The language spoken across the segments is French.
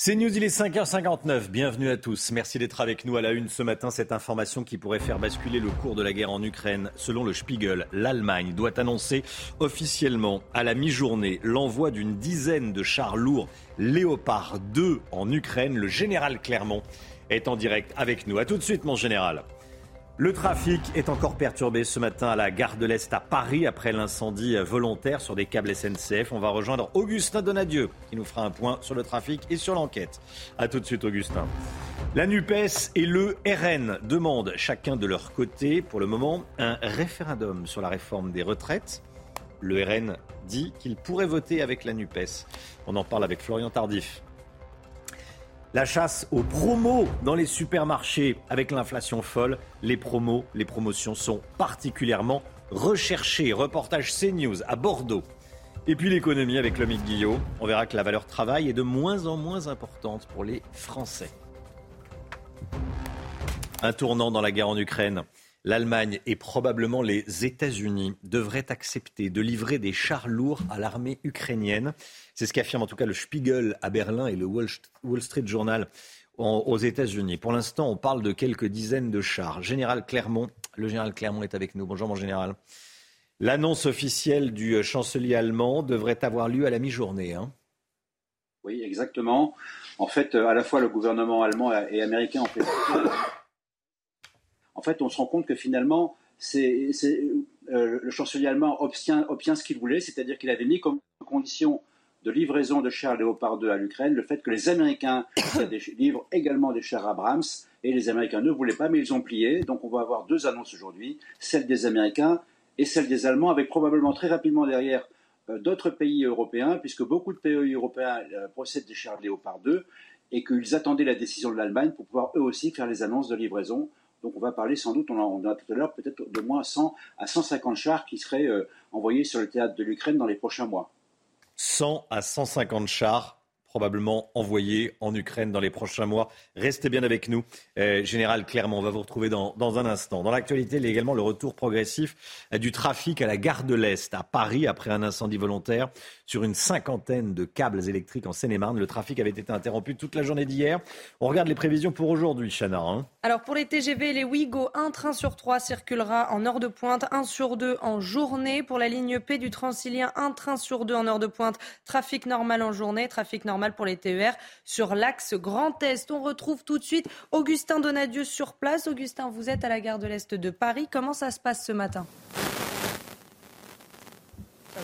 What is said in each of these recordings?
C'est News, il est 5h59. Bienvenue à tous. Merci d'être avec nous à la une ce matin. Cette information qui pourrait faire basculer le cours de la guerre en Ukraine. Selon le Spiegel, l'Allemagne doit annoncer officiellement à la mi-journée l'envoi d'une dizaine de chars lourds Léopard 2 en Ukraine. Le général Clermont est en direct avec nous. A tout de suite, mon général. Le trafic est encore perturbé ce matin à la gare de l'Est à Paris après l'incendie volontaire sur des câbles SNCF. On va rejoindre Augustin Donadieu qui nous fera un point sur le trafic et sur l'enquête. A tout de suite Augustin. La NUPES et le RN demandent chacun de leur côté pour le moment un référendum sur la réforme des retraites. Le RN dit qu'il pourrait voter avec la NUPES. On en parle avec Florian Tardif. La chasse aux promos dans les supermarchés avec l'inflation folle, les promos, les promotions sont particulièrement recherchées. Reportage CNews à Bordeaux. Et puis l'économie avec Lomique Guillot. On verra que la valeur travail est de moins en moins importante pour les Français. Un tournant dans la guerre en Ukraine. L'Allemagne et probablement les États-Unis devraient accepter de livrer des chars lourds à l'armée ukrainienne. C'est ce qu'affirme en tout cas le Spiegel à Berlin et le Wall Street Journal aux États-Unis. Pour l'instant, on parle de quelques dizaines de chars. Général Clermont, le général Clermont est avec nous. Bonjour mon général. L'annonce officielle du chancelier allemand devrait avoir lieu à la mi-journée. Hein. oui, exactement. En fait, à la fois le gouvernement allemand et américain fait en fait, on se rend compte que finalement, euh, le chancelier allemand obtient ce qu'il voulait, c'est-à-dire qu'il avait mis comme condition de livraison de chars Léopard 2 à l'Ukraine le fait que les Américains livrent également des chars Abrams, et les Américains ne voulaient pas, mais ils ont plié. Donc on va avoir deux annonces aujourd'hui, celle des Américains et celle des Allemands, avec probablement très rapidement derrière euh, d'autres pays européens, puisque beaucoup de pays européens euh, possèdent des chars Léopard 2, et qu'ils attendaient la décision de l'Allemagne pour pouvoir eux aussi faire les annonces de livraison donc on va parler sans doute, on en a tout à l'heure, peut-être de moins 100 à 150 chars qui seraient euh, envoyés sur le théâtre de l'Ukraine dans les prochains mois. 100 à 150 chars probablement envoyés en Ukraine dans les prochains mois. Restez bien avec nous. Euh, Général Clermont, on va vous retrouver dans, dans un instant. Dans l'actualité, il y a également le retour progressif euh, du trafic à la gare de l'Est, à Paris, après un incendie volontaire sur une cinquantaine de câbles électriques en Seine-et-Marne. Le trafic avait été interrompu toute la journée d'hier. On regarde les prévisions pour aujourd'hui, Chana. Hein. Alors pour les TGV, les Ouigo, un train sur trois circulera en heure de pointe, un sur deux en journée. Pour la ligne P du Transilien, un train sur deux en heure de pointe. Trafic normal en journée, trafic normal pour les TER sur l'axe Grand Est. On retrouve tout de suite Augustin Donadieu sur place. Augustin, vous êtes à la gare de l'Est de Paris. Comment ça se passe ce matin?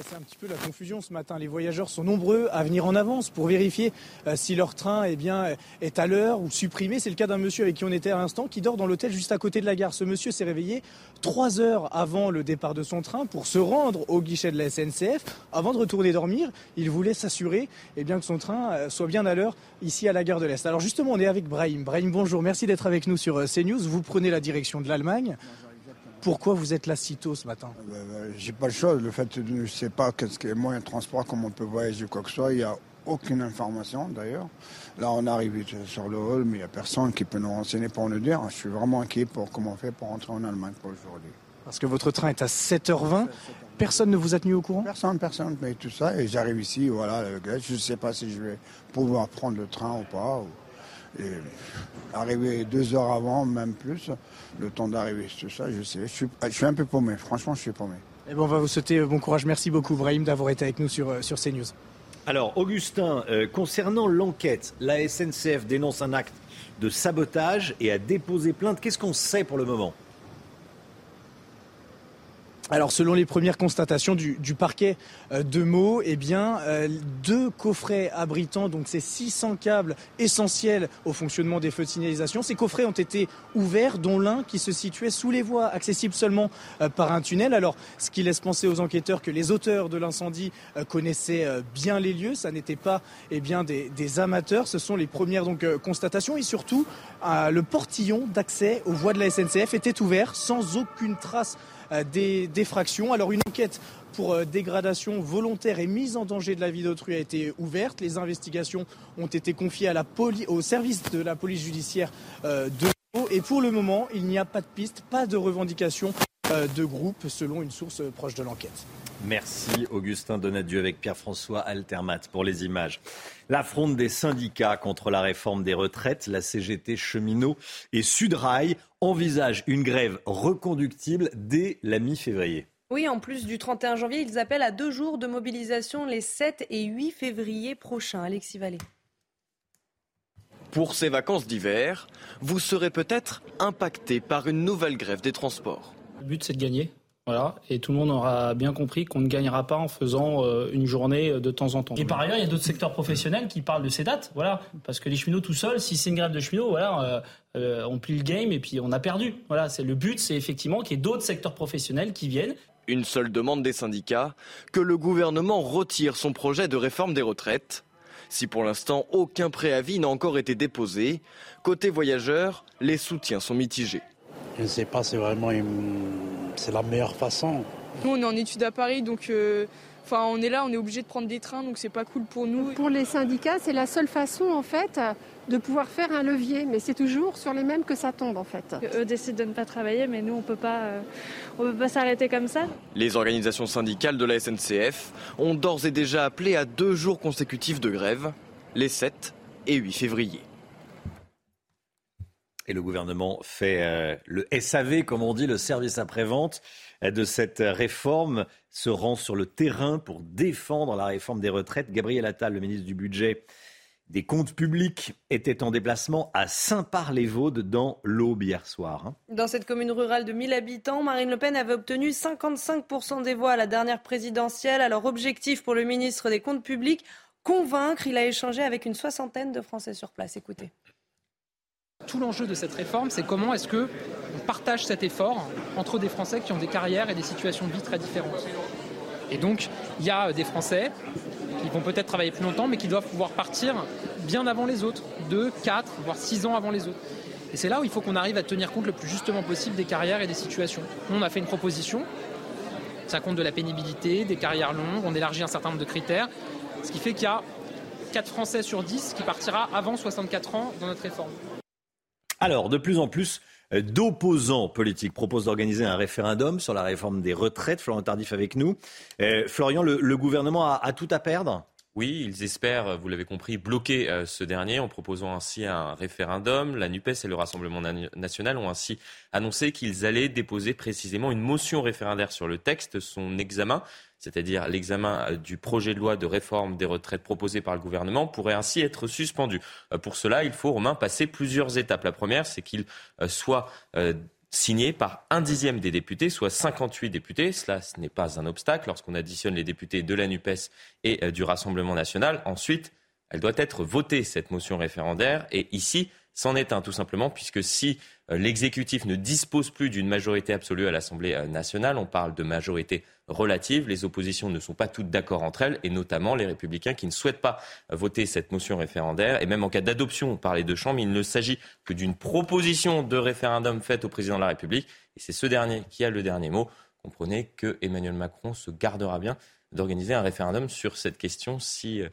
C'est un petit peu la confusion ce matin. Les voyageurs sont nombreux à venir en avance pour vérifier euh, si leur train eh bien, est à l'heure ou supprimé. C'est le cas d'un monsieur avec qui on était à l'instant qui dort dans l'hôtel juste à côté de la gare. Ce monsieur s'est réveillé trois heures avant le départ de son train pour se rendre au guichet de la SNCF. Avant de retourner dormir, il voulait s'assurer eh que son train euh, soit bien à l'heure ici à la gare de l'Est. Alors justement, on est avec Brahim. Brahim, bonjour. Merci d'être avec nous sur euh, CNews. Vous prenez la direction de l'Allemagne. Pourquoi vous êtes là si tôt ce matin? Euh, J'ai pas le choix. Le fait je ne sais pas qu'est-ce que moyen de transport, comment on peut voyager, quoi que ce soit. Il n'y a aucune information d'ailleurs. Là, on arrive sur le hall, mais il n'y a personne qui peut nous renseigner pour nous dire. Je suis vraiment inquiet pour comment on fait pour rentrer en Allemagne pour aujourd'hui. Parce que votre train est à 7h20. Personne ne vous a tenu au courant? Personne, personne. Mais tout ça, et j'arrive ici, voilà, je ne sais pas si je vais pouvoir prendre le train ou pas. Et arriver deux heures avant, même plus, le temps d'arriver, tout ça, je sais. Je suis, je suis, un peu paumé, franchement, je suis paumé. Et eh bon, on va vous souhaiter bon courage. Merci beaucoup, Brahim, d'avoir été avec nous sur, euh, sur CNews. Alors, Augustin, euh, concernant l'enquête, la SNCF dénonce un acte de sabotage et a déposé plainte. Qu'est-ce qu'on sait pour le moment? Alors, selon les premières constatations du, parquet euh, de Meaux, eh bien, euh, deux coffrets abritant donc ces 600 câbles essentiels au fonctionnement des feux de signalisation, ces coffrets ont été ouverts, dont l'un qui se situait sous les voies, accessible seulement euh, par un tunnel. Alors, ce qui laisse penser aux enquêteurs que les auteurs de l'incendie connaissaient bien les lieux, ça n'était pas eh bien des, amateurs. Ce sont les premières donc constatations et surtout le portillon d'accès aux voies de la SNCF était ouvert sans aucune trace euh, des, fractions. Alors une enquête pour dégradation volontaire et mise en danger de la vie d'autrui a été ouverte. Les investigations ont été confiées au service de la police judiciaire de et pour le moment, il n'y a pas de piste, pas de revendication de groupe, selon une source proche de l'enquête. Merci Augustin Donadieu avec Pierre-François Altermat pour les images. L'affronte des syndicats contre la réforme des retraites, la CGT Cheminot et Sudrail envisagent une grève reconductible dès la mi-février. Oui, en plus du 31 janvier, ils appellent à deux jours de mobilisation les 7 et 8 février prochains. Alexis Vallée. Pour ces vacances d'hiver, vous serez peut-être impacté par une nouvelle grève des transports. Le but, c'est de gagner. Voilà, et tout le monde aura bien compris qu'on ne gagnera pas en faisant euh, une journée euh, de temps en temps. Et par ailleurs, il y a d'autres secteurs professionnels qui parlent de ces dates, voilà, parce que les cheminots tout seuls, si c'est une grève de cheminots, voilà, euh, on plie le game et puis on a perdu. Voilà, c'est le but, c'est effectivement qu'il y ait d'autres secteurs professionnels qui viennent. Une seule demande des syndicats que le gouvernement retire son projet de réforme des retraites. Si pour l'instant aucun préavis n'a encore été déposé, côté voyageurs, les soutiens sont mitigés. Je ne sais pas, c'est vraiment c'est la meilleure façon. Nous, on est en études à Paris, donc euh, enfin, on est là, on est obligé de prendre des trains, donc c'est pas cool pour nous. Pour les syndicats, c'est la seule façon, en fait, de pouvoir faire un levier, mais c'est toujours sur les mêmes que ça tombe, en fait. Eux décident de ne pas travailler, mais nous, on peut pas, euh, on peut pas s'arrêter comme ça. Les organisations syndicales de la SNCF ont d'ores et déjà appelé à deux jours consécutifs de grève, les 7 et 8 février. Et le gouvernement fait euh, le SAV, comme on dit, le service après-vente euh, de cette réforme, se rend sur le terrain pour défendre la réforme des retraites. Gabriel Attal, le ministre du Budget des comptes publics, était en déplacement à Saint-Par-les-Vaudes dans l'Aube hier soir. Hein. Dans cette commune rurale de 1000 habitants, Marine Le Pen avait obtenu 55% des voix à la dernière présidentielle. Alors objectif pour le ministre des comptes publics, convaincre. Il a échangé avec une soixantaine de Français sur place. Écoutez. Tout l'enjeu de cette réforme, c'est comment est-ce que on partage cet effort entre des Français qui ont des carrières et des situations de vie très différentes. Et donc, il y a des Français qui vont peut-être travailler plus longtemps, mais qui doivent pouvoir partir bien avant les autres, 2, 4, voire 6 ans avant les autres. Et c'est là où il faut qu'on arrive à tenir compte le plus justement possible des carrières et des situations. On a fait une proposition, ça compte de la pénibilité, des carrières longues, on élargit un certain nombre de critères, ce qui fait qu'il y a 4 Français sur 10 qui partira avant 64 ans dans notre réforme. Alors, de plus en plus euh, d'opposants politiques proposent d'organiser un référendum sur la réforme des retraites. Florian Tardif avec nous. Euh, Florian, le, gouvernement a, tout à perdre? Oui, ils espèrent, vous l'avez compris, bloquer euh, ce dernier en proposant ainsi un référendum. La NUPES et le Rassemblement national ont ainsi annoncé qu'ils allaient déposer précisément une motion référendaire sur le texte. Son examen c'est-à-dire l'examen euh, du projet de loi de réforme des retraites proposé par le gouvernement, pourrait ainsi être suspendu. Euh, pour cela, il faut, Romain, passer plusieurs étapes. La première, c'est qu'il euh, soit signé par un dixième des députés, soit 58 députés. Cela, ce n'est pas un obstacle lorsqu'on additionne les députés de la NUPES et du Rassemblement national. Ensuite, elle doit être votée, cette motion référendaire. Et ici, c'en est un, tout simplement, puisque si l'exécutif ne dispose plus d'une majorité absolue à l'Assemblée nationale, on parle de majorité relative. Les oppositions ne sont pas toutes d'accord entre elles, et notamment les républicains qui ne souhaitent pas voter cette motion référendaire. Et même en cas d'adoption par les deux chambres, il ne s'agit que d'une proposition de référendum faite au président de la République. Et c'est ce dernier qui a le dernier mot. Comprenez que Emmanuel Macron se gardera bien d'organiser un référendum sur cette question si euh,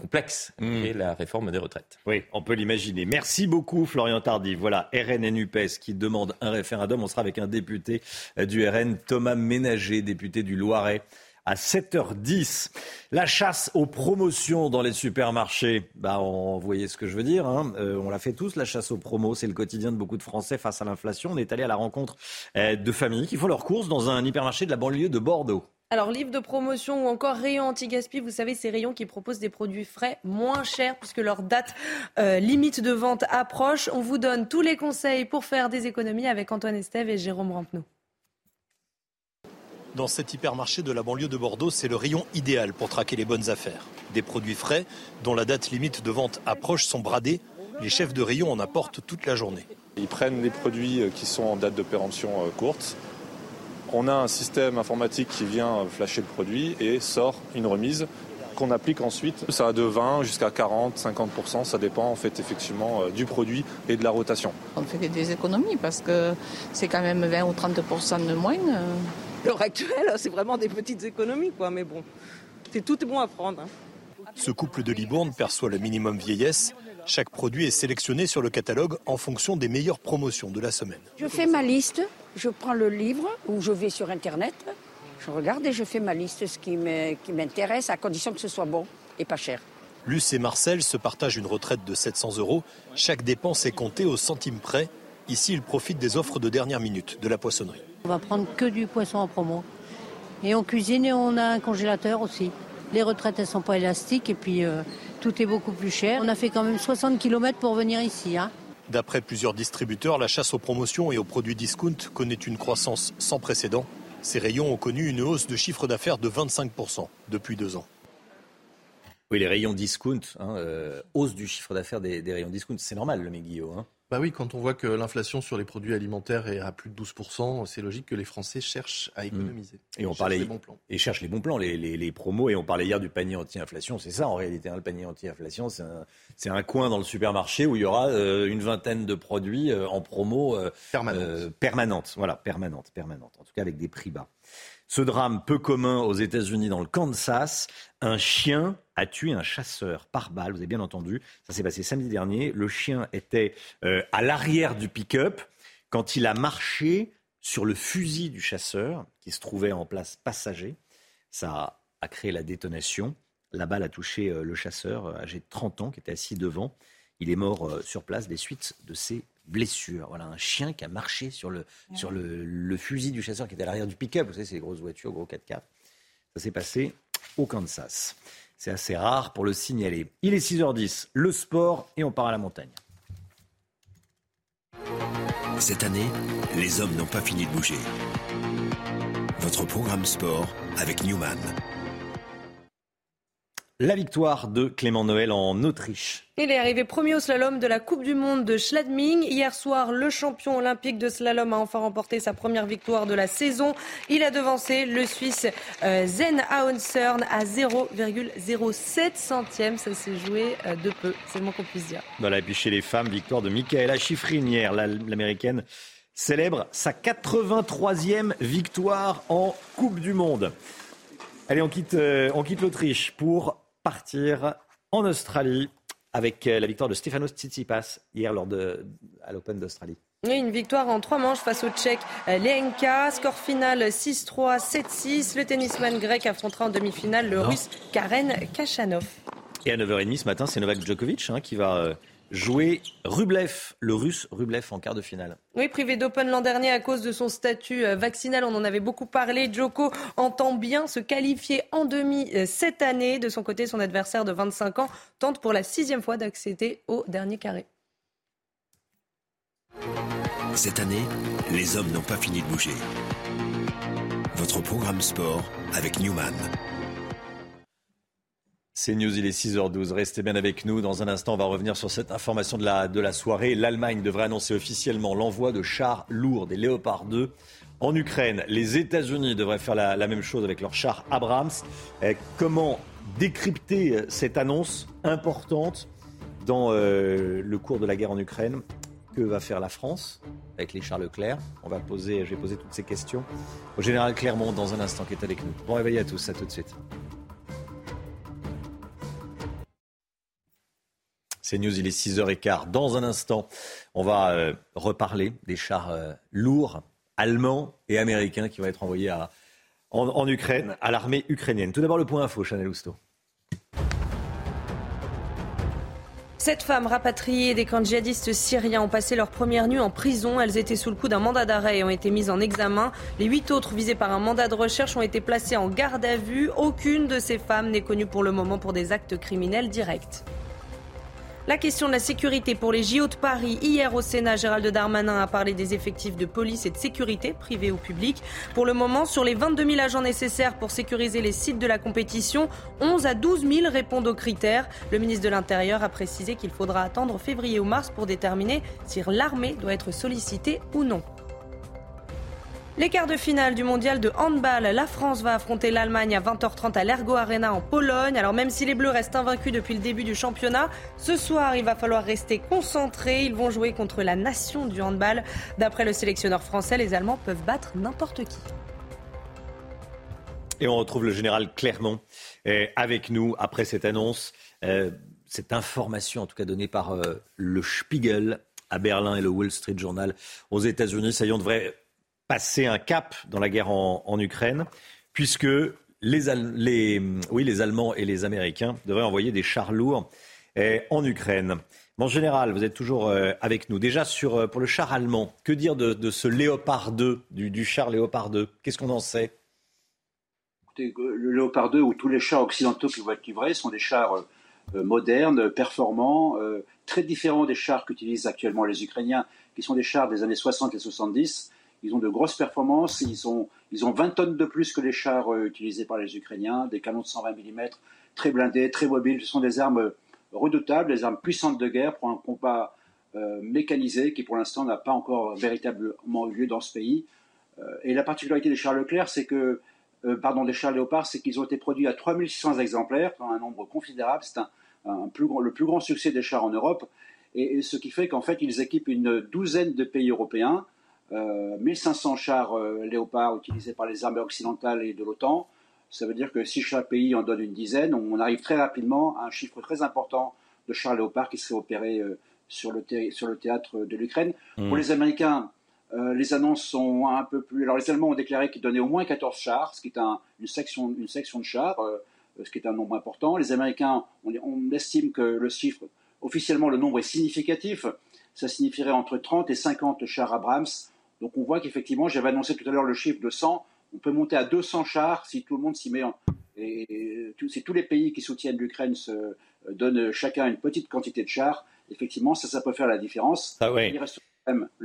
complexe mmh. la réforme des retraites. Oui, on peut l'imaginer. Merci beaucoup Florian Tardy. Voilà, RN et qui demande un référendum. On sera avec un député euh, du RN, Thomas Ménager, député du Loiret. À 7h10, la chasse aux promotions dans les supermarchés. Bah, on voyait ce que je veux dire. Hein. Euh, on l'a fait tous, la chasse aux promos. C'est le quotidien de beaucoup de Français face à l'inflation. On est allé à la rencontre euh, de familles qui font leurs courses dans un hypermarché de la banlieue de Bordeaux. Alors, livre de promotion ou encore rayon anti-gaspi, vous savez, ces rayons qui proposent des produits frais moins chers puisque leur date euh, limite de vente approche. On vous donne tous les conseils pour faire des économies avec Antoine Estève et Jérôme Rampenou. Dans cet hypermarché de la banlieue de Bordeaux, c'est le rayon idéal pour traquer les bonnes affaires. Des produits frais dont la date limite de vente approche sont bradés. Les chefs de rayon en apportent toute la journée. Ils prennent les produits qui sont en date de péremption euh, courte on a un système informatique qui vient flasher le produit et sort une remise qu'on applique ensuite. Ça va de 20 jusqu'à 40, 50%, ça dépend en fait effectivement euh, du produit et de la rotation. On fait des économies parce que c'est quand même 20 ou 30% de moins. l'heure actuelle, c'est vraiment des petites économies, quoi. Mais bon, c'est tout est bon à prendre. hein. Ce couple de Libourne perçoit le minimum vieillesse. Chaque produit est sélectionné sur le catalogue en fonction des meilleures promotions de la semaine. Je fais ma liste, je prends le livre ou je vais sur Internet, je regarde et je fais ma liste, ce qui m'intéresse, à condition que ce soit bon et pas cher. Luce et Marcel se partagent une retraite de 700 euros. Chaque dépense est comptée au centime près. Ici, ils profitent des offres de dernière minute de la poissonnerie. On va prendre que du poisson en promo. Et on cuisine et on a un congélateur aussi. Les retraites, elles sont pas élastiques et puis euh, tout est beaucoup plus cher. On a fait quand même 60 km pour venir ici. Hein. D'après plusieurs distributeurs, la chasse aux promotions et aux produits discount connaît une croissance sans précédent. Ces rayons ont connu une hausse de chiffre d'affaires de 25% depuis deux ans. Oui, les rayons discount, hein, euh, hausse du chiffre d'affaires des, des rayons discount, c'est normal, le Guillaume. Hein. Bah oui, quand on voit que l'inflation sur les produits alimentaires est à plus de 12%, c'est logique que les Français cherchent à économiser. Mmh. Et on cherchent parlait les bons plans. et cherche les bons plans, les, les- les promos. Et on parlait hier du panier anti-inflation. C'est ça en réalité, hein, le panier anti-inflation, c'est un, un coin dans le supermarché où il y aura euh, une vingtaine de produits euh, en promo euh, euh, permanente. Voilà, permanente, permanente. En tout cas avec des prix bas. Ce drame peu commun aux États-Unis dans le Kansas, un chien a tué un chasseur par balle. Vous avez bien entendu. Ça s'est passé samedi dernier. Le chien était euh, à l'arrière du pick-up quand il a marché sur le fusil du chasseur qui se trouvait en place passager. Ça a créé la détonation. La balle a touché euh, le chasseur euh, âgé de 30 ans qui était assis devant. Il est mort sur place des suites de ses blessures. Voilà un chien qui a marché sur le, sur le, le fusil du chasseur qui était à l'arrière du pick-up. Vous savez, c'est les grosses voitures, gros 4x4. Ça s'est passé au Kansas. C'est assez rare pour le signaler. Il est 6h10, le sport et on part à la montagne. Cette année, les hommes n'ont pas fini de bouger. Votre programme sport avec Newman. La victoire de Clément Noël en Autriche. Il est arrivé premier au slalom de la Coupe du Monde de Schladming. Hier soir, le champion olympique de slalom a enfin remporté sa première victoire de la saison. Il a devancé le Suisse euh, Zen Auensörn à 0,07 centième. Ça s'est joué euh, de peu, c'est le moins qu'on puisse dire. Voilà, et puis chez les femmes, victoire de Michaela Schifrin hier, la- l'américaine célèbre sa 83e victoire en Coupe du Monde. Allez, on quitte, euh, on quitte l'Autriche pour partir en Australie avec euh, la victoire de Stefanos Tsitsipas hier lors de, à l'Open d'Australie. Une victoire en trois manches face au Tchèque euh, Lenka. Score final 6-3, 7-6. Le tennisman grec affrontera en demi-finale le Non. russe Karen Kachanov. Et à 9h30 ce matin, c'est Novak Djokovic hein, qui va euh, jouer Rublev, le russe Rublev en quart de finale. Oui, privé d'Open l'an dernier à cause de son statut euh, vaccinal, on en avait beaucoup parlé. Djoko entend bien se qualifier en demi euh, cette année. De son côté, son adversaire de 25 ans tente pour la sixième fois d'accéder au dernier carré. Cette année, les hommes n'ont pas fini de bouger. Votre programme sport avec Newman. C'est News, il est 6h12. Restez bien avec nous. Dans un instant, on va revenir sur cette information de la, de la soirée. L'Allemagne devrait annoncer officiellement l'envoi de chars lourds, des Léopard 2, en Ukraine. Les États-Unis devraient faire la, même chose avec leurs chars Abrams. Eh, comment décrypter euh, cette annonce importante dans euh, le cours de la guerre en Ukraine? Que va faire la France avec les chars Leclerc? On va poser, je vais poser toutes ces questions au général Clermont dans un instant qui est avec nous. Bon réveil à tous, à tout de suite. C'est News, il est 6h15. Dans un instant, on va euh, reparler des chars euh, lourds allemands et américains qui vont être envoyés en, Ukraine, à l'armée ukrainienne. Tout d'abord, le point info, Chanel Housteau. Sept femmes rapatriées des camps djihadistes syriens ont passé leur première nuit en prison. Elles étaient sous le coup d'un mandat d'arrêt et ont été mises en examen. Les huit autres visées par un mandat de recherche ont été placées en garde à vue. Aucune de ces femmes n'est connue pour le moment pour des actes criminels directs. La question de la sécurité pour les JO de Paris. Hier au Sénat, Gérald Darmanin a parlé des effectifs de police et de sécurité privés ou publics. Pour le moment, sur les 22 000 agents nécessaires pour sécuriser les sites de la compétition, 11 à 12 000 répondent aux critères. Le ministre de l'Intérieur a précisé qu'il faudra attendre février ou mars pour déterminer si l'armée doit être sollicitée ou non. Les quarts de finale du mondial de handball, la France va affronter l'Allemagne à 20h30 à l'Ergo Arena en Pologne. Alors même si les Bleus restent invaincus depuis le début du championnat, ce soir il va falloir rester concentrés. Ils vont jouer contre la nation du handball. D'après le sélectionneur français, les Allemands peuvent battre n'importe qui. Et on retrouve le général Clermont euh, avec nous après cette annonce, euh, cette information en tout cas donnée par euh, le Spiegel à Berlin et le Wall Street Journal aux États-Unis. Ça y est, on devrait passer un cap dans la guerre en, Ukraine, puisque les, Allemands et les Américains devraient envoyer des chars lourds en Ukraine. Mon général, vous êtes toujours avec nous. Déjà sur, pour le char allemand, que dire de, ce Léopard 2, du, char Léopard 2 Qu'est-ce qu'on en sait? Le Léopard 2 ou tous les chars occidentaux qui vont être livrés sont des chars euh, modernes, performants, euh, très différents des chars qu'utilisent actuellement les Ukrainiens, qui sont des chars des années 60 et 70. Ils ont de grosses performances, ils ont, ils ont 20 tonnes de plus que les chars euh, utilisés par les Ukrainiens, des canons de 120 mm, très blindés, très mobiles. Ce sont des armes redoutables, des armes puissantes de guerre pour un combat mécanisé qui pour l'instant n'a pas encore véritablement eu lieu dans ce pays. et la particularité des chars Leclerc, c'est que euh, pardon, des chars léopards, c'est qu'ils ont été produits à 3600 exemplaires, un nombre considérable. C'est un, le plus grand succès des chars en Europe. Et, ce qui fait qu'en fait, ils équipent une douzaine de pays européens, 1500 euh, chars euh, léopards utilisés par les armées occidentales et de l'OTAN. Ça veut dire que si chaque pays en donne une dizaine, on arrive très rapidement à un chiffre très important de chars léopards qui seraient opérés sur le, sur le théâtre de l'Ukraine. Pour mmh. les Américains, euh, les annonces sont un peu plus. Alors, les Allemands ont déclaré qu'ils donnaient au moins 14 chars, ce qui est une, section, une section de chars, euh, ce qui est un nombre important. Les Américains, on, estime que le chiffre, officiellement, le nombre est significatif. Ça signifierait entre 30 et 50 chars Abrams. Donc, on voit qu'effectivement, j'avais annoncé tout à l'heure le chiffre de 100. On peut monter à 200 chars si tout le monde s'y met. En... Et, si tous les pays qui soutiennent l'Ukraine se euh, donnent chacun une petite quantité de chars, effectivement, ça, ça peut faire la différence. Ah oui.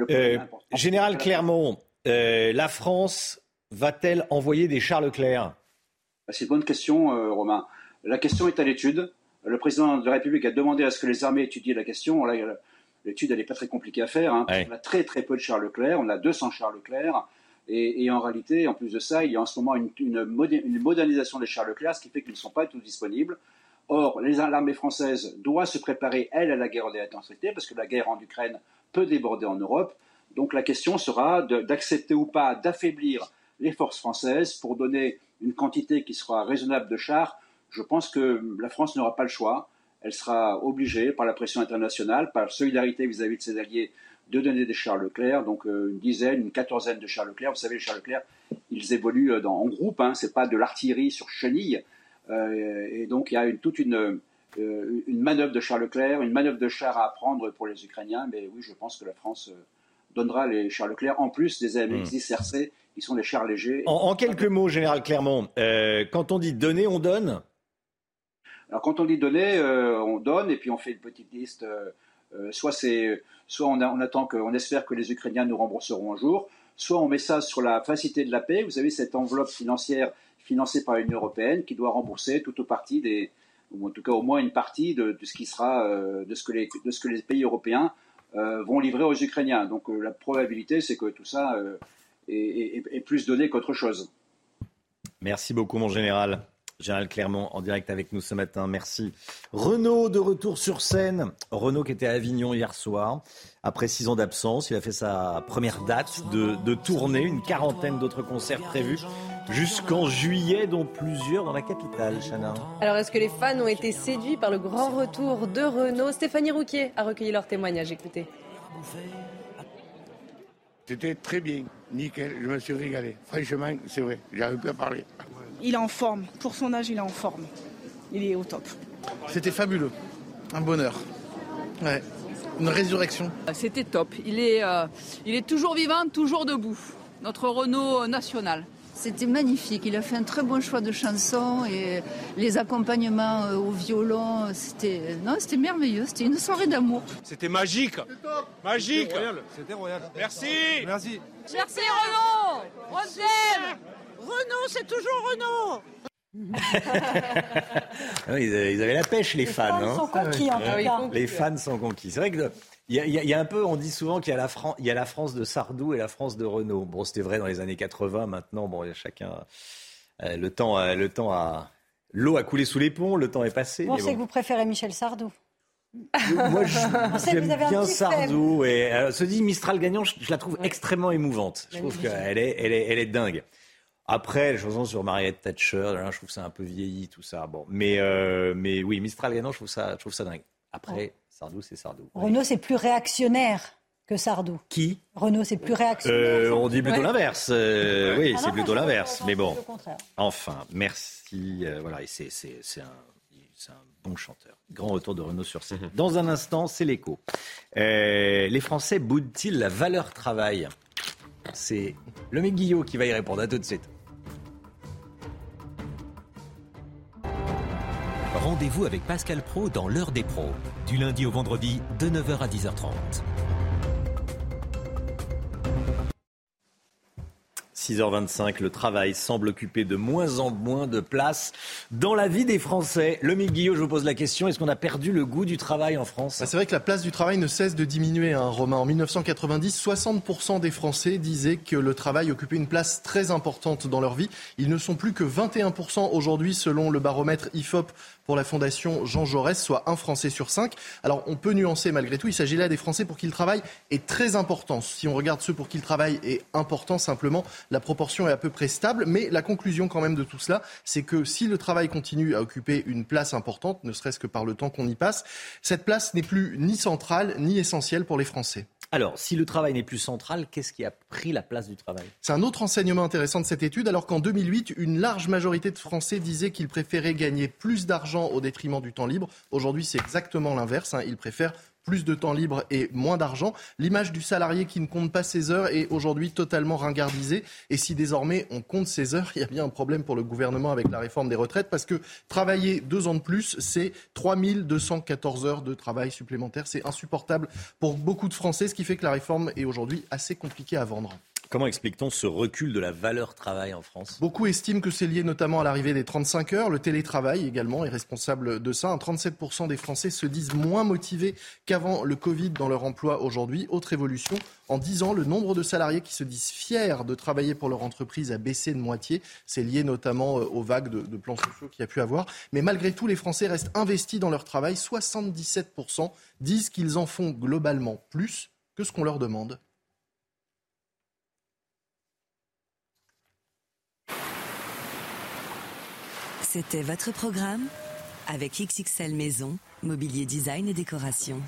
Euh, Général Clermont, euh, la France va-t-elle envoyer des chars Leclerc? Bah, C'est une bonne question, Romain. La question est à l'étude. Le président de la République a demandé à ce que les armées étudient la question. L'étude, elle n'est pas très compliquée à faire. Hein. On a très très peu de chars Leclerc. On a 200 chars Leclerc. Et, en réalité, en plus de ça, il y a en ce moment une, une, modernisation des chars Leclerc, ce qui fait qu'ils ne sont pas tous disponibles. Or, l'armée française doit se préparer, elle, à la guerre des intensités, parce que la guerre en Ukraine peut déborder en Europe. Donc la question sera d'accepter ou pas d'affaiblir les forces françaises pour donner une quantité qui sera raisonnable de chars. Je pense que la France n'aura pas le choix. Elle sera obligée, par la pression internationale, par solidarité vis-à-vis de ses alliés, de donner des chars Leclerc, donc euh, une dizaine, une quatorzaine de chars Leclerc. Vous savez, les chars Leclerc, ils évoluent euh, en groupe, hein, c'est pas de l'artillerie sur chenille. Euh, et donc il y a une, toute une, euh, une manœuvre de chars Leclerc, une manœuvre de chars à apprendre pour les Ukrainiens. Mais oui, je pense que la France donnera les chars Leclerc en plus des AMX-10 RC qui sont des chars légers. En, quelques mots, Général Clermont, euh, quand on dit donner, on donne? Alors quand on dit donner, on donne et puis on fait une petite liste. soit c'est, soit on, on attend qu'on espère que les Ukrainiens nous rembourseront un jour, soit on met ça sur la facilité de la paix. Vous avez cette enveloppe financière financée par l'Union européenne qui doit rembourser tout ou partie des, ou en tout cas au moins une partie de, ce qui sera, euh, de, ce que les, de ce que les pays européens euh, vont livrer aux Ukrainiens. Donc euh, la probabilité, c'est que tout ça est, plus donné qu'autre chose. Merci beaucoup, mon général. Général Clermont en direct avec nous ce matin. Merci. Renaud de retour sur scène. Renaud qui était à Avignon hier soir. Après six ans d'absence, il a fait sa première date de, de tournée, une quarantaine d'autres concerts prévus jusqu'en juillet, dont plusieurs dans la capitale, Chana. Alors, est-ce que les fans ont été séduits par le grand retour de Renault Stéphanie Rouquier a recueilli leur témoignage. Écoutez. C'était très bien, nickel, je me suis régalé. Franchement, c'est vrai, j'arrive plus à parler. Il est en forme, pour son âge, il est en forme. Il est au top. C'était fabuleux, un bonheur. Ouais. Une résurrection. C'était top. Il est, euh, il est toujours vivant, toujours debout. Notre Renault national. C'était magnifique. Il a fait un très bon choix de chansons et les accompagnements euh, au violon, c'était non, c'était merveilleux. C'était une soirée d'amour. C'était magique, magique. C'était royal. Merci. Merci. Merci Renaud. On Renaud, c'est toujours Renault. Ah ils avaient la pêche, les, fans. Fans sont hein. conquis, en tout cas. Les fans sont conquis. C'est vrai que il y, a, un peu, on dit souvent qu'il y, a la il y a la France de Sardou et la France de Renault. Bon, c'était vrai dans les années 80. Maintenant, bon, il y a chacun. Euh, le temps, euh, le temps a. L'eau a coulé sous les ponts, le temps est passé. Bon, c'est que vous préférez Michel Sardou. Moi, j'aime bien Sardou. Et, se dit Mistral gagnant, je, la trouve extrêmement émouvante. Je trouve qu'elle est, elle est, elle est dingue. Après, les chansons sur Margaret Thatcher, là, je trouve ça un peu vieilli, tout ça. Bon, mais, euh, mais oui, Mistral gagnant, je trouve ça, je trouve ça dingue. Après, Sardou, c'est Sardou. Renault, c'est plus réactionnaire que Sardou. Qui? Renault, c'est plus réactionnaire. Euh, on dit plutôt Ouais. l'inverse. Euh, oui, Ah c'est plutôt l'inverse. Mais bon, enfin, merci. Euh, voilà, et c'est c'est- c'est un, un bon chanteur. Grand retour de Renault sur scène. Dans un instant, c'est l'écho. Euh, les Français boudent-ils la valeur travail? C'est le mec Guillot qui va y répondre. À tout de suite. Rendez-vous avec Pascal Pro dans l'heure des pros, du lundi au vendredi de 9h à 10h30. 6h25, le travail semble occuper de moins en moins de place dans la vie des Français. Le Guillot, je vous pose la question, est-ce qu'on a perdu le goût du travail en France? Bah, c'est vrai que la place du travail ne cesse de diminuer, hein, Romain. En 1990, 60% des Français disaient que le travail occupait une place très importante dans leur vie. Ils ne sont plus que 21% aujourd'hui, selon le baromètre IFOP pour la Fondation Jean Jaurès, soit un Français sur cinq. Alors, on peut nuancer malgré tout. Il s'agit là des Français pour qui le travail est très important. Si on regarde ceux pour qui le travail est important, simplement, la proportion est à peu près stable. Mais la conclusion quand même de tout cela, c'est que si le travail continue à occuper une place importante, ne serait-ce que par le temps qu'on y passe, cette place n'est plus ni centrale ni essentielle pour les Français. Alors, si le travail n'est plus central, qu'est-ce qui a pris la place du travail? C'est un autre enseignement intéressant de cette étude, alors qu'en 2008, une large majorité de Français disaient qu'ils préféraient gagner plus d'argent au détriment du temps libre. Aujourd'hui, c'est exactement l'inverse. hein. Ils préfèrent plus de temps libre et moins d'argent. L'image du salarié qui ne compte pas ses heures est aujourd'hui totalement ringardisée. Et si désormais on compte ses heures, il y a bien un problème pour le gouvernement avec la réforme des retraites, parce que travailler deux ans de plus, c'est 3214 heures de travail supplémentaire. C'est insupportable pour beaucoup de Français, ce qui fait que la réforme est aujourd'hui assez compliquée à vendre. Comment explique-t-on ce recul de la valeur travail en France? Beaucoup estiment que c'est lié notamment à l'arrivée des 35 heures. Le télétravail également est responsable de ça. Un 37% des Français se disent moins motivés qu'avant le Covid dans leur emploi aujourd'hui. Autre évolution, en 10 ans, le nombre de salariés qui se disent fiers de travailler pour leur entreprise a baissé de moitié. C'est lié notamment euh, aux vagues de, de plans sociaux qu'il y a pu avoir. Mais malgré tout, les Français restent investis dans leur travail. 77% disent qu'ils en font globalement plus que ce qu'on leur demande. C'était votre programme avec XXL Maison, mobilier design et décoration.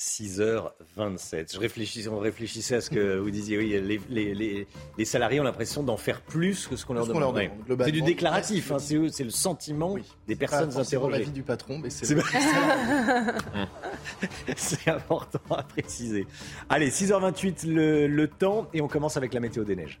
6h27. Je réfléchissais, on réfléchissait à ce que vous disiez. Oui, les, les- les- les salariés ont l'impression d'en faire plus que ce qu'on leur leur demande. C'est du déclaratif, hein, c'est c'est le sentiment des personnes Pas interrogées. l'avis du patron, mais c'est C'est C'est important à préciser. Allez, 6h28 le, le temps et on commence avec la météo des neiges.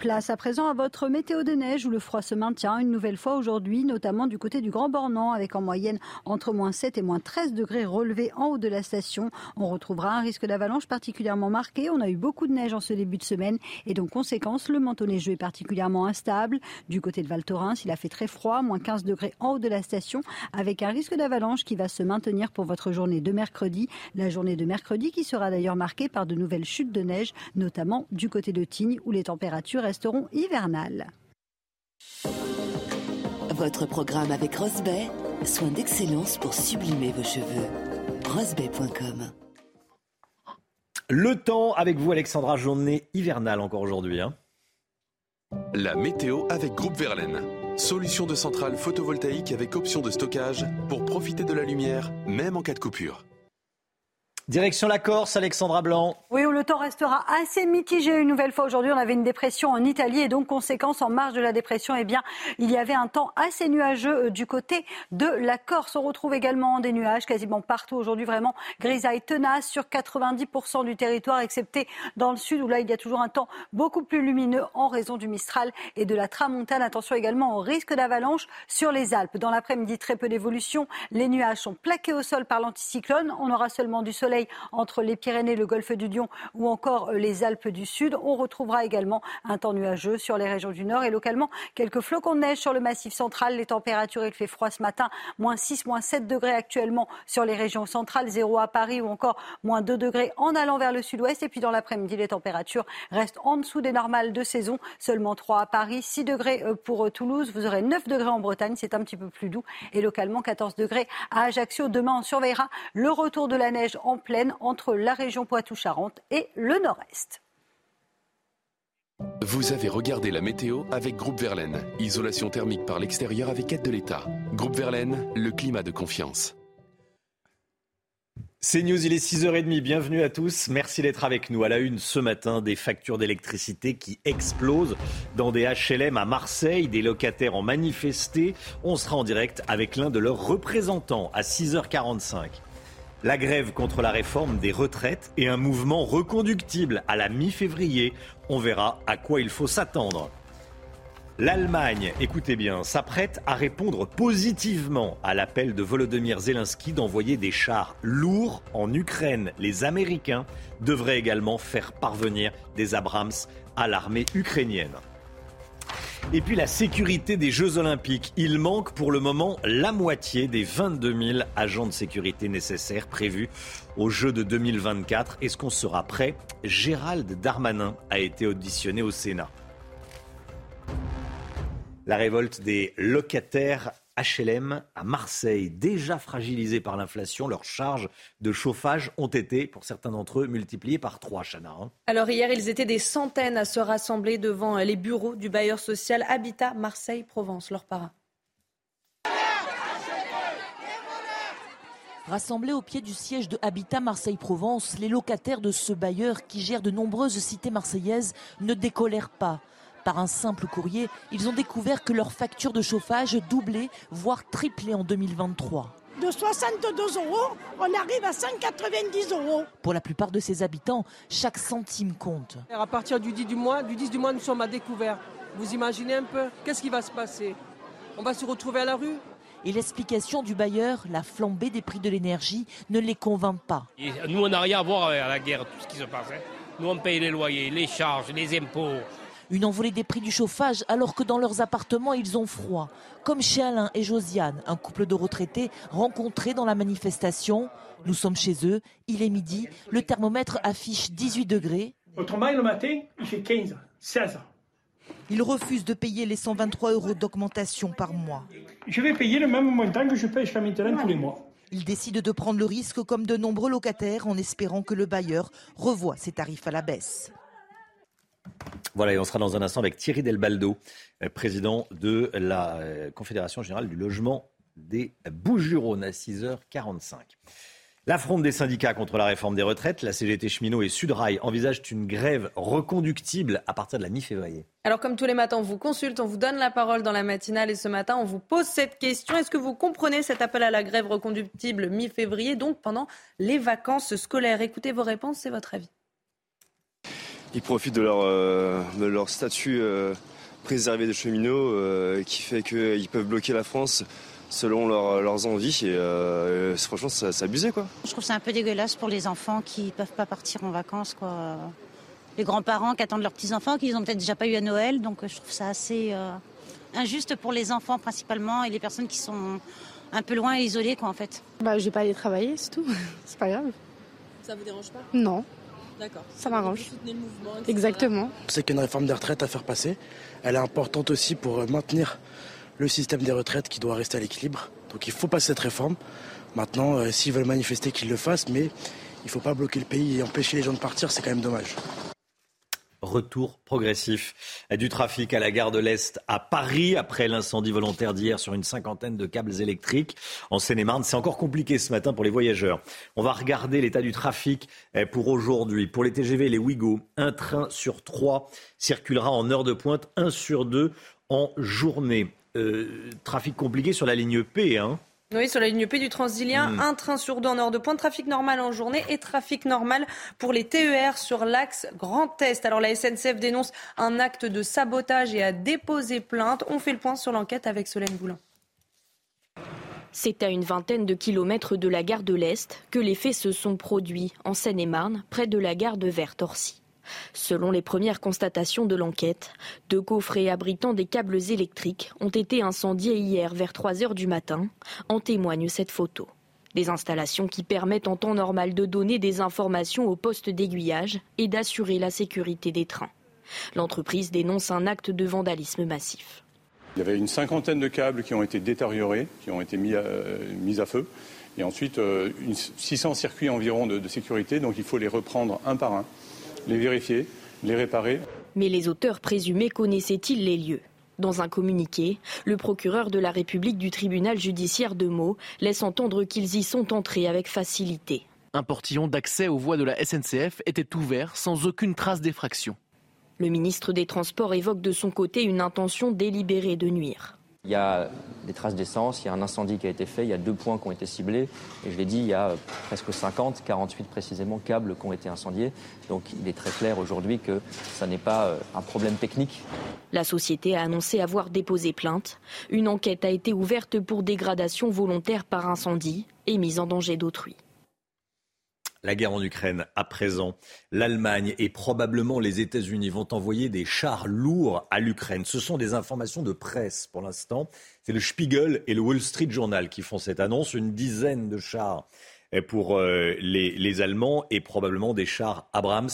Place à présent à votre météo de neige où le froid se maintient une nouvelle fois aujourd'hui, notamment du côté du Grand Bornand, avec en moyenne entre moins 7 et moins 13 degrés relevés en haut de la station. On retrouvera un risque d'avalanche particulièrement marqué. On a eu beaucoup de neige en ce début de semaine et donc conséquence, le manteau neigeux est particulièrement instable. Du côté de Val Thorens, il a fait très froid, moins 15 degrés en haut de la station, avec un risque d'avalanche qui va se maintenir pour votre journée de mercredi. La journée de mercredi qui sera d'ailleurs marquée par de nouvelles chutes de neige, notamment du côté de Tignes où les températures resteront hivernales. Votre programme avec Rosbay, soin d'excellence pour sublimer vos cheveux. Rosbay.com Le temps avec vous, Alexandra, journée hivernale encore aujourd'hui. hein. La météo avec Groupe Verlaine. Solution de centrale photovoltaïque avec option de stockage pour profiter de la lumière, même en cas de coupure. Direction la Corse, Alexandra Blanc. Oui, où le temps restera assez mitigé une nouvelle fois aujourd'hui. On avait une dépression en Italie et donc conséquence en marge de la dépression, eh bien, il y avait un temps assez nuageux euh, du côté de la Corse. On retrouve également des nuages quasiment partout aujourd'hui, vraiment grisaille tenace sur 90% du territoire, excepté dans le sud où là il y a toujours un temps beaucoup plus lumineux en raison du Mistral et de la Tramontane. Attention également au risque d'avalanche sur les Alpes. Dans l'après-midi, très peu d'évolution. Les nuages sont plaqués au sol par l'anticyclone. On aura seulement du soleil Entre les Pyrénées, le golfe du Lion ou encore les Alpes du Sud. On retrouvera également un temps nuageux sur les régions du Nord et localement quelques flocons de neige sur le massif central. Les températures, il fait froid ce matin, moins 6, moins 7 degrés actuellement sur les régions centrales, 0 à Paris ou encore moins 2 degrés en allant vers le sud-ouest. Et puis dans l'après-midi, les températures restent en dessous des normales de saison, seulement 3 à Paris, 6 degrés euh, pour euh, Toulouse, vous aurez 9 degrés en Bretagne, c'est un petit peu plus doux, et localement 14 degrés à Ajaccio. Demain, on surveillera le retour de la neige en entre la région Poitou-Charentes et le nord-est. Vous avez regardé la météo avec Groupe Verlaine. Isolation thermique par l'extérieur avec aide de l'État. Groupe Verlaine, le climat de confiance. C'est News, il est 6h30, bienvenue à tous. Merci d'être avec nous. À la une ce matin, des factures d'électricité qui explosent dans des HLM à Marseille. Des locataires ont manifesté. On sera en direct avec l'un de leurs représentants à 6h45. La grève contre la réforme des retraites et un mouvement reconductible à la mi-février. On verra à quoi il faut s'attendre. L'Allemagne, écoutez bien, s'apprête à répondre positivement à l'appel de Volodymyr Zelensky d'envoyer des chars lourds en Ukraine. Les Américains devraient également faire parvenir des Abrams à l'armée ukrainienne. Et puis la sécurité des Jeux Olympiques. Il manque pour le moment la moitié des 22 000 agents de sécurité nécessaires prévus aux Jeux de 2024. Est-ce qu'on sera prêt? Gérald Darmanin a été auditionné au Sénat. La révolte des locataires HLM à Marseille, déjà fragilisés par l'inflation, leurs charges de chauffage ont été, pour certains d'entre eux, multipliées par trois, Chana. Hein. Alors hier, ils étaient des centaines à se rassembler devant les bureaux du bailleur social Habitat Marseille-Provence, leur para. Rassemblés au pied du siège de Habitat Marseille-Provence, les locataires de ce bailleur qui gère de nombreuses cités marseillaises ne décolèrent pas. Par un simple courrier, ils ont découvert que leur facture de chauffage doublait, voire triplait en 2023 de 62 euros, on arrive à 190 euros. Pour la plupart de ces habitants, chaque centime compte. À partir du 10 du mois, du 10 du mois, nous sommes à découvert. Vous imaginez un peu Qu'est-ce qui va se passer? On va se retrouver à la rue? Et l'explication du bailleur, la flambée des prix de l'énergie, ne les convainc pas. nous, on n'a rien à voir avec la guerre, tout ce qui se passe. Hein. Nous, on paye les loyers, les charges, les impôts. Une envolée des prix du chauffage alors que dans leurs appartements ils ont froid. Comme chez Alain et Josiane, un couple de retraités rencontrés dans la manifestation. Nous sommes chez eux, il est midi, le thermomètre affiche 18 degrés. Autrement, le matin, il fait 15, 16. Ils refusent de payer les 123 euros d'augmentation par mois. Je vais payer le même montant que je paye jusqu'à maintenant tous les mois. Ils décident de prendre le risque comme de nombreux locataires en espérant que le bailleur revoie ses tarifs à la baisse. Voilà, et on sera dans un instant avec Thierry Delbaldo, euh, président de la euh, Confédération générale du logement des Bouches-du-Rhône à 6h45. La fronde des syndicats contre la réforme des retraites, la CGT Cheminot et Sudrail envisagent une grève reconductible à partir de la mi-février. Alors comme tous les matins, on vous consulte, on vous donne la parole dans la matinale et ce matin, on vous pose cette question. Est-ce que vous comprenez cet appel à la grève reconductible mi-février, donc pendant les vacances scolaires? Écoutez vos réponses, c'est votre avis. Ils profitent de leur, euh, de leur statut euh, préservé de cheminots euh, qui fait qu'ils peuvent bloquer la France selon leurs envies. Et franchement, c'est abusé. Quoi. Je trouve ça un peu dégueulasse pour les enfants qui ne peuvent pas partir en vacances. Quoi. Les grands-parents qui attendent leurs petits-enfants, qu'ils n'ont peut-être déjà pas eu à Noël. Donc je trouve ça assez injuste pour les enfants principalement et les personnes qui sont un peu loin et isolées quoi, en fait. Bah, je vais pas aller travailler, c'est tout. c'est pas grave. Ça vous dérange pas? Non. D'accord. Ça m'arrange. le mouvement, Exactement. C'est qu'il y a une réforme des retraites à faire passer. Elle est importante aussi pour euh, maintenir le système des retraites qui doit rester à l'équilibre. Donc il faut passer cette réforme. Maintenant, euh, s'ils veulent manifester, qu'ils le fassent, mais il ne faut pas bloquer le pays et empêcher les gens de partir, c'est quand même dommage retour progressif du trafic à la gare de l'Est à Paris après l'incendie volontaire d'hier sur une cinquantaine de câbles électriques en Seine-et-Marne. C'est encore compliqué ce matin pour les voyageurs. On va regarder l'état du trafic eh, pour aujourd'hui. Pour les TGV et les Ouigo, un train sur trois circulera en heure de pointe, un sur deux en journée. Euh, trafic compliqué sur la ligne P, hein oui, sur la ligne P du Transilien, hmm. un train sur deux en heure de pointe, trafic normal en journée et trafic normal pour les TER sur l'axe Grand Est. Alors la SNCF dénonce un acte de sabotage et a déposé plainte. On fait le point sur l'enquête avec Solène Boulin. C'est à une vingtaine de kilomètres de la gare de l'Est que les faits se sont produits en Seine-et-Marne, près de la gare de Vert-Orcy. Selon les premières constatations de l'enquête, deux coffrets abritant des câbles électriques ont été incendiés hier vers 3 heures du matin, en témoigne cette photo. Des installations qui permettent en temps normal de donner des informations aux postes d'aiguillage et d'assurer la sécurité des trains. L'entreprise dénonce un acte de vandalisme massif. Il y avait une cinquantaine de câbles qui ont été détériorés, qui ont été mis à, à feu. Et ensuite, euh, une, 600 circuits environ de sécurité. Donc il faut les reprendre un par un, les vérifier, les réparer. Mais les auteurs présumés connaissaient-ils les lieux? Dans un communiqué, le procureur de la République du tribunal judiciaire de Meaux laisse entendre qu'ils y sont entrés avec facilité. Un portillon d'accès aux voies de la SNCF était ouvert sans aucune trace d'effraction. Le ministre des Transports évoque de son côté une intention délibérée de nuire. Il y a des traces d'essence, il y a un incendie qui a été fait, il y a deux points qui ont été ciblés. Et je l'ai dit, il y a presque 50, 48 précisément, câbles qui ont été incendiés. Donc il est très clair aujourd'hui que ça n'est pas euh, un problème technique. La société a annoncé avoir déposé plainte. Une enquête a été ouverte pour dégradation volontaire par incendie et mise en danger d'autrui. La guerre en Ukraine, à présent, l'Allemagne et probablement les États-Unis vont envoyer des chars lourds à l'Ukraine. Ce sont des informations de presse pour l'instant. C'est le Spiegel et le Wall Street Journal qui font cette annonce. Une dizaine de chars pour euh, les, Allemands et probablement des chars Abrams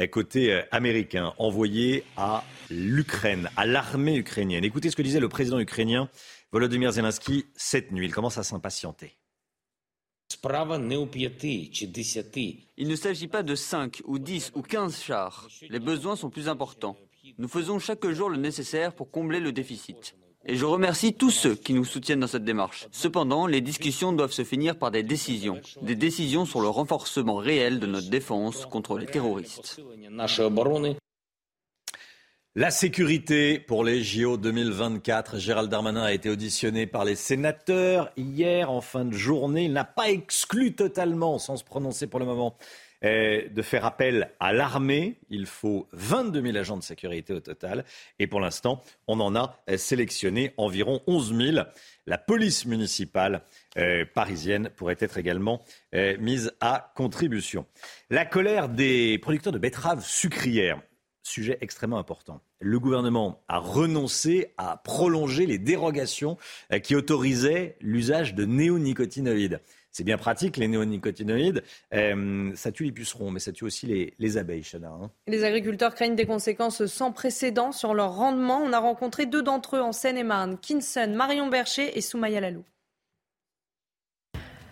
euh, côté euh, américain envoyés à l'Ukraine, à l'armée ukrainienne. Écoutez ce que disait le président ukrainien Volodymyr Zelensky cette nuit. Il commence à s'impatienter. Il ne s'agit pas de 5 ou 10 ou 15 chars. Les besoins sont plus importants. Nous faisons chaque jour le nécessaire pour combler le déficit. Et je remercie tous ceux qui nous soutiennent dans cette démarche. Cependant, les discussions doivent se finir par des décisions. Des décisions sur le renforcement réel de notre défense contre les terroristes. La sécurité pour les JO 2024. Gérald Darmanin a été auditionné par les sénateurs hier en fin de journée. Il n'a pas exclu totalement, sans se prononcer pour le moment, eh, de faire appel à l'armée. Il faut 22 000 agents de sécurité au total. Et pour l'instant, on en a sélectionné environ 11 000. La police municipale eh, parisienne pourrait être également eh, mise à contribution. La colère des producteurs de betteraves sucrières sujet extrêmement important. Le gouvernement a renoncé à prolonger les dérogations euh, qui autorisaient l'usage de néonicotinoïdes. C'est bien pratique, les néonicotinoïdes. Euh, ça tue les pucerons, mais ça tue aussi les, les abeilles, Chana. Hein. Les agriculteurs craignent des conséquences sans précédent sur leur rendement. On a rencontré deux d'entre eux en Seine-et-Marne, Kinson, Marion Bercher et Soumaya Lalou.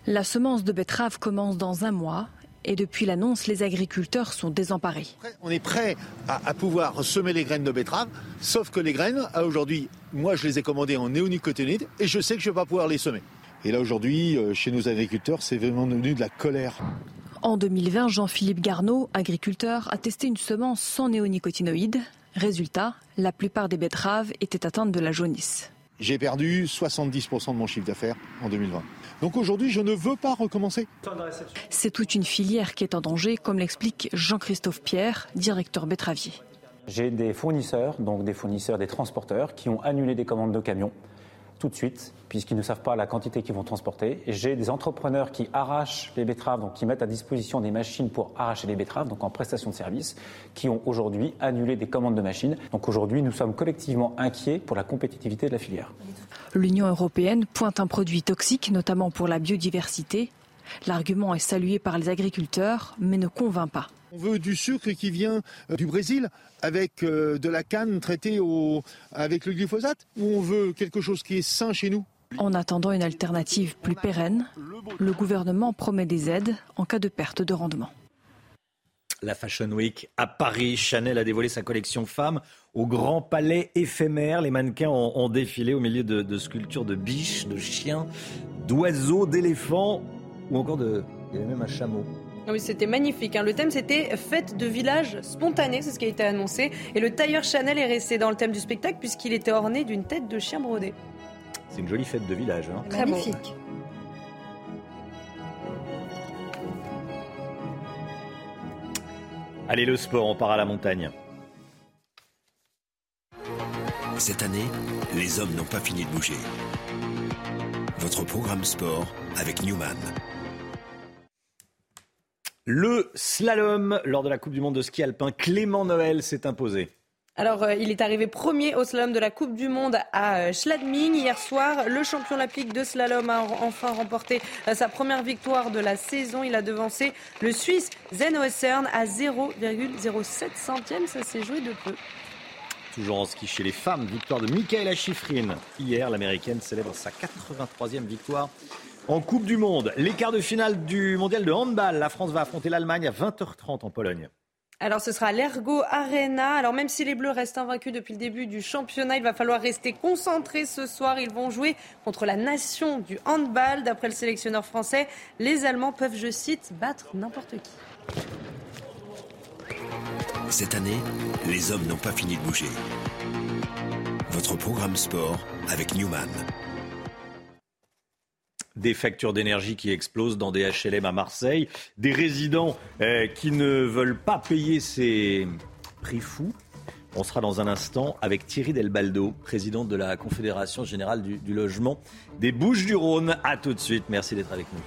La semence de betterave commence dans un mois. Et depuis l'annonce, les agriculteurs sont désemparés. On est prêt à, à, pouvoir semer les graines de betterave, sauf que les graines, aujourd'hui, moi je les ai commandées en néonicotinoïdes et je sais que je ne vais pas pouvoir les semer. Et là aujourd'hui, chez nos agriculteurs, c'est vraiment devenu de la colère. En 2020, Jean-Philippe Garneau, agriculteur, a testé une semence sans néonicotinoïdes. Résultat, la plupart des betteraves étaient atteintes de la jaunisse. J'ai perdu 70% de mon chiffre d'affaires en 2020. Donc aujourd'hui, je ne veux pas recommencer. C'est toute une filière qui est en danger, comme l'explique Jean-Christophe Pierre, directeur betteravier. J'ai des fournisseurs, donc des fournisseurs, des transporteurs, qui ont annulé des commandes de camions tout de suite, puisqu'ils ne savent pas la quantité qu'ils vont transporter. J'ai des entrepreneurs qui arrachent les betteraves, donc qui mettent à disposition des machines pour arracher les betteraves, donc en prestation de service, qui ont aujourd'hui annulé des commandes de machines. Donc aujourd'hui, nous sommes collectivement inquiets pour la compétitivité de la filière. L'Union européenne pointe un produit toxique, notamment pour la biodiversité. L'argument est salué par les agriculteurs, mais ne convainc pas. On veut du sucre qui vient du Brésil avec de la canne traitée au, avec le glyphosate ou on veut quelque chose qui est sain chez nous? En attendant une alternative plus pérenne, le gouvernement promet des aides en cas de perte de rendement. La Fashion Week à Paris, Chanel a dévoilé sa collection femmes au Grand Palais éphémère. Les mannequins ont, ont défilé au milieu de, de, sculptures de biches, de chiens, d'oiseaux, d'éléphants ou encore de... Il y avait même un chameau. Oui, c'était magnifique. Hein. Le thème, c'était fête de village spontanée, c'est ce qui a été annoncé. Et le tailleur Chanel est resté dans le thème du spectacle puisqu'il était orné d'une tête de chien brodé. C'est une jolie fête de village. Hein. Très magnifique. Allez, le sport, on part à la montagne. Cette année, les hommes n'ont pas fini de bouger. Votre programme sport avec Newman. Le slalom lors de la Coupe du Monde de ski alpin, Clément Noël s'est imposé. Alors, euh, il est arrivé premier au slalom de la Coupe du Monde à euh, Schladming hier soir. Le champion olympique de slalom a enfin remporté euh, sa première victoire de la saison. Il a devancé le Suisse Zeno Essern à 0,07 centième. Ça s'est joué de peu. Toujours en ski chez les femmes, victoire de Michaela Schifrin. Hier, l'américaine célèbre sa 83e victoire en Coupe du Monde. Les quarts de finale du mondial de handball. La France va affronter l'Allemagne à 20h30 en Pologne. Alors ce sera l'Ergo Arena. Alors même si les Bleus restent invaincus depuis le début du championnat, il va falloir rester concentré ce soir. Ils vont jouer contre la nation du handball. D'après le sélectionneur français, les Allemands peuvent, je cite, battre n'importe qui. Cette année, les hommes n'ont pas fini de bouger. Votre programme sport avec Newman. Des factures d'énergie qui explosent dans des HLM à Marseille, des résidents euh, qui ne veulent pas payer ces prix fous. On sera dans un instant avec Thierry Delbaldo, président de la Confédération générale du, du logement des Bouches-du-Rhône. A tout de suite, merci d'être avec nous.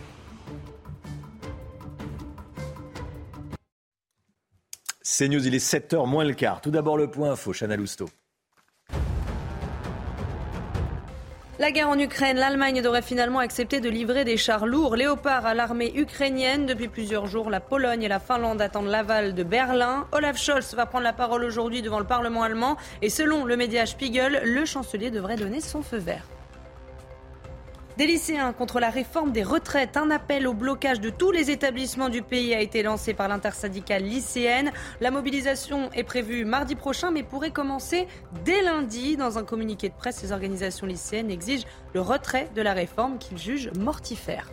C'est News, il est 7h moins le quart. Tout d'abord le point info, Chana Lousteau. La guerre en Ukraine, l'Allemagne devrait finalement accepter de livrer des chars lourds Léopard à l'armée ukrainienne. Depuis plusieurs jours, la Pologne et la Finlande attendent l'aval de Berlin. Olaf Scholz va prendre la parole aujourd'hui devant le Parlement allemand et selon le média Spiegel, le chancelier devrait donner son feu vert. Des lycéens contre la réforme des retraites. Un appel au blocage de tous les établissements du pays a été lancé par l'intersyndicale lycéenne. La mobilisation est prévue mardi prochain, mais pourrait commencer dès lundi. Dans un communiqué de presse, les organisations lycéennes exigent le retrait de la réforme qu'ils jugent mortifère.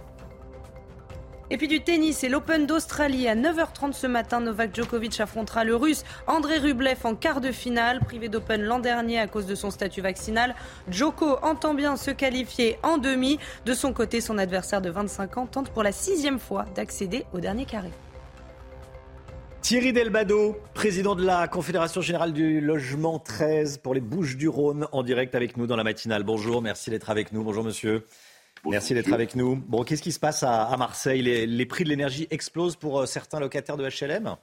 Et puis du tennis et l'Open d'Australie à 9h30 ce matin. Novak Djokovic affrontera le russe André Rublev en quart de finale. Privé d'Open l'an dernier à cause de son statut vaccinal, Djoko entend bien se qualifier en demi. De son côté, son adversaire de 25 ans tente pour la sixième fois d'accéder au dernier carré. Thierry Delbado, président de la Confédération générale du logement 13 pour les Bouches du Rhône, en direct avec nous dans la matinale. Bonjour, merci d'être avec nous. Bonjour monsieur. Merci d'être avec nous. Bon, qu'est-ce qui se passe à, à Marseille? Les, les, prix de l'énergie explosent pour euh, certains locataires de HLM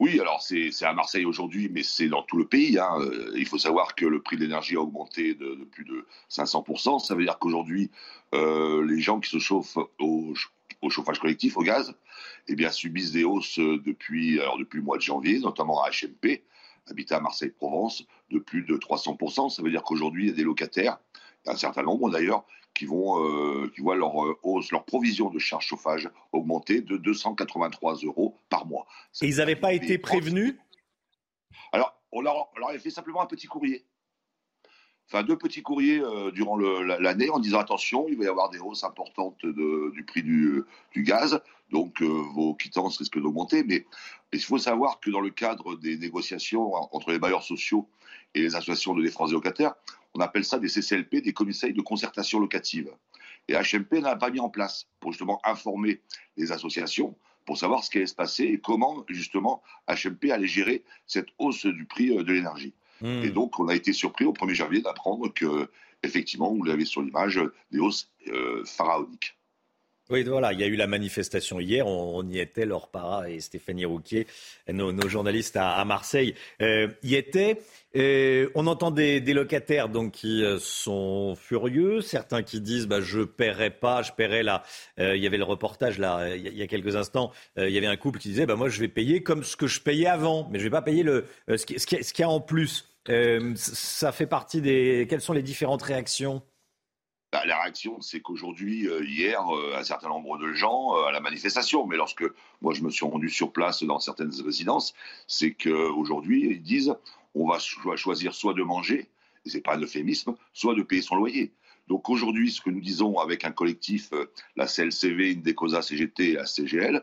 oui, alors c'est à Marseille aujourd'hui, mais c'est dans tout le pays. Hein. Il faut savoir que le prix de l'énergie a augmenté de, de, plus de 500%. Ça veut dire qu'aujourd'hui, euh, les gens qui se chauffent au, au, chauffage collectif, au gaz, eh bien, subissent des hausses depuis, alors depuis le mois de janvier, notamment à HMP, Habitat Marseille-Provence, de plus de 300%. Ça veut dire qu'aujourd'hui, il y a des locataires, un certain nombre d'ailleurs, qui vont euh, qui voient leur euh, hausse, leur provision de charge chauffage augmenter de 283 euros par mois. Et ils n'avaient pas été prévenus? Alors, on leur, on leur avait fait simplement un petit courrier. Enfin, deux petits courriers euh, durant l'année en disant attention, il va y avoir des hausses importantes de, du prix du, du, gaz, donc euh, vos quittances risquent d'augmenter. Mais il faut savoir que dans le cadre des négociations entre les bailleurs sociaux et les associations de défense des locataires, on appelle ça des CCLP, des conseils de concertation locative. Et HMP n'a pas mis en place pour justement informer les associations pour savoir ce qui allait se passer et comment justement HMP allait gérer cette hausse du prix de l'énergie. Mmh. Et donc on a été surpris au 1er janvier d'apprendre que effectivement, vous l'avez sur l'image, des hausses euh, pharaoniques. Oui, voilà, il y a eu la manifestation hier, on, y était, Laure Para et Stéphanie Rouquier, nos, journalistes à, Marseille, euh, y étaient. Euh, on entend des, locataires donc qui euh, sont furieux, certains qui disent bah, je paierai pas, je paierai là. Il y avait le reportage là il y a quelques instants, il y avait un couple qui disait bah, moi je vais payer comme ce que je payais avant, mais je vais pas payer le ce qu'il qui, qui y a en plus. ça fait partie des. Quelles sont les différentes réactions? Bah, la réaction, c'est qu'aujourd'hui, euh, hier, euh, un certain nombre de gens euh, à la manifestation, mais lorsque moi je me suis rendu sur place dans certaines résidences, c'est qu'aujourd'hui, ils disent on va cho choisir soit de manger, et c'est pas un euphémisme, soit de payer son loyer. Donc aujourd'hui, ce que nous disons avec un collectif, la CLCV, Indecosa, CGT et la CGL,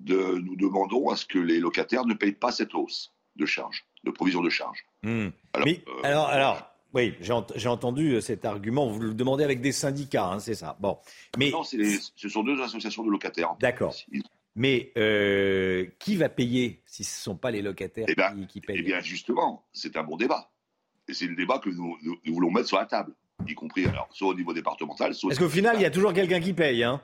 de, nous demandons à ce que les locataires ne payent pas cette hausse de charge, de provision de charge. Mmh. Alors, mais, alors, alors oui, j'ai entendu euh, cet argument. Vous le demandez avec des syndicats, hein, c'est ça. Bon, mais non, les, ce sont deux associations de locataires. D'accord. Mais euh, qui va payer si ce ne sont pas les locataires eh ben, qui, qui, payent Eh bien, justement, c'est un bon débat. Et c'est le débat que nous, nous, nous, voulons mettre sur la table. y compris alors, soit au niveau départemental, soit. Parce qu'au final, il y a toujours quelqu'un qui paye. Hein.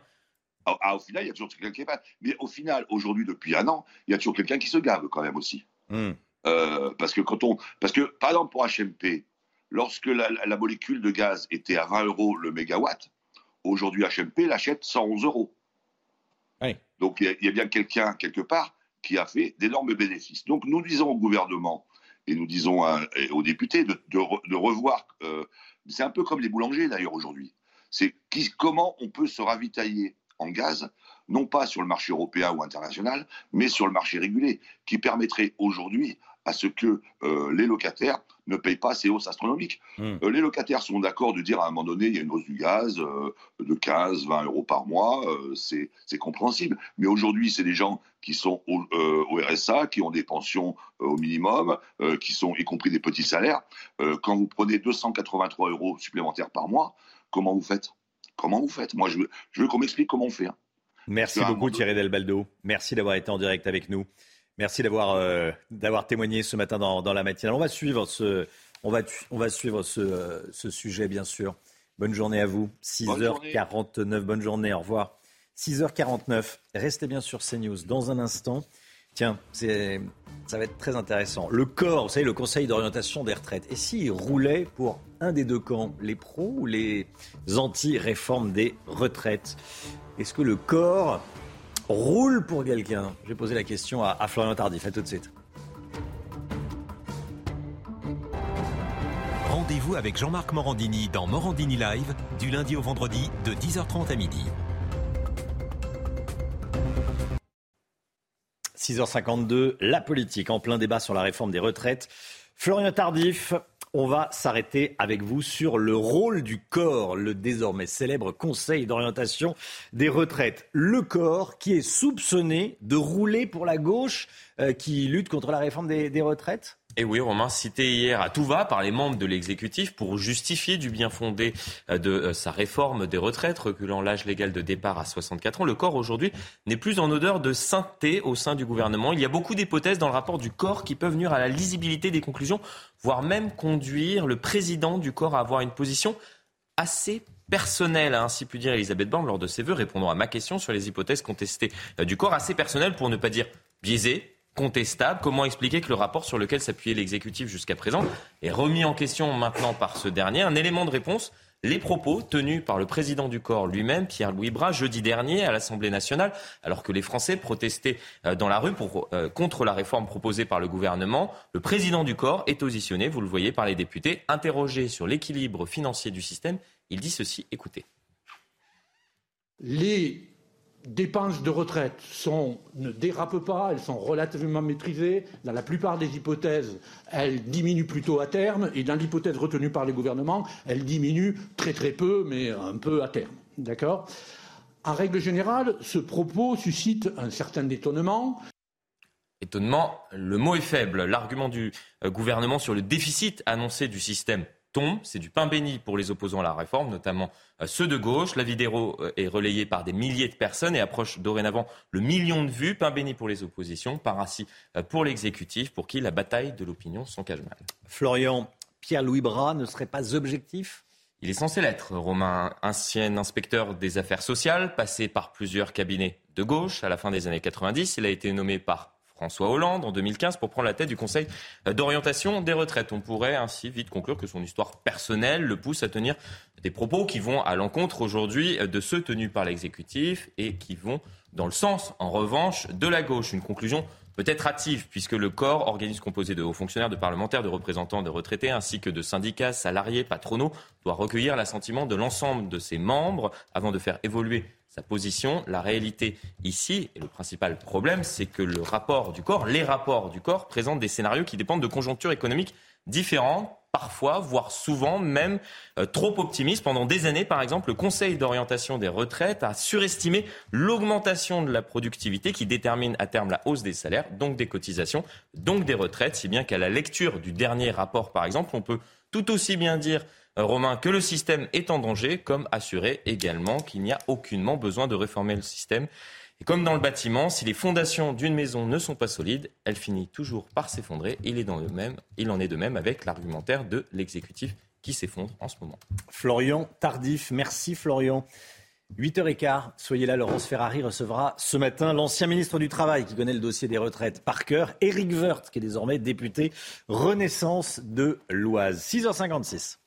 Ah, ah, au final, il y a toujours quelqu'un qui paye. Mais au final, aujourd'hui, depuis un an, il y a toujours quelqu'un qui se gave quand même aussi. Hmm. Euh, parce que quand on, parce que par exemple pour HMP, lorsque la, la molécule de gaz était à 20 euros le mégawatt, aujourd'hui HMP l'achète 111 euros. Oui. Donc il y, a- il y a bien quelqu'un quelque part qui a fait d'énormes bénéfices. Donc nous disons au gouvernement et nous disons à- et aux députés de, de re- de revoir. euh, c'est un peu comme les boulangers d'ailleurs aujourd'hui. C'est qui- comment on peut se ravitailler en gaz, non pas sur le marché européen ou international, mais sur le marché régulé, qui permettrait aujourd'hui à ce que euh, les locataires ne payent pas ces hausses astronomiques. Hmm. Euh, les locataires sont d'accord de dire à un moment donné, il y a une hausse du gaz euh, de 15, 20 euros par mois, euh, c'est compréhensible. Mais aujourd'hui, c'est des gens qui sont au, euh, au RSA, qui ont des pensions euh, au minimum, euh, qui sont y compris des petits salaires. Quand vous prenez 283 euros supplémentaires par mois, comment vous faites? Comment vous faites? Moi, je veux, je veux qu'on m'explique comment on fait. hein. Merci beaucoup Thierry Delbaldo. Merci d'avoir été en direct avec nous. Merci d'avoir euh, d'avoir témoigné ce matin dans, dans la matinale. On va suivre ce on va on va suivre ce, euh, ce sujet bien sûr. Bonne journée à vous. 6h49. Bonne journée. Au revoir. 6h49. Restez bien sur CNews dans un instant. Tiens, ça va être très intéressant. Le corps, vous savez, le Conseil d'orientation des retraites. Et s'il roulait pour un des deux camps, les pros ou les anti-réformes des retraites? Est-ce que le corps roule pour quelqu'un Je vais poser la question à, à Florian Tardif. À tout de suite. Rendez-vous avec Jean-Marc Morandini dans Morandini Live du lundi au vendredi de 10h30 à midi. 6h52, la politique en plein débat sur la réforme des retraites. Florian Tardif, on va s'arrêter avec vous sur le rôle du corps, le désormais célèbre Conseil d'orientation des retraites. Le corps qui est soupçonné de rouler pour la gauche euh, qui lutte contre la réforme des, des retraites? Et oui, Romain, cité hier à tout va par les membres de l'exécutif pour justifier du bien fondé euh, de euh, sa réforme des retraites, reculant l'âge légal de départ à 64 ans. Le corps aujourd'hui n'est plus en odeur de sainteté au sein du gouvernement. Il y a beaucoup d'hypothèses dans le rapport du corps qui peuvent nuire à la lisibilité des conclusions, voire même conduire le président du corps à avoir une position assez personnelle, a ainsi pu dire Elisabeth Borne lors de ses vœux, répondant à ma question sur les hypothèses contestées euh, du corps, assez personnelles pour ne pas dire biaisées, contestable. Comment expliquer que le rapport sur lequel s'appuyait l'exécutif jusqu'à présent est remis en question maintenant par ce dernier? Un élément de réponse les propos tenus par le président du corps lui-même, Pierre-Louis Bras, jeudi dernier à l'Assemblée nationale, alors que les Français protestaient euh, dans la rue euh, contre la réforme proposée par le gouvernement. Le président du corps est auditionné, vous le voyez, par les députés. Interrogé sur l'équilibre financier du système, il dit ceci, écoutez. Les dépenses de retraite ne dérapent pas, elles sont relativement maîtrisées. Dans la plupart des hypothèses, elles diminuent plutôt à terme. Et dans l'hypothèse retenue par les gouvernements, elles diminuent très très peu, mais un peu à terme. D'accord? En règle générale, ce propos suscite un certain étonnement. Étonnement, le mot est faible. L'argument du gouvernement sur le déficit annoncé du système tombe. C'est du pain béni pour les opposants à la réforme, notamment euh, ceux de gauche. La vidéo euh, est relayée par des milliers de personnes et approche dorénavant le million de vues. Pain béni pour les oppositions, par ainsi euh, pour l'exécutif, pour qui la bataille de l'opinion s'engage mal. Florian, Pierre-Louis Bras ne serait pas objectif? Il est censé l'être, Romain, ancien inspecteur des affaires sociales, passé par plusieurs cabinets de gauche à la fin des années 90. Il a été nommé par François Hollande en 2015 pour prendre la tête du Conseil d'orientation des retraites. On pourrait ainsi vite conclure que son histoire personnelle le pousse à tenir des propos qui vont à l'encontre aujourd'hui de ceux tenus par l'exécutif et qui vont dans le sens, en revanche, de la gauche. Une conclusion peut-être hâtive, puisque le corps, organisme composé de hauts fonctionnaires, de parlementaires, de représentants de retraités, ainsi que de syndicats, salariés, patronaux, doit recueillir l'assentiment de l'ensemble de ses membres avant de faire évoluer sa position. La réalité ici, et le principal problème, c'est que le rapport du corps, les rapports du corps, présentent des scénarios qui dépendent de conjonctures économiques différentes, parfois, voire souvent même euh, trop optimistes. Pendant des années, par exemple, le Conseil d'orientation des retraites a surestimé l'augmentation de la productivité qui détermine à terme la hausse des salaires, donc des cotisations, donc des retraites, si bien qu'à la lecture du dernier rapport, par exemple, on peut tout aussi bien dire Romain, que le système est en danger, comme assurer également qu'il n'y a aucunement besoin de réformer le système. Et comme dans le bâtiment, si les fondations d'une maison ne sont pas solides, elle finit toujours par s'effondrer. Il, il en est de même avec l'argumentaire de l'exécutif qui s'effondre en ce moment. Florian Tardif, merci Florian. 8h15, soyez là, Laurence Ferrari recevra ce matin l'ancien ministre du Travail qui connaît le dossier des retraites par cœur, Éric Woerth, qui est désormais député Renaissance de l'Oise. 6h56.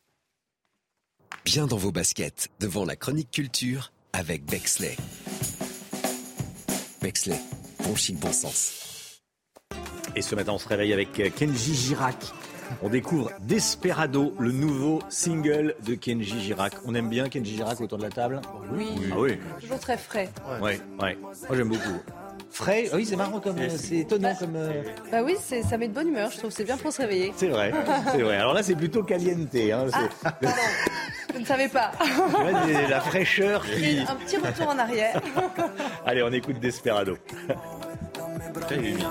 Bien dans vos baskets, devant la chronique culture avec Bexley. Bexley, bon chic, bon sens. Et ce matin, on se réveille avec Kenji Girac. On découvre Desperado, le nouveau single de Kenji Girac. On aime bien Kenji Girac autour de la table? Oui. Ah oui. Toujours très frais. Ouais, ouais. Moi j'aime beaucoup. Frais, oui, c'est marrant comme, c'est étonnant comme. euh, Bah oui, c'est- ça met de bonne humeur, je trouve. C'est bien pour se réveiller. C'est vrai, c'est vrai. Alors là, c'est plutôt caliente. Hein. c'est- Je ne savais pas. La fraîcheur qui. Un petit retour en arrière. Allez, on écoute Desperado. Très humide.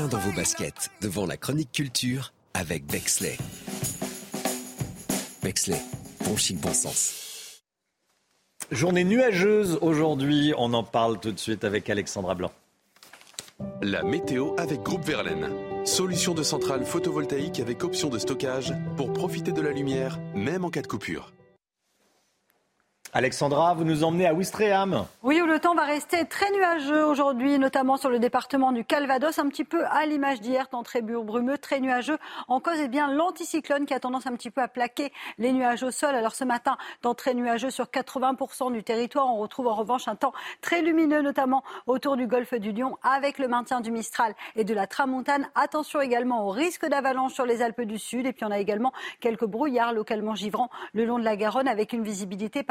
Bien dans vos baskets, devant la chronique culture avec Bexley. Bexley, bon chic, bon sens. Journée nuageuse aujourd'hui. On en parle tout de suite avec Alexandra Blanc. La météo avec Groupe Verlaine. Solution de centrale photovoltaïque avec option de stockage pour profiter de la lumière, même en cas de coupure. Alexandra, vous nous emmenez à Ouistreham. Oui, où le temps va rester très nuageux aujourd'hui, notamment sur le département du Calvados, un petit peu à l'image d'hier, temps très brumeux, très nuageux. En cause, eh bien, l'anticyclone qui a tendance un petit peu à plaquer les nuages au sol. Alors ce matin, temps très nuageux sur 80% du territoire. On retrouve en revanche un temps très lumineux, notamment autour du golfe du Lion, avec le maintien du Mistral et de la Tramontane. Attention également au risque d'avalanche sur les Alpes du Sud. Et puis on a également quelques brouillards localement givrants le long de la Garonne, avec une visibilité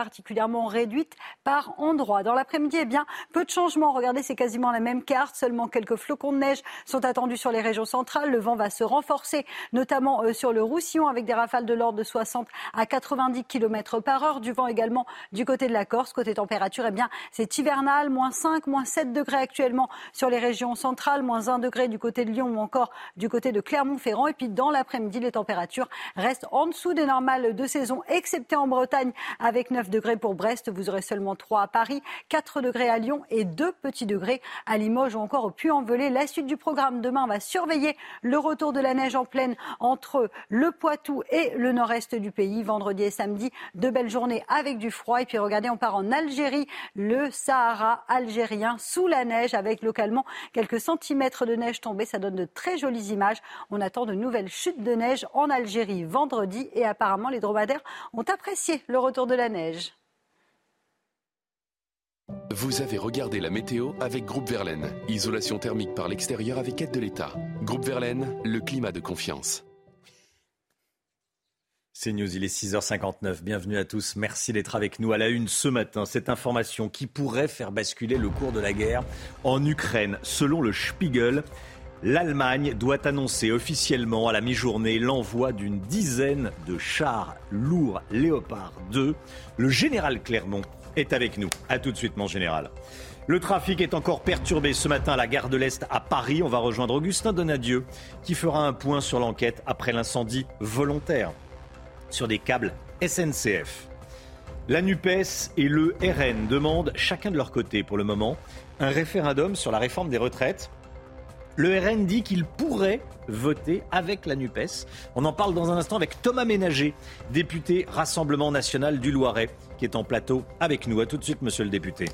réduite par endroits. Dans l'après-midi, eh bien, peu de changements. Regardez, c'est quasiment la même carte. Seulement quelques flocons de neige sont attendus sur les régions centrales. Le vent va se renforcer, notamment euh, sur le Roussillon, avec des rafales de l'ordre de 60 à 90 km par heure. Du vent également du côté de la Corse. Côté température, eh bien, c'est hivernal. Moins 5, moins 7 degrés actuellement sur les régions centrales. Moins 1 degré du côté de Lyon ou encore du côté de Clermont-Ferrand. Et puis, dans l'après-midi, les températures restent en dessous des normales de saison, excepté en Bretagne, avec 9 degrés pour Brest. Vous aurez seulement 3 à Paris, 4 degrés à Lyon et 2 petits degrés à Limoges ou encore au Puy-en-Velay. La suite du programme demain, on va surveiller le retour de la neige en pleine entre le Poitou et le nord-est du pays. Vendredi et samedi, de belles journées avec du froid. Et puis regardez, on part en Algérie, le Sahara algérien sous la neige avec localement quelques centimètres de neige tombée. Ça donne de très jolies images. On attend de nouvelles chutes de neige en Algérie vendredi et apparemment les dromadaires ont apprécié le retour de la neige. Vous avez regardé la météo avec Groupe Verlaine. Isolation thermique par l'extérieur avec aide de l'État. Groupe Verlaine, le climat de confiance. C'est News, il est 6h59. Bienvenue à tous. Merci d'être avec nous à la une ce matin. Cette information qui pourrait faire basculer le cours de la guerre en Ukraine. Selon le Spiegel, l'Allemagne doit annoncer officiellement à la mi-journée l'envoi d'une dizaine de chars lourds Léopard 2. Le général Clermont est avec nous. A tout de suite, mon général. Le trafic est encore perturbé ce matin à la gare de l'Est à Paris. On va rejoindre Augustin Donadieu qui fera un point sur l'enquête après l'incendie volontaire sur des câbles SNCF. La NUPES et le RN demandent chacun de leur côté pour le moment un référendum sur la réforme des retraites. Le RN dit qu'il pourrait voter avec la NUPES. On en parle dans un instant avec Thomas Ménager, député Rassemblement national du Loiret, qui est en plateau avec nous. A tout de suite, monsieur le député.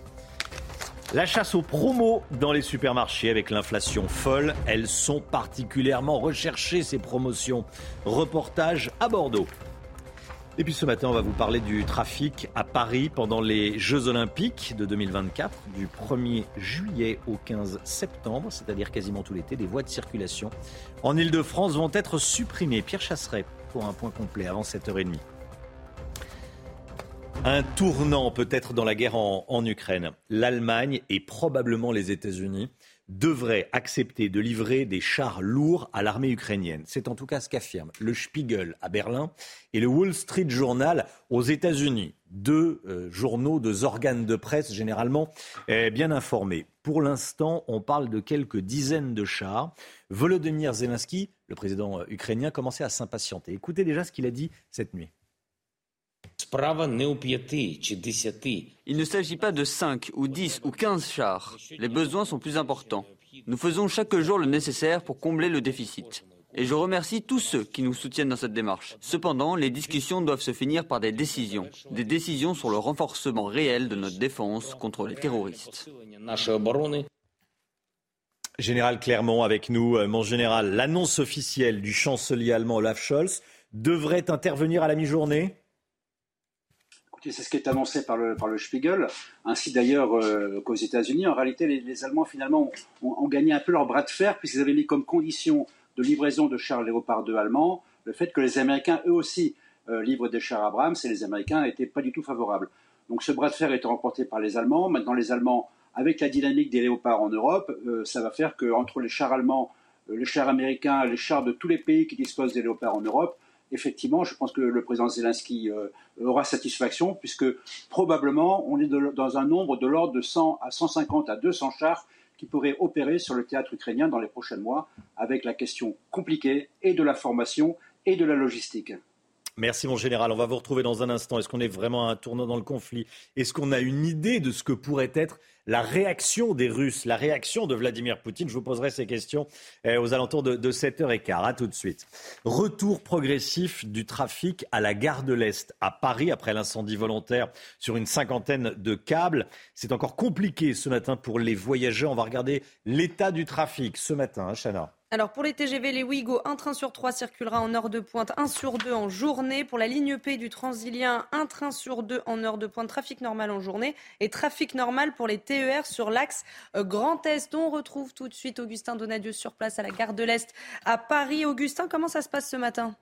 La chasse aux promos dans les supermarchés avec l'inflation folle, elles sont particulièrement recherchées ces promotions. Reportage à Bordeaux. Et puis ce matin, on va vous parler du trafic à Paris pendant les Jeux Olympiques de 2024, du 1er juillet au 15 septembre, c'est-à-dire quasiment tout l'été. Des voies de circulation en Ile-de-France vont être supprimées. Pierre Chasseret pour un point complet avant 7h30. Un tournant peut-être dans la guerre en, Ukraine. L'Allemagne et probablement les États-Unis devrait accepter de livrer des chars lourds à l'armée ukrainienne. C'est en tout cas ce qu'affirment le Spiegel à Berlin et le Wall Street Journal aux États-Unis. Deux euh, journaux, deux organes de presse généralement eh, bien informés. Pour l'instant, on parle de quelques dizaines de chars. Volodymyr Zelensky, le président euh, ukrainien, commençait à s'impatienter. Écoutez déjà ce qu'il a dit cette nuit. Il ne s'agit pas de 5 ou 10 ou 15 chars. Les besoins sont plus importants. Nous faisons chaque jour le nécessaire pour combler le déficit. Et je remercie tous ceux qui nous soutiennent dans cette démarche. Cependant, les discussions doivent se finir par des décisions. Des décisions sur le renforcement réel de notre défense contre les terroristes. Général Clermont avec nous. Euh, Mon général, l'annonce officielle du chancelier allemand Olaf Scholz devrait intervenir à la mi-journée C'est ce qui est annoncé par le, par le Spiegel, ainsi d'ailleurs euh, qu'aux États-Unis. En réalité, les, Allemands, finalement, ont, ont gagné un peu leur bras de fer, puisqu'ils avaient mis comme condition de livraison de chars Léopard 2 allemands le fait que les Américains, eux aussi, euh, livrent des chars Abrams, et les Américains n'étaient pas du tout favorables. Donc ce bras de fer est remporté par les Allemands. Maintenant, les Allemands, avec la dynamique des Léopards en Europe, euh, ça va faire qu'entre les chars allemands, euh, les chars américains, les chars de tous les pays qui disposent des Léopards en Europe, effectivement, je pense que le président Zelensky euh, aura satisfaction, puisque probablement on est dans un nombre de l'ordre de 100 à 150 à 200 chars qui pourraient opérer sur le théâtre ukrainien dans les prochains mois, avec la question compliquée et de la formation et de la logistique. Merci mon général, on va vous retrouver dans un instant. Est-ce qu'on est vraiment à un tournant dans le conflit? Est-ce qu'on a une idée de ce que pourrait être la réaction des Russes, la réaction de Vladimir Poutine? Je vous poserai ces questions euh, aux alentours de, de 7h15. À tout de suite. Retour progressif du trafic à la gare de l'Est à Paris après l'incendie volontaire sur une cinquantaine de câbles. C'est encore compliqué ce matin pour les voyageurs. On va regarder l'état du trafic ce matin, hein, Chana. Alors pour les TGV, les Ouigo, un train sur trois circulera en heure de pointe, un sur deux en journée. Pour la ligne P du Transilien, un train sur deux en heure de pointe, trafic normal en journée et trafic normal pour les TER sur l'axe euh, Grand Est. On retrouve tout de suite Augustin Donadieu sur place à la gare de l'Est à Paris. Augustin, comment ça se passe ce matin?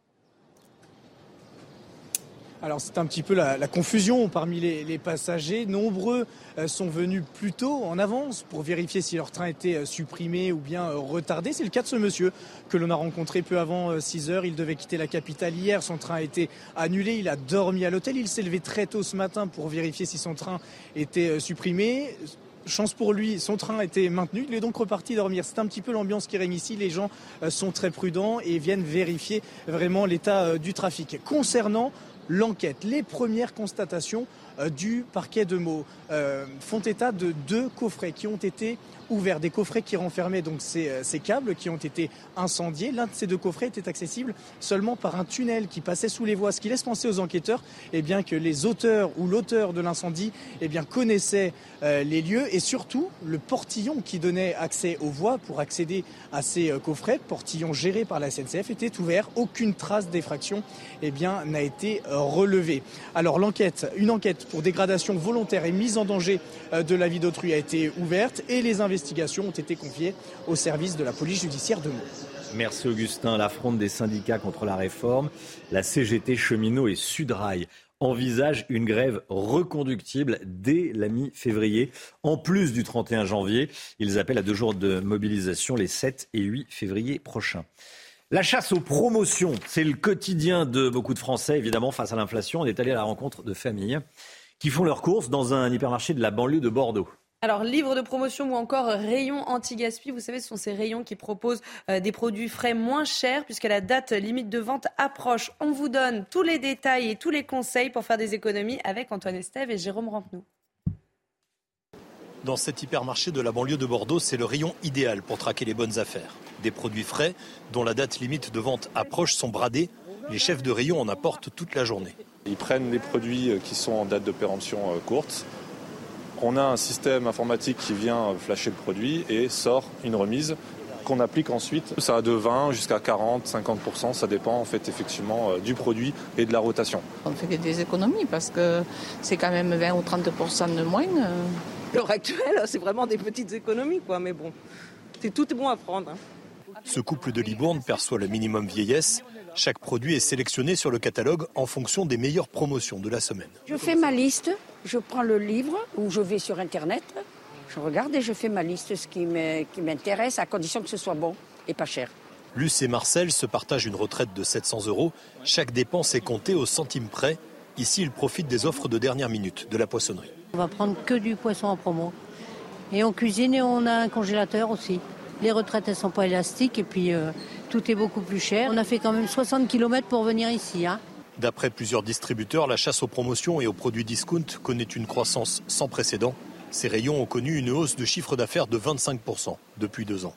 Alors c'est un petit peu la, confusion parmi les, passagers. Nombreux euh, sont venus plus tôt en avance pour vérifier si leur train était euh, supprimé ou bien euh, retardé. C'est le cas de ce monsieur que l'on a rencontré peu avant 6 heures. Il devait quitter la capitale hier. Son train a été annulé. Il a dormi à l'hôtel. Il s'est levé très tôt ce matin pour vérifier si son train était supprimé. Chance pour lui, son train été maintenu. Il est donc reparti dormir. C'est un petit peu l'ambiance qui règne ici. Les gens sont très prudents et viennent vérifier vraiment l'état du trafic. Concernant l'enquête, les premières constatations du parquet de Meaux euh, font état de deux coffrets qui ont été ouverts, des coffrets qui renfermaient donc ces, euh, ces câbles qui ont été incendiés. L'un de ces deux coffrets était accessible seulement par un tunnel qui passait sous les voies, ce qui laisse penser aux enquêteurs eh bien, que les auteurs ou l'auteur de l'incendie eh bien, connaissaient euh, les lieux et surtout le portillon qui donnait accès aux voies pour accéder à ces euh, coffrets, portillon géré par la SNCF, était ouvert. Aucune trace d'effraction eh bien, n'a été euh, relevée. Alors l'enquête, une enquête pour dégradation volontaire et mise en danger euh, de la vie d'autrui a été ouverte et les investigations ont été confiées au service de la police judiciaire de Meaux. Merci Augustin. La des syndicats contre la réforme, la CGT Cheminot et Sudrail envisagent une grève reconductible dès la mi-février. En plus du 31 janvier, ils appellent à deux jours de mobilisation les 7 et 8 février prochains. La chasse aux promotions, c'est le quotidien de beaucoup de Français, évidemment, face à l'inflation. On est allé à la rencontre de familles qui font leurs courses dans un hypermarché de la banlieue de Bordeaux. Alors, livre de promotion ou encore rayon anti-gaspi, vous savez, ce sont ces rayons qui proposent euh, des produits frais moins chers puisque la date limite de vente approche. On vous donne tous les détails et tous les conseils pour faire des économies avec Antoine Estève et Jérôme Rampenou. Dans cet hypermarché de la banlieue de Bordeaux, c'est le rayon idéal pour traquer les bonnes affaires. Des produits frais, dont la date limite de vente approche, sont bradés. Les chefs de rayon en apportent toute la journée. Ils prennent les produits euh, qui sont en date de péremption euh, courte. On a un système informatique qui vient flasher le produit et sort une remise qu'on applique ensuite. Ça va de 20 jusqu'à 40, 50%, ça dépend en fait effectivement euh, du produit et de la rotation. On fait des économies parce que c'est quand même 20 ou 30% de moins. L'heure actuelle, c'est vraiment des petites économies, quoi. Mais bon, c'est tout est bon à prendre. hein. Ce couple de Libourne perçoit le minimum vieillesse. Chaque produit est sélectionné sur le catalogue en fonction des meilleures promotions de la semaine. Je fais ma liste, je prends le livre ou je vais sur Internet, Je regarde et je fais ma liste, ce qui m'intéresse, à condition que ce soit bon et pas cher. Luce et Marcel se partagent une retraite de 700 euros. Chaque dépense est comptée au centime près. Ici, ils profitent des offres de dernière minute de la poissonnerie. On va prendre que du poisson en promo. Et on cuisine et on a un congélateur aussi. Les retraites, elles sont pas élastiques et puis euh, tout est beaucoup plus cher. On a fait quand même 60 km pour venir ici. Hein. D'après plusieurs distributeurs, la chasse aux promotions et aux produits discount connaît une croissance sans précédent. Ces rayons ont connu une hausse de chiffre d'affaires de 25% depuis deux ans.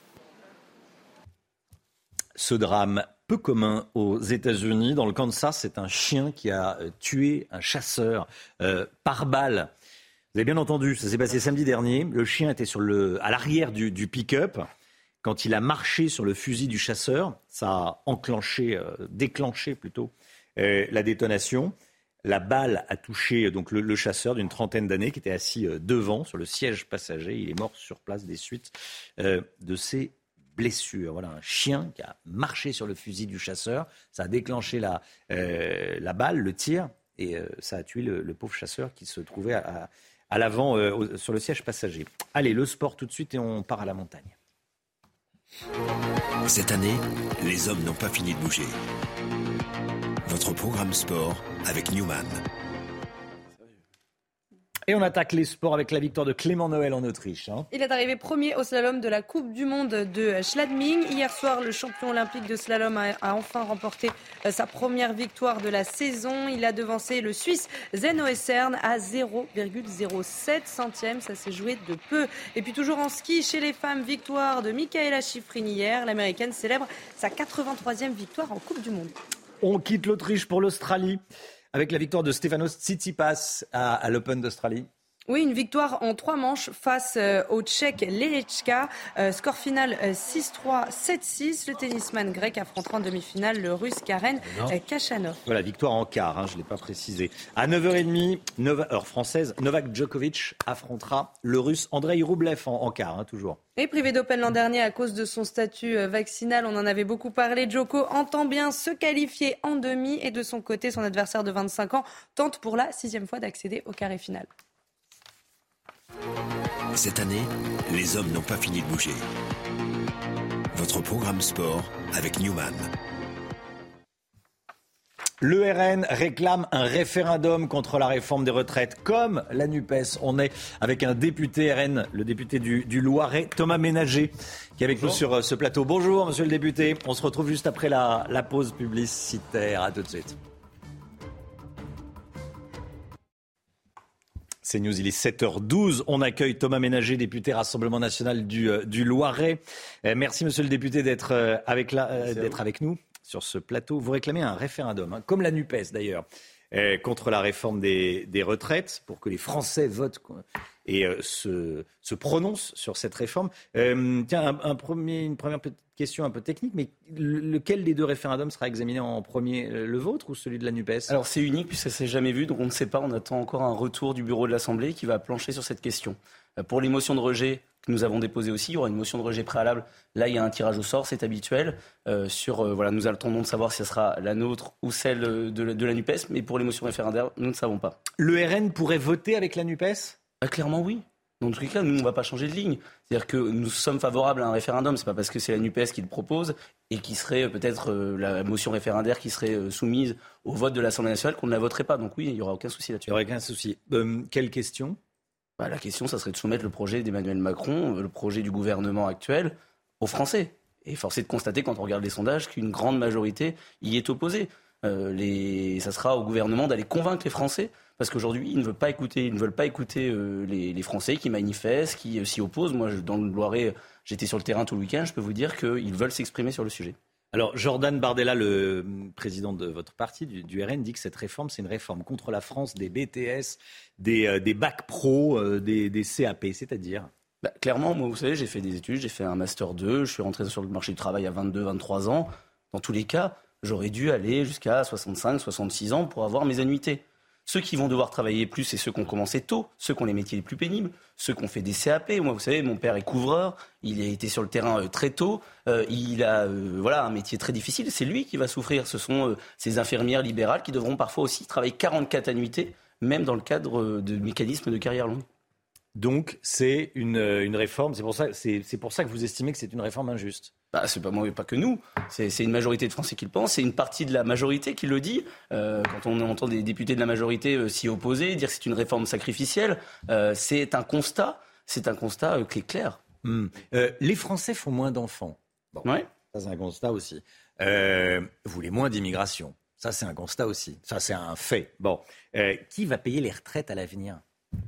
Ce drame peu commun aux États-Unis, dans le Kansas, c'est un chien qui a euh, tué un chasseur euh, par balle. Vous avez bien entendu, ça s'est passé samedi dernier. Le chien était à l'arrière du, pick-up. Quand il a marché sur le fusil du chasseur, ça a enclenché, euh, déclenché plutôt euh, la détonation. La balle a touché euh, donc le, chasseur d'une trentaine d'années qui était assis devant sur le siège passager. Il est mort sur place des suites de ses blessures. Voilà un chien qui a marché sur le fusil du chasseur. Ça a déclenché la, balle, le tir, et ça a tué le, pauvre chasseur qui se trouvait à- à l'avant euh, sur le siège passager. Allez, le sport tout de suite et on part à la montagne. Cette année, les hommes n'ont pas fini de bouger. Votre programme sport avec Newman. Et on attaque les sports avec la victoire de Clément Noël en Autriche. hein. Il est arrivé premier au slalom de la Coupe du Monde de Schladming. Hier soir, le champion olympique de slalom a, a enfin remporté euh, sa première victoire de la saison. Il a devancé le Suisse Zeno Essern à 0,07 centième. Ça s'est joué de peu. Et puis toujours en ski, chez les femmes, victoire de Michaela Schifrin hier. L'américaine célèbre sa 83e victoire en Coupe du Monde. On quitte l'Autriche pour l'Australie avec la victoire de Stefanos Tsitsipas à, à l'Open d'Australie. Oui, une victoire en trois manches face euh, au Tchèque Lelechka. Euh, score final euh, 6-3, 7-6. Le tennisman grec affrontera en demi-finale le russe Karen euh, Kachanov. Voilà, victoire en quart, hein, je ne l'ai pas précisé. À 9h30, Nova- heure française, Novak Djokovic affrontera le russe Andrei Rublev en, en quart, hein, toujours. Et privé d'Open l'an dernier à cause de son statut euh, vaccinal, on en avait beaucoup parlé. Djoko entend bien se qualifier en demi et de son côté, son adversaire de 25 ans tente pour la sixième fois d'accéder au carré final. Cette année, les hommes n'ont pas fini de bouger. Votre programme sport avec Newman. Le RN réclame un référendum contre la réforme des retraites, comme la NUPES. On est avec un député RN, le député du, du Loiret, Thomas Ménager, qui est avec nous sur euh, ce plateau. Bonjour, monsieur le député. On se retrouve juste après la, la pause publicitaire. À tout de suite. C'est News, il est 7h12. On accueille Thomas Ménager, député Rassemblement national du, euh, du Loiret. Euh, merci, monsieur le député, d'être euh, avec, la- d'être avec nous sur ce plateau. Vous réclamez un référendum, hein, comme la NUPES d'ailleurs, euh, contre la réforme des, des retraites, pour que les Français votent et euh, se, se prononcent sur cette réforme. Euh, tiens, un, un premier, une première petite question un peu technique, mais le- lequel des deux référendums sera examiné en premier, euh, le vôtre ou celui de la NUPES? Alors c'est unique puisque ça s'est jamais vu, donc on ne sait pas. On attend encore un retour du bureau de l'Assemblée qui va plancher sur cette question. Pour les motions de rejet que nous avons déposées aussi, il y aura une motion de rejet préalable. Là, il y a un tirage au sort, c'est habituel. Euh, sur euh, voilà, nous attendons de savoir si ce sera la nôtre ou celle de, la- de la Nupes, mais pour les motions référendaires, nous ne savons pas. Le RN pourrait voter avec la NUPES? Ah, Clairement oui. Dans tous les cas, nous, on ne va pas changer de ligne. C'est-à-dire que nous sommes favorables à un référendum. C'est pas parce que c'est la NUPES qui le propose et qui serait euh, peut-être euh, la motion référendaire qui serait euh, soumise au vote de l'Assemblée nationale qu'on ne la voterait pas. Donc oui, il n'y aura aucun souci là-dessus. Il n'y aurait aucun souci. Euh, quelle question? Bah, La question, ça serait de soumettre le projet d'Emmanuel Macron, le projet du gouvernement actuel, aux Français. Et force est de constater, quand on regarde les sondages, qu'une grande majorité y est opposée. Les... Ça sera au gouvernement d'aller convaincre les Français, parce qu'aujourd'hui, ils ne veulent pas écouter, ils ne veulent pas écouter euh, les, les Français qui manifestent, qui euh, s'y opposent. Moi, je- dans le Loiret, j'étais sur le terrain tout le week-end, je peux vous dire qu'ils veulent s'exprimer sur le sujet. Alors, Jordan Bardella, le hum, président de votre parti, du, du RN, dit que cette réforme, c'est une réforme contre la France des BTS, des, euh, des bacs pro, euh, des, des CAP, c'est-à-dire Bah, clairement, moi, vous savez, j'ai fait des études, j'ai fait un master 2, je suis rentré sur le marché du travail à 22, 23 ans. Dans tous les cas, j'aurais dû aller jusqu'à 65, 66 ans pour avoir mes annuités. Ceux qui vont devoir travailler plus, c'est ceux qui ont commencé tôt, ceux qui ont les métiers les plus pénibles, ceux qui ont fait des CAP. Moi, vous savez, mon père est couvreur, il a été sur le terrain euh, très tôt, euh, il a euh, voilà un métier très difficile. C'est lui qui va souffrir. Ce sont ces infirmières libérales qui devront parfois aussi travailler 44 annuités, même dans le cadre de mécanismes de carrière longue. Donc c'est une, une réforme, c'est pour, ça, c'est, c'est pour ça que vous estimez que c'est une réforme injuste. Bah, c'est pas moi, pas que nous. C'est, c'est une majorité de Français qui le pensent. C'est une partie de la majorité qui le dit. Euh, quand on entend des députés de la majorité euh, s'y opposer, dire que c'est une réforme sacrificielle, euh, c'est un constat. C'est un constat euh, qui est clair. Hmm. Euh, les Français font moins d'enfants. Bon, Ouais. ça c'est un constat aussi. Euh, vous voulez moins d'immigration. Ça c'est un constat aussi. Ça c'est un fait. Bon, Euh, qui va payer les retraites à l'avenir?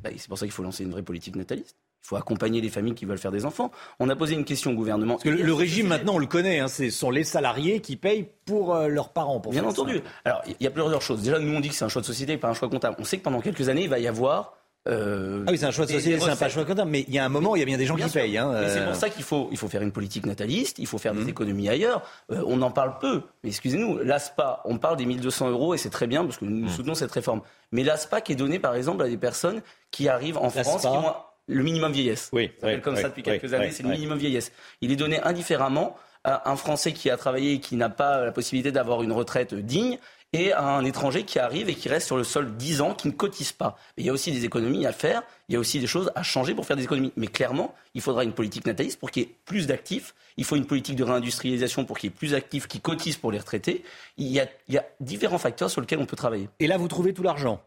Bah, c'est pour ça qu'il faut lancer une vraie politique nataliste. Il faut accompagner les familles qui veulent faire des enfants. On a posé une question au gouvernement. Parce que le, le régime maintenant on le connaît. Hein, ce sont les salariés qui payent pour euh, leurs parents. Pour Bien entendu. Alors, il y a plusieurs choses. Déjà, nous, on dit que c'est un choix de société et pas un choix comptable. On sait que pendant quelques années, il va y avoir. Euh, Ah oui, c'est un choix de société, c'est un pas choix comptable. Mais il y a un moment, il y a bien des gens Bien qui sûr. payent. Hein, c'est euh. pour ça qu'il faut, il faut faire une politique nataliste, il faut faire Mmh. des économies ailleurs. Euh, on en parle peu. Mais excusez-nous, l'ASPA, on parle des 1200 euros et c'est très bien parce que nous Mmh. soutenons cette réforme. Mais l'ASPA qui est donnée, par exemple, à des personnes qui arrivent en France, qui ont le minimum vieillesse. Oui, Ça oui, comme oui, ça depuis oui, quelques années, c'est le minimum vieillesse. Il est donné indifféremment à un Français qui a travaillé et qui n'a pas la possibilité d'avoir une retraite digne et à un étranger qui arrive et qui reste sur le sol 10 ans, qui ne cotise pas. Mais il y a aussi des économies à faire, il y a aussi des choses à changer pour faire des économies. Mais clairement, il faudra une politique nataliste pour qu'il y ait plus d'actifs, il faut une politique de réindustrialisation pour qu'il y ait plus d'actifs qui cotisent pour les retraités. Il y, a, il y a différents facteurs sur lesquels on peut travailler. Et là, vous trouvez tout l'argent?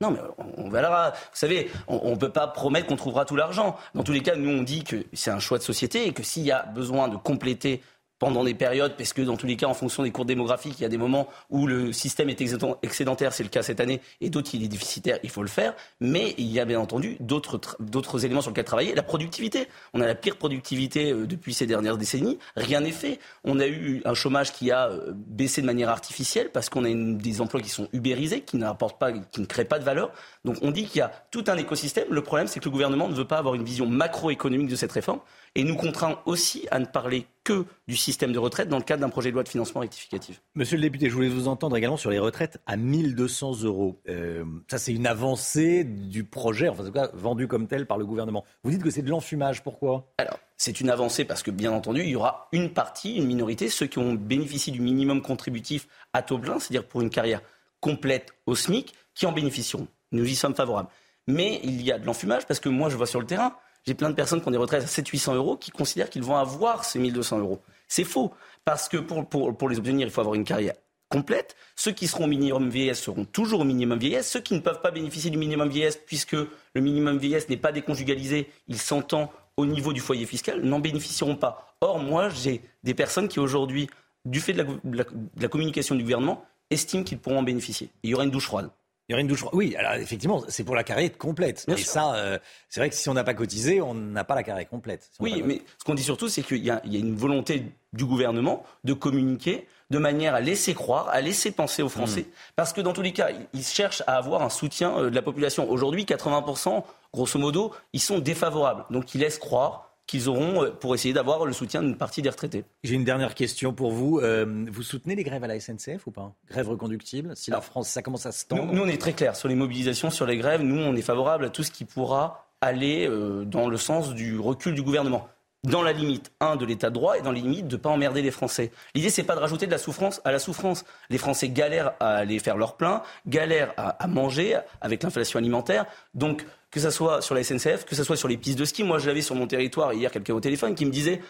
Non, mais on, on verra. Vous savez, on ne peut pas promettre qu'on trouvera tout l'argent. Dans tous les cas, nous, on dit que c'est un choix de société et que s'il y a besoin de compléter pendant des périodes, parce que dans tous les cas, en fonction des cours démographiques, il y a des moments où le système est excédent- excédentaire, c'est le cas cette année, et d'autres, il est déficitaire, il faut le faire. Mais il y a bien entendu d'autres tr- d'autres éléments sur lesquels travailler. La productivité. On a la pire productivité euh, depuis ces dernières décennies. Rien n'est fait. On a eu un chômage qui a euh, baissé de manière artificielle parce qu'on a une- des emplois qui sont ubérisés, qui n'apportent pas, qui ne créent pas de valeur. Donc on dit qu'il y a tout un écosystème. Le problème, c'est que le gouvernement ne veut pas avoir une vision macroéconomique de cette réforme et nous contraint aussi à ne parler que du système de retraite dans le cadre d'un projet de loi de financement rectificatif. Monsieur le député, je voulais vous entendre également sur les retraites à 1200 euros. Euh, ça, c'est une avancée du projet, enfin, en tout cas, vendu comme tel par le gouvernement. Vous dites que c'est de l'enfumage, pourquoi? Alors, c'est une avancée parce que, bien entendu, il y aura une partie, une minorité, ceux qui ont bénéficié du minimum contributif à taux plein, c'est-à-dire pour une carrière complète au SMIC, qui en bénéficieront. Nous y sommes favorables. Mais il y a de l'enfumage parce que moi, je vois sur le terrain, j'ai plein de personnes qui ont des retraites à 700-800 euros qui considèrent qu'ils vont avoir ces 1200 euros. C'est faux. Parce que pour, les obtenir, il faut avoir une carrière complète. Ceux qui seront au minimum vieillesse seront toujours au minimum vieillesse. Ceux qui ne peuvent pas bénéficier du minimum vieillesse, puisque le minimum vieillesse n'est pas déconjugalisé, il s'entend au niveau du foyer fiscal, n'en bénéficieront pas. Or, moi, j'ai des personnes qui aujourd'hui, du fait de la, communication du gouvernement, estiment qu'ils pourront en bénéficier. Il y aura une douche froide. Il y aurait une douche froide. Oui, alors effectivement, c'est pour la carrière complète. Bien Et sûr. ça, euh, c'est vrai que si on n'a pas cotisé, on n'a pas la carrière complète. Si Oui, pas- mais ce qu'on dit surtout, c'est qu'il y, a il y a une volonté du gouvernement de communiquer de manière à laisser croire, à laisser penser aux Français. Hmm. Parce que dans tous les cas, ils- ils cherchent à avoir un soutien euh, de la population. Aujourd'hui, 80%, grosso modo, ils sont défavorables. Donc ils laissent croire qu'ils auront, euh, pour essayer d'avoir le soutien d'une partie des retraités. J'ai une dernière question pour vous. Euh, vous soutenez les grèves à la SNCF ou pas? Grève reconductible Si la France, ça commence à se tendre. nous, on est très clair sur les mobilisations, sur les grèves. Nous, on est favorable à tout ce qui pourra aller euh, dans le sens du recul du gouvernement. Dans la limite, un, de l'état de droit et dans les limites de ne pas emmerder les Français. L'idée, c'est pas de rajouter de la souffrance à la souffrance. Les Français galèrent à aller faire leur plein, galèrent à, à manger avec l'inflation alimentaire. Donc, que ça soit sur la SNCF, que ça soit sur les pistes de ski. Moi, je l'avais sur mon territoire hier, quelqu'un au téléphone qui me disait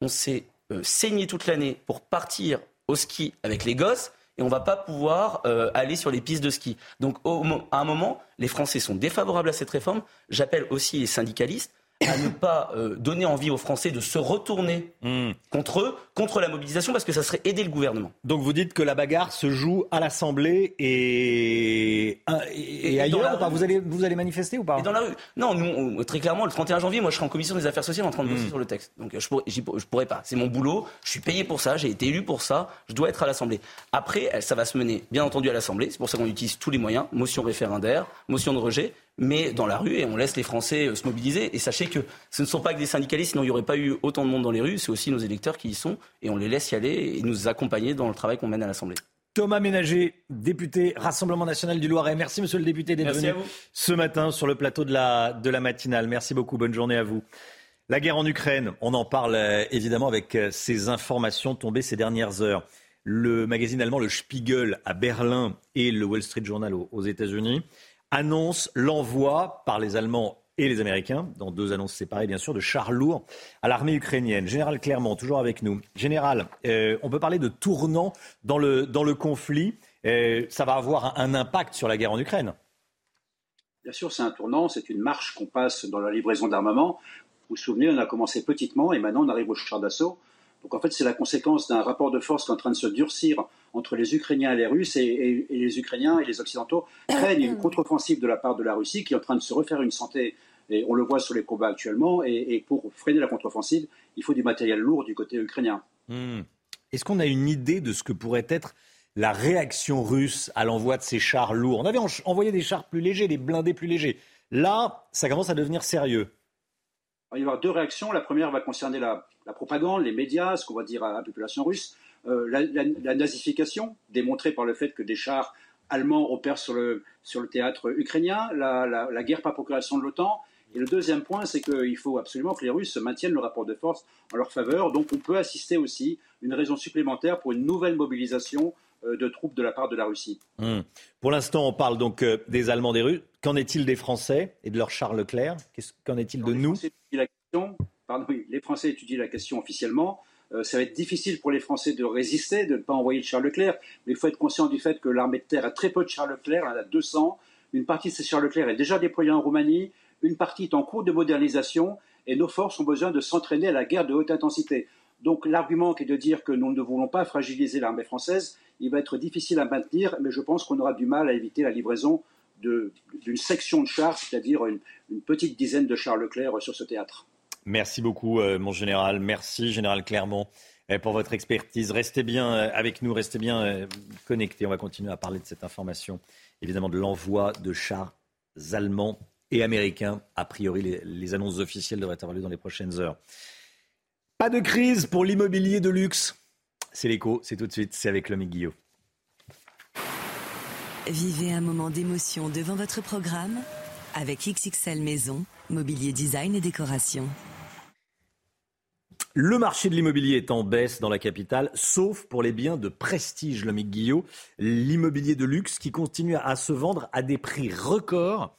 on s'est euh, saigné toute l'année pour partir au ski avec les gosses et on va pas pouvoir euh, aller sur les pistes de ski. Donc à un moment, les Français sont défavorables à cette réforme. J'appelle aussi les syndicalistes à ne pas euh, donner envie aux Français de se retourner Hmm. contre eux, contre la mobilisation, parce que ça serait aider le gouvernement. Donc vous dites que la bagarre se joue à l'Assemblée et, et, Et dans ailleurs ou pas vous, allez, vous allez manifester ou pas Et dans la rue. Non, nous, on- très clairement, le 31 janvier, moi, je serai en commission des affaires sociales en train de Hmm. bosser sur le texte. Donc, euh, je pourrais, je pourrais pas. C'est mon boulot. Je suis payé pour ça. J'ai été élu pour ça. Je dois être à l'Assemblée. Après, euh, ça va se mener, bien entendu, à l'Assemblée. C'est pour ça qu'on utilise tous les moyens. Motion référendaire, motion de rejet, mais dans la rue et on laisse les Français euh, se mobiliser. Et sachez que ce ne sont pas que des syndicalistes, sinon il n'y aurait pas eu autant de monde dans les rues. C'est aussi nos électeurs qui y sont et on les laisse y aller et nous accompagner dans le travail qu'on mène à l'Assemblée. Thomas Ménager, député Rassemblement national du Loiret. Merci, monsieur le député, d'être Merci venu à vous. ce matin sur le plateau de la, de la matinale. Merci beaucoup. Bonne journée à vous. La guerre en Ukraine, on en parle euh, évidemment avec euh, ces informations tombées ces dernières heures. Le magazine allemand Le Spiegel à Berlin et le Wall Street Journal aux, aux États-Unis annoncent l'envoi par les Allemands et les Américains, dans deux annonces séparées bien sûr, de chars lourds à l'armée ukrainienne. Général Clermont, toujours avec nous. Général, euh, on peut parler de tournant dans le, dans le conflit. Euh, ça va avoir un, impact sur la guerre en Ukraine. Bien sûr, c'est un tournant, c'est une marche qu'on passe dans la livraison d'armement. Vous vous souvenez, on a commencé petitement et maintenant on arrive au char d'assaut. Donc en fait, c'est la conséquence d'un rapport de force qui est en train de se durcir entre les Ukrainiens et les Russes, et, les Ukrainiens et les Occidentaux craignent une contre-offensive de la part de la Russie qui est en train de se refaire une santé et on le voit sur les combats actuellement. Et, pour freiner la contre-offensive, il faut du matériel lourd du côté ukrainien. Hmm. Est-ce qu'on a une idée de ce que pourrait être la réaction russe à l'envoi de ces chars lourds? On avait envoyé des chars plus légers, des blindés plus légers. Là, ça commence à devenir sérieux. Il va y avoir deux réactions. La première va concerner la, propagande, les médias, ce qu'on va dire à la population russe. Euh, la, nazification, démontrée par le fait que des chars allemands opèrent sur le, sur le théâtre ukrainien, la, guerre par procuration de l'OTAN, et le deuxième point, c'est qu'il faut absolument que les Russes maintiennent le rapport de force en leur faveur. Donc on peut assister aussi une raison supplémentaire pour une nouvelle mobilisation euh, de troupes de la part de la Russie. Hmm. Pour l'instant, on parle donc euh, des Allemands, des Russes. Qu'en est-il des Français et de leur Charles Leclerc? Qu'en est-il de nous? Les Français étudient la question officiellement. Euh, ça va être difficile pour les Français de résister, de ne pas envoyer Charles Leclerc, mais il faut être conscient du fait que l'armée de terre a très peu de Charles Leclerc, elle en a 200. Une partie de ces Charles Leclerc est déjà déployée en Roumanie, une partie est en cours de modernisation et nos forces ont besoin de s'entraîner à la guerre de haute intensité. Donc l'argument qui est de dire que nous ne voulons pas fragiliser l'armée française, il va être difficile à maintenir, mais je pense qu'on aura du mal à éviter la livraison d'une section de chars, c'est-à-dire une, petite dizaine de chars Leclerc sur ce théâtre. Merci beaucoup, euh, mon général. Merci, général Clermont, euh, pour votre expertise. Restez bien euh, avec nous, restez bien connectés. On va continuer à parler de cette information, évidemment, de l'envoi de chars allemands et américains. A priori, les, annonces officielles devraient avoir lieu dans les prochaines heures. Pas de crise pour l'immobilier de luxe. C'est l'écho, c'est tout de suite, c'est avec Lomi Guillot. Vivez un moment d'émotion devant votre programme avec XXL Maison, mobilier design et décoration. Le marché de l'immobilier est en baisse dans la capitale, sauf pour les biens de prestige, Lomi Guillot, l'immobilier de luxe qui continue à se vendre à des prix records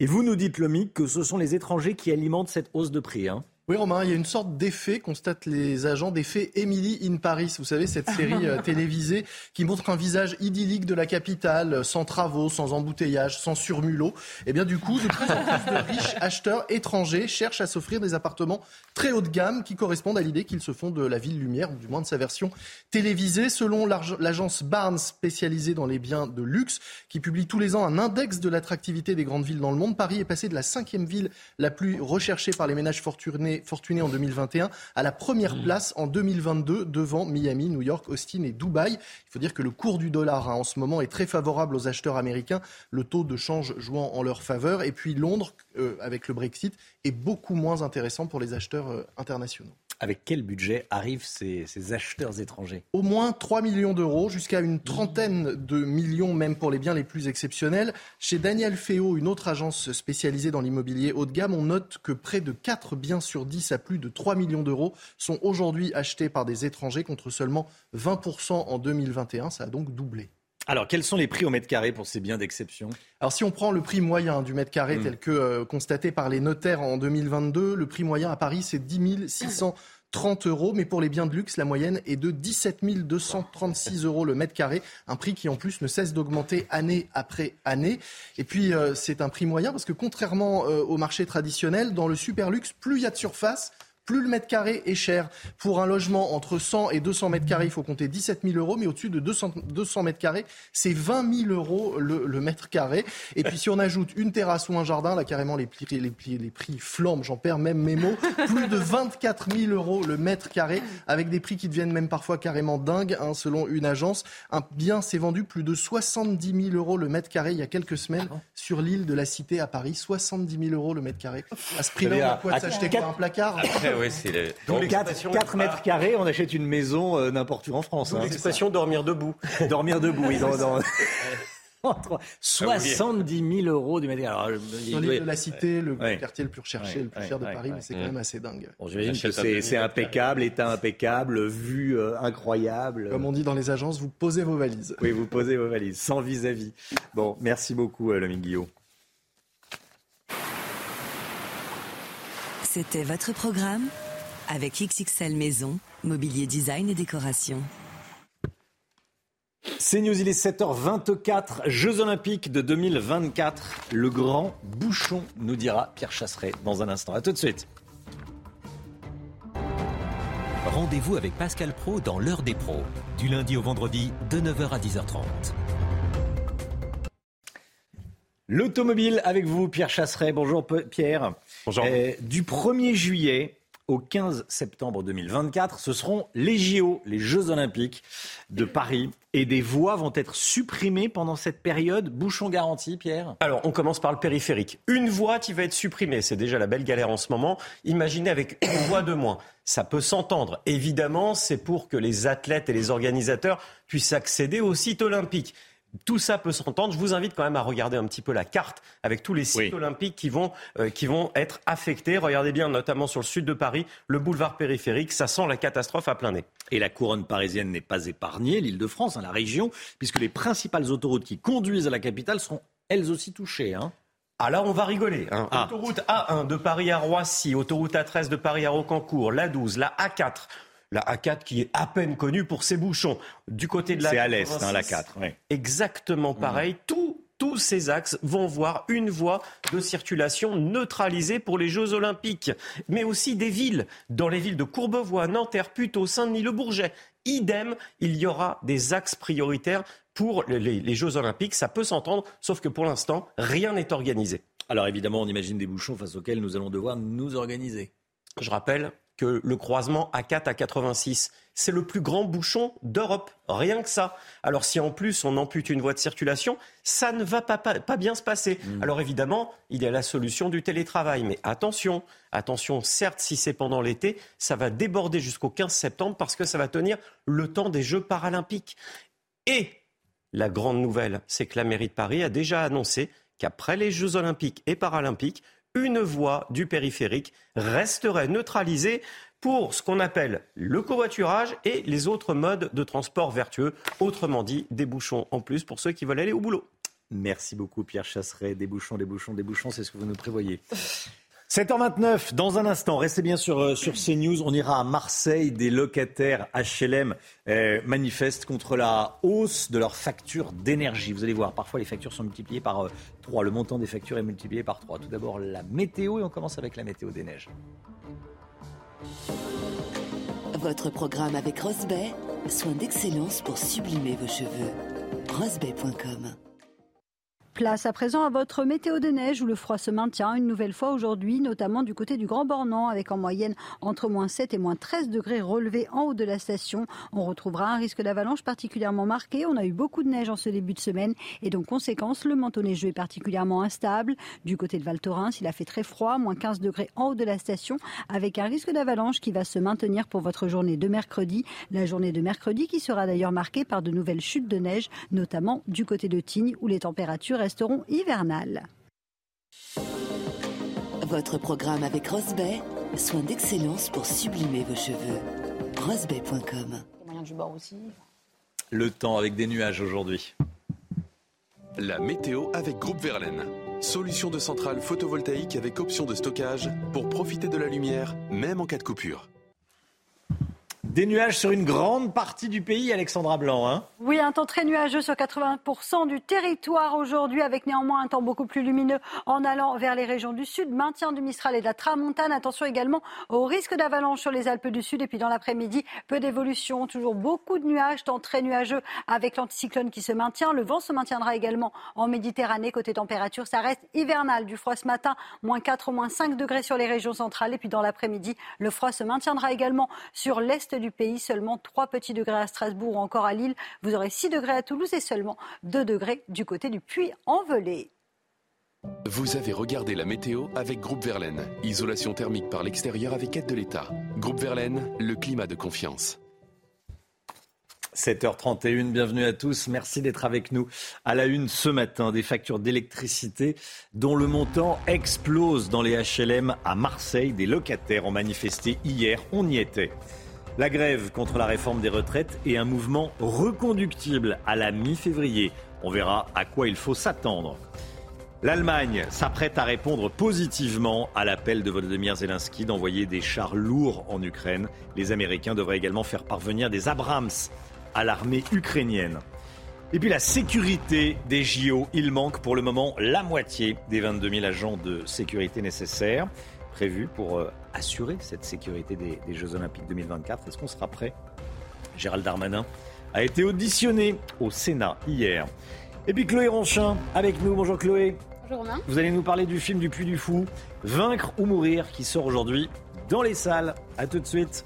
et vous nous dites, Lomic, que ce sont les étrangers qui alimentent cette hausse de prix. Hein oui, Romain, il y a une sorte d'effet, constatent les agents, d'effet Emily in Paris. Vous savez, cette série euh, télévisée qui montre un visage idyllique de la capitale, euh, sans travaux, sans embouteillage, sans surmulot. Et eh bien, du coup, de plus en plus de riches acheteurs étrangers cherchent à s'offrir des appartements très haut de gamme qui correspondent à l'idée qu'ils se font de la ville lumière, ou du moins de sa version télévisée. Selon l'agence Barnes, spécialisée dans les biens de luxe, qui publie tous les ans un index de l'attractivité des grandes villes dans le monde, Paris est passé de la cinquième ville la plus recherchée par les ménages fortunés fortuné en 2021 à la première mmh. place en 2022 devant Miami, New York, Austin et Dubaï. Il faut dire que le cours du dollar hein, en ce moment est très favorable aux acheteurs américains, le taux de change jouant en leur faveur. Et puis Londres, euh, avec le Brexit, est beaucoup moins intéressant pour les acheteurs euh, internationaux. Avec quel budget arrivent ces, acheteurs étrangers? Au moins 3 millions d'euros, jusqu'à une trentaine de millions même pour les biens les plus exceptionnels. Chez Daniel Féo, une autre agence spécialisée dans l'immobilier haut de gamme, on note que près de 4 biens sur 10 à plus de 3 millions d'euros sont aujourd'hui achetés par des étrangers contre seulement 20% en 2021. Ça a donc doublé. Alors, quels sont les prix au mètre carré pour ces biens d'exception? Alors, si on prend le prix moyen du mètre carré hmm. tel que euh, constaté par les notaires en 2022, le prix moyen à Paris, c'est 10 630 euros, mais pour les biens de luxe, la moyenne est de 17 236 euros le mètre carré, un prix qui en plus ne cesse d'augmenter année après année. Et puis euh, c'est un prix moyen parce que contrairement euh, au marché traditionnel, dans le super luxe, plus il y a de surface, plus le mètre carré est cher. Pour un logement entre 100 et 200 mètres carrés, il faut compter 17 000 euros, mais au-dessus de 200, 200 mètres carrés, c'est 20 000 euros le, mètre carré. Et puis si on ajoute une terrasse ou un jardin, là carrément les prix, les, les prix flambent, j'en perds même mes mots, plus de 24 000 euros le mètre carré, avec des prix qui deviennent même parfois carrément dingues, hein, selon une agence. Un bien s'est vendu plus de 70 000 euros le mètre carré il y a quelques semaines ah sur l'île de la Cité à Paris. 70 000 euros le mètre carré. À ce prix-là, on a quoi s'acheter quoi Un placard? Oui, c'est le... Donc 4, mètres carrés, on achète une maison euh, n'importe où en France. Hein. L'expression dormir debout. dormir debout, oui. Dans, dans... 70 000 euros du mètre carré. Sur l'île de la Cité, le quartier le plus recherché, le plus cher de Paris, mais c'est quand même assez dingue. Bon, J'imagine que c'est impeccable, état impeccable, vue euh, incroyable. Comme on dit dans les agences, vous posez vos valises. Oui, vous posez vos valises, sans vis-à-vis. Bon, merci beaucoup, euh, Lomi Guillaume. C'était votre programme avec XXL Maison, Mobilier Design et Décoration. C'est News, il est 7h24, Jeux Olympiques de 2024. Le grand bouchon, nous dira Pierre Chasseret dans un instant. A tout de suite. Rendez-vous avec Pascal Pro dans l'heure des pros, du lundi au vendredi de 9h à 10h30. L'automobile avec vous, Pierre Chasseret. Bonjour Pierre. Bonjour. Euh, du 1er juillet au 15 septembre 2024, ce seront les JO, les Jeux Olympiques de Paris. Et des voies vont être supprimées pendant cette période. Bouchon garanti, Pierre? Alors, on commence par le périphérique. Une voie qui va être supprimée, c'est déjà la belle galère en ce moment. Imaginez avec une voie de moins. Ça peut s'entendre. Évidemment, c'est pour que les athlètes et les organisateurs puissent accéder au site olympique. Tout ça peut s'entendre. Je vous invite quand même à regarder un petit peu la carte avec tous les sites olympiques qui vont, euh, qui vont être affectés. Regardez bien, notamment sur le sud de Paris, le boulevard périphérique. Ça sent la catastrophe à plein nez. Et la couronne parisienne n'est pas épargnée, l'île de France, hein, la région, puisque les principales autoroutes qui conduisent à la capitale seront elles aussi touchées. Hein. Ah là, on va rigoler. Hein. Ah. Autoroute A1 de Paris à Roissy, autoroute A13 de Paris à Rocancourt, la 12, la A4. La A4 qui est à peine connue pour ses bouchons. Du côté de la C'est à l'est, hein, la 86, 4. ouais. Exactement pareil. Tout- tous ces axes vont voir une voie de circulation neutralisée pour les Jeux Olympiques, mais aussi des villes. Dans les villes de Courbevoie, Nanterre, Puteaux, Saint-Denis, Le Bourget, idem, il y aura des axes prioritaires pour les, les- les Jeux Olympiques. Ça peut s'entendre, sauf que pour l'instant, rien n'est organisé. Alors évidemment, on imagine des bouchons face auxquels nous allons devoir nous organiser. Je rappelle que le croisement A4 à 86, c'est le plus grand bouchon d'Europe. Rien que ça. Alors si en plus on ampute une voie de circulation, ça ne va pas, pas, pas bien se passer. Alors évidemment, il y a la solution du télétravail. Mais attention, attention, certes, si c'est pendant l'été, ça va déborder jusqu'au 15 septembre parce que ça va tenir le temps des Jeux paralympiques. Et la grande nouvelle, c'est que la mairie de Paris a déjà annoncé qu'après les Jeux olympiques et paralympiques, une voie du périphérique resterait neutralisée pour ce qu'on appelle le covoiturage et les autres modes de transport vertueux, autrement dit des bouchons en plus pour ceux qui veulent aller au boulot. Merci beaucoup Pierre Chasseret. Des bouchons, des bouchons, des bouchons, c'est ce que vous nous prévoyez. 7h29, dans un instant, restez bien sur, euh, sur CNews. On ira à Marseille. Des locataires HLM euh, manifestent contre la hausse de leurs factures d'énergie. Vous allez voir, parfois les factures sont multipliées par euh, 3. Le montant des factures est multiplié par 3. Tout d'abord, la météo et on commence avec la météo des neiges. Votre programme avec Rosbay, soin d'excellence pour sublimer vos cheveux. Rosbay.com Place à présent à votre météo de neige où le froid se maintient une nouvelle fois aujourd'hui, notamment du côté du Grand Bornand, avec en moyenne entre moins 7 et moins 13 degrés relevés en haut de la station. On retrouvera un risque d'avalanche particulièrement marqué. On a eu beaucoup de neige en ce début de semaine et donc conséquence, le manteau neigeux est particulièrement instable. Du côté de Val Thorens, il a fait très froid, moins 15 degrés en haut de la station, avec un risque d'avalanche qui va se maintenir pour votre journée de mercredi. La journée de mercredi qui sera d'ailleurs marquée par de nouvelles chutes de neige, notamment du côté de Tignes où les températures resteront hivernales. Votre programme avec Rosbay, soin d'excellence pour sublimer vos cheveux. Rosbay.com moyens du bord aussi. Le temps avec des nuages aujourd'hui. La météo avec Groupe Verlaine. Solution de centrale photovoltaïque avec option de stockage pour profiter de la lumière, même en cas de coupure. Des nuages sur une grande partie du pays, Alexandra Blanc. Hein Oui, un temps très nuageux sur 80% du territoire aujourd'hui, avec néanmoins un temps beaucoup plus lumineux en allant vers les régions du sud. Maintien du Mistral et de la Tramontane. Attention également au risque d'avalanche sur les Alpes du Sud. Et puis dans l'après-midi, peu d'évolution. Toujours beaucoup de nuages, temps très nuageux avec l'anticyclone qui se maintient. Le vent se maintiendra également en Méditerranée. Côté température, ça reste hivernal. Du froid ce matin, moins 4, moins 5 degrés sur les régions centrales. Et puis dans l'après-midi, le froid se maintiendra également sur l'est du pays. Seulement 3 petits degrés à Strasbourg ou encore à Lille. Vous aurez 6 degrés à Toulouse et seulement 2 degrés du côté du Puy-en-Velay. Vous avez regardé la météo avec Groupe Verlaine. Isolation thermique par l'extérieur avec aide de l'État. Groupe Verlaine, le climat de confiance. 7h31, bienvenue à tous. Merci d'être avec nous. À la une ce matin, des factures d'électricité dont le montant explose dans les HLM à Marseille. Des locataires ont manifesté hier, on y était. La grève contre la réforme des retraites est un mouvement reconductible à la mi-février. On verra à quoi il faut s'attendre. L'Allemagne s'apprête à répondre positivement à l'appel de Volodymyr Zelensky d'envoyer des chars lourds en Ukraine. Les Américains devraient également faire parvenir des Abrams à l'armée ukrainienne. Et puis la sécurité des JO, il manque pour le moment la moitié des 22 000 agents de sécurité nécessaires prévus pour euh, assurer cette sécurité des, des Jeux Olympiques 2024. Est-ce qu'on sera prêt? Gérald Darmanin a été auditionné au Sénat hier. Et puis Chloé Ronchin avec nous. Bonjour Chloé. Bonjour Romain. Vous allez nous parler du film du Puy du Fou, Vaincre ou mourir, qui sort aujourd'hui dans les salles. A tout de suite.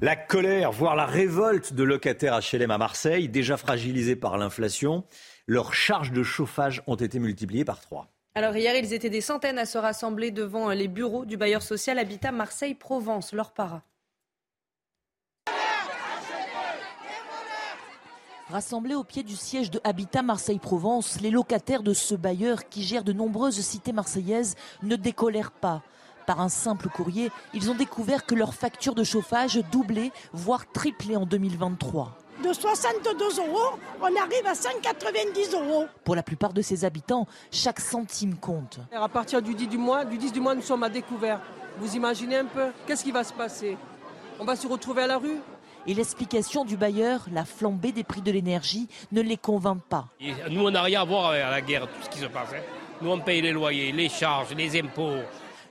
La colère, voire la révolte de locataires HLM à Marseille, déjà fragilisés par l'inflation, leurs charges de chauffage ont été multipliées par trois. Alors hier, ils étaient des centaines à se rassembler devant les bureaux du bailleur social Habitat Marseille-Provence, leur para. Rassemblés au pied du siège de Habitat Marseille-Provence, les locataires de ce bailleur qui gère de nombreuses cités marseillaises ne décolèrent pas. Par un simple courrier, ils ont découvert que leur facture de chauffage doublait, voire triplait en 2023. De 62 euros, on arrive à 190 euros. Pour la plupart de ces habitants, chaque centime compte. À partir du 10 du mois, du 10 du mois, nous sommes à découvert. Vous imaginez un peu Qu'est-ce qui va se passer? On va se retrouver à la rue? Et l'explication du bailleur, la flambée des prix de l'énergie, ne les convainc pas. Et nous, on n'a rien à voir avec la guerre, tout ce qui se passe. hein. Nous, on paye les loyers, les charges, les impôts.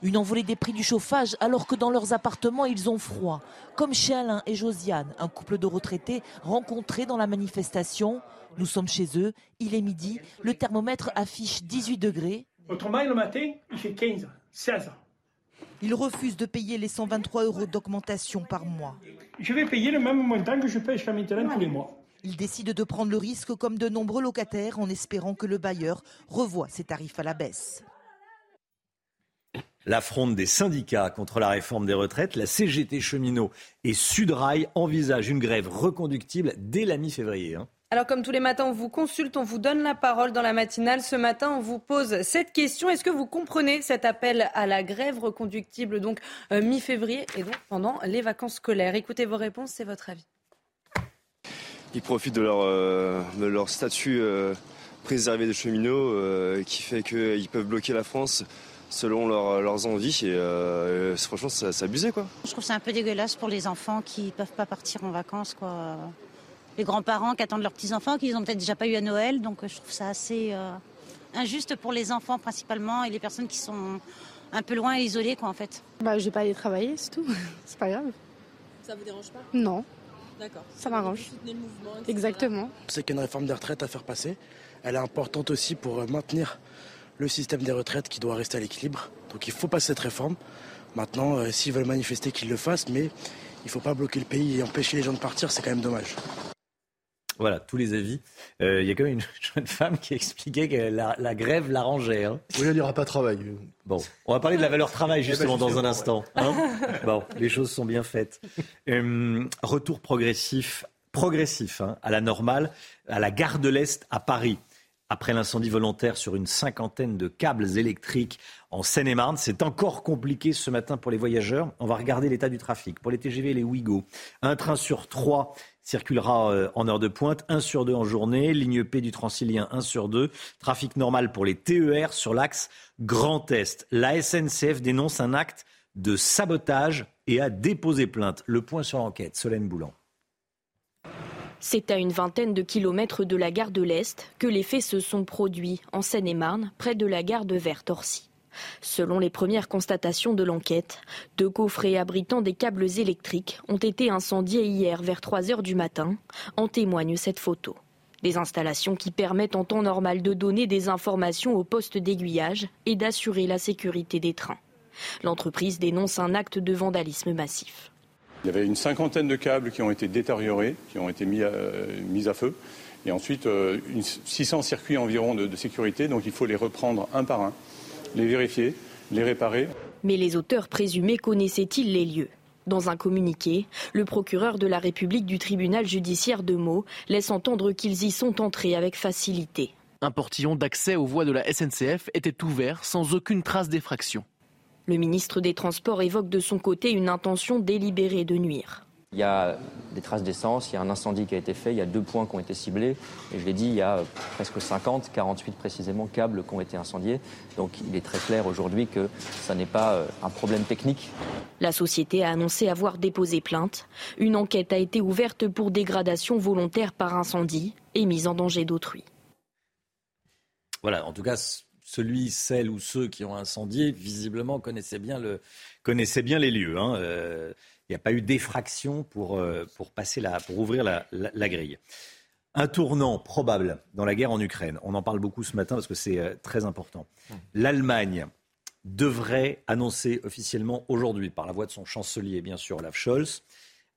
Une envolée des prix du chauffage alors que dans leurs appartements ils ont froid. Comme chez Alain et Josiane, un couple de retraités rencontrés dans la manifestation. Nous sommes chez eux, il est midi, le thermomètre affiche 18 degrés. Autrement, le matin, il fait 15, 16. Ils refusent de payer les 123 euros d'augmentation par mois. Je vais payer le même montant que je paye jusqu'à maintenant tous les mois. Ils décident de prendre le risque comme de nombreux locataires en espérant que le bailleur revoie ses tarifs à la baisse. L'affronte des syndicats contre la réforme des retraites, la CGT cheminot et Sudrail envisagent une grève reconductible dès la mi-février. hein. Alors comme tous les matins, on vous consulte, on vous donne la parole dans la matinale. Ce matin, on vous pose cette question. Est-ce que vous comprenez cet appel à la grève reconductible donc euh, mi-février et donc pendant les vacances scolaires? Écoutez vos réponses, c'est votre avis. Ils profitent de leur, euh, de leur statut euh, préservé de cheminots euh, qui fait qu'ils peuvent bloquer la France selon leur- leurs envies. Et euh, franchement, c'est abusé quoi. Je trouve c'est un peu dégueulasse pour les enfants qui ne peuvent pas partir en vacances. Quoi. Les grands-parents qui attendent leurs petits-enfants, qu'ils n'ont peut-être déjà pas eu à Noël. Donc euh, je trouve ça assez euh, injuste pour les enfants principalement et les personnes qui sont un peu loin et isolées quoi, en fait. Bah, je vais pas aller travailler, c'est tout. c'est pas grave. Ça vous dérange pas? Non, D'accord. ça m'arrange. soutenez le mouvement, etc. Exactement. C'est qu'il y a une réforme des retraites à faire passer. Elle est importante aussi pour euh, maintenir le système des retraites qui doit rester à l'équilibre. Donc il faut passer cette réforme. Maintenant, euh, s'ils veulent manifester, qu'ils le fassent, mais il ne faut pas bloquer le pays et empêcher les gens de partir, c'est quand même dommage. Voilà, tous les avis. Euh, Il y a quand même une jeune femme qui expliquait que la, la grève l'arrangeait. Hein. Oui, il n'y aura pas de travail. Bon, on va parler de la valeur travail justement Eh ben, dans un justement, instant. hein. bon, les choses sont bien faites. Euh, retour progressif, progressif hein, à la normale, à la gare de l'Est à Paris. Après l'incendie volontaire sur une cinquantaine de câbles électriques en Seine-et-Marne, c'est encore compliqué ce matin pour les voyageurs. On va regarder l'état du trafic. Pour les TGV et les Ouigo, un train sur trois circulera euh, en heure de pointe, un sur deux en journée. Ligne P du Transilien, un sur deux. Trafic normal pour les TER sur l'axe Grand Est. La SNCF dénonce un acte de sabotage et a déposé plainte. Le point sur l'enquête, Solène Boulan. C'est à une vingtaine de kilomètres de la gare de l'Est que les faits se sont produits en Seine-et-Marne, près de la gare de Vert-Orcy. Selon les premières constatations de l'enquête, deux coffrets abritant des câbles électriques ont été incendiés hier vers 3 heures du matin, en témoigne cette photo. Des installations qui permettent en temps normal de donner des informations aux postes d'aiguillage et d'assurer la sécurité des trains. L'entreprise dénonce un acte de vandalisme massif. Il y avait une cinquantaine de câbles qui ont été détériorés, qui ont été mis à, mis à feu. Et ensuite, euh, une- 600 circuits environ de, de sécurité. Donc il faut les reprendre un par un, les vérifier, les réparer. Mais les auteurs présumés connaissaient-ils les lieux? Dans un communiqué, le procureur de la République du tribunal judiciaire de Meaux laisse entendre qu'ils y sont entrés avec facilité. Un portillon d'accès aux voies de la SNCF était ouvert sans aucune trace d'effraction. Le ministre des Transports évoque de son côté une intention délibérée de nuire. Il y a des traces d'essence, il y a un incendie qui a été fait, il y a deux points qui ont été ciblés. Et je l'ai dit, il y a presque 50, 48 précisément câbles qui ont été incendiés. Donc il est très clair aujourd'hui que ça n'est pas euh, un problème technique. La société a annoncé avoir déposé plainte. Une enquête a été ouverte pour dégradation volontaire par incendie et mise en danger d'autrui. Voilà, en tout cas, celui, celle ou ceux qui ont incendié, visiblement, connaissaient bien, les lieux. Hein. Euh, il n'y a pas eu d'effraction pour, euh, passer pour ouvrir la, grille. Un tournant probable dans la guerre en Ukraine. On en parle beaucoup ce matin parce que c'est euh, très important. L'Allemagne devrait annoncer officiellement aujourd'hui, par la voix de son chancelier, bien sûr, Olaf Scholz,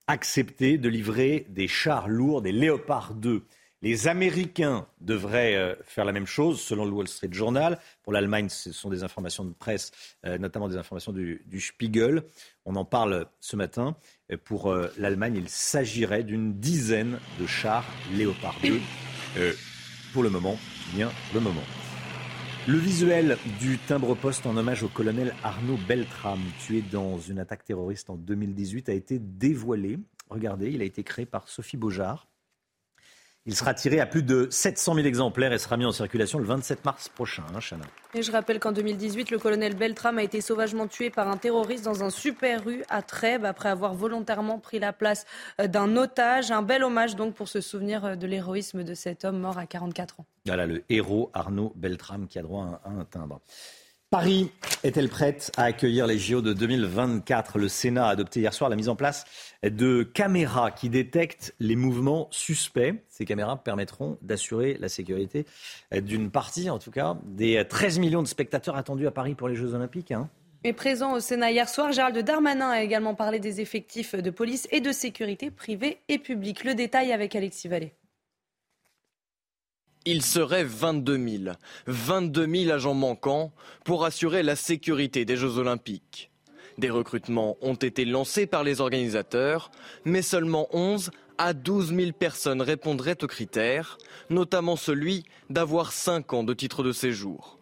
accepter de livrer des chars lourds, des Léopard 2 les Américains devraient euh, faire la même chose, selon le Wall Street Journal. Pour l'Allemagne, ce sont des informations de presse, euh, notamment des informations du, Spiegel. On en parle ce matin. Pour euh, l'Allemagne, il s'agirait d'une dizaine de chars Léopard 2. pour le moment, bien le moment. Le visuel du timbre-poste en hommage au colonel Arnaud Beltrame, tué dans une attaque terroriste en 2018, a été dévoilé. Regardez, il a été créé par Sophie Beaujard. Il sera tiré à plus de 700 000 exemplaires et sera mis en circulation le 27 mars prochain. Hein, et je rappelle qu'en 2018, le colonel Beltram a été sauvagement tué par un terroriste dans un super rue à Trèbes après avoir volontairement pris la place euh, d'un otage. Un bel hommage donc pour se souvenir euh, de l'héroïsme de cet homme mort à 44 ans. Voilà le héros Arnaud Beltram qui a droit à un timbre. Paris est-elle prête à accueillir les JO de 2024 Le Sénat a adopté hier soir la mise en place de caméras qui détectent les mouvements suspects. Ces caméras permettront d'assurer la sécurité d'une partie, en tout cas, des 13 millions de spectateurs attendus à Paris pour les Jeux Olympiques. Hein. Et présent au Sénat hier soir, Gérald Darmanin a également parlé des effectifs de police et de sécurité privée et publique. Le détail avec Alexis Vallée. Il serait 22 000. 22 000 agents manquants pour assurer la sécurité des Jeux Olympiques. Des recrutements ont été lancés par les organisateurs, mais seulement 11 à 12 000 personnes répondraient aux critères, notamment celui d'avoir 5 ans de titre de séjour.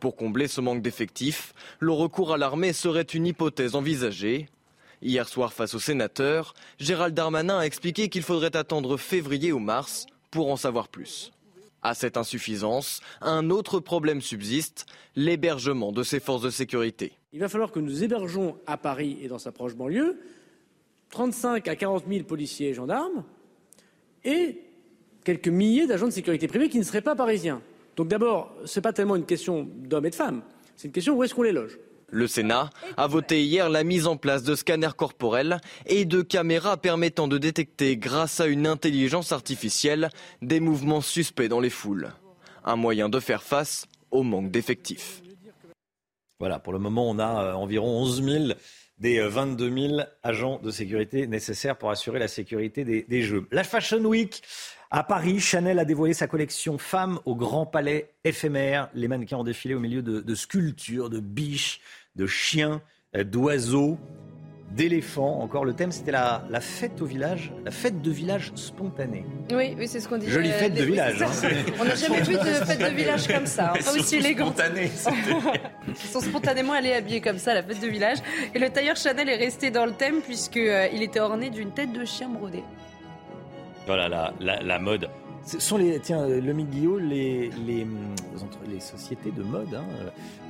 Pour combler ce manque d'effectifs, le recours à l'armée serait une hypothèse envisagée. Hier soir, face aux sénateurs, Gérald Darmanin a expliqué qu'il faudrait attendre février ou mars pour en savoir plus. À cette insuffisance, un autre problème subsiste, l'hébergement de ces forces de sécurité. Il va falloir que nous hébergeons à Paris et dans sa proche banlieue 35 à 40 000 policiers et gendarmes et quelques milliers d'agents de sécurité privée qui ne seraient pas parisiens. Donc d'abord, ce n'est pas tellement une question d'hommes et de femmes, c'est une question où est-ce qu'on les loge. Le Sénat a voté hier la mise en place de scanners corporels et de caméras permettant de détecter, grâce à une intelligence artificielle, des mouvements suspects dans les foules. Un moyen de faire face au manque d'effectifs. Voilà, pour le moment, on a euh, environ 11 000 des 22 euh, 000 agents de sécurité nécessaires pour assurer la sécurité des, Jeux. La Fashion Week à Paris, Chanel a dévoilé sa collection Femmes au Grand Palais éphémère. Les mannequins ont défilé au milieu de, de sculptures, de biches, de chiens, euh, d'oiseaux d'éléphants. Encore le thème, c'était la, fête au village, la fête de village spontanée. Oui, oui c'est ce qu'on dit. Jolie fête de village. Hein. On n'a jamais vu de fête de village comme ça, hein. pas aussi élégante. Spontanée. Ils sont spontanément allés habiller comme ça la fête de village. Et le tailleur Chanel est resté dans le thème puisqu'il euh, il était orné d'une tête de chien brodée. Voilà la, la mode. Ce sont les, tiens, euh, le Guillaume, les, les, les, sociétés de mode. Hein.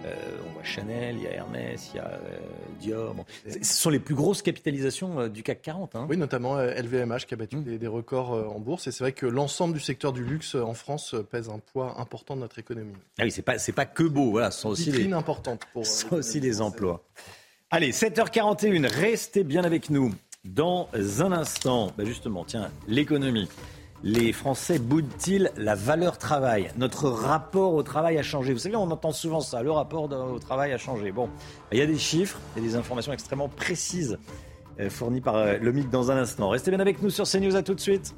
Euh, on voit Chanel, il y a Hermès, il y a euh, Dior. Ce sont les plus grosses capitalisations du CAC 40. Hein. Oui, notamment LVMH qui a battu mmh. des, records en bourse. Et c'est vrai que l'ensemble du secteur du luxe en France pèse un poids important de notre économie. Ah oui, c'est pas, c'est pas que beau. Voilà, ce sont aussi des, importante pour. Ce sont aussi des emplois. Allez, 7h41, restez bien avec nous. Dans un instant, bah justement, tiens, l'économie. Les Français boudent-ils la valeur travail? Notre rapport au travail a changé. Vous savez, on entend souvent ça, le rapport au travail a changé. Bon, il y a des chiffres et des informations extrêmement précises euh, fournies par euh, le MIC dans un instant. Restez bien avec nous sur CNews, à tout de suite.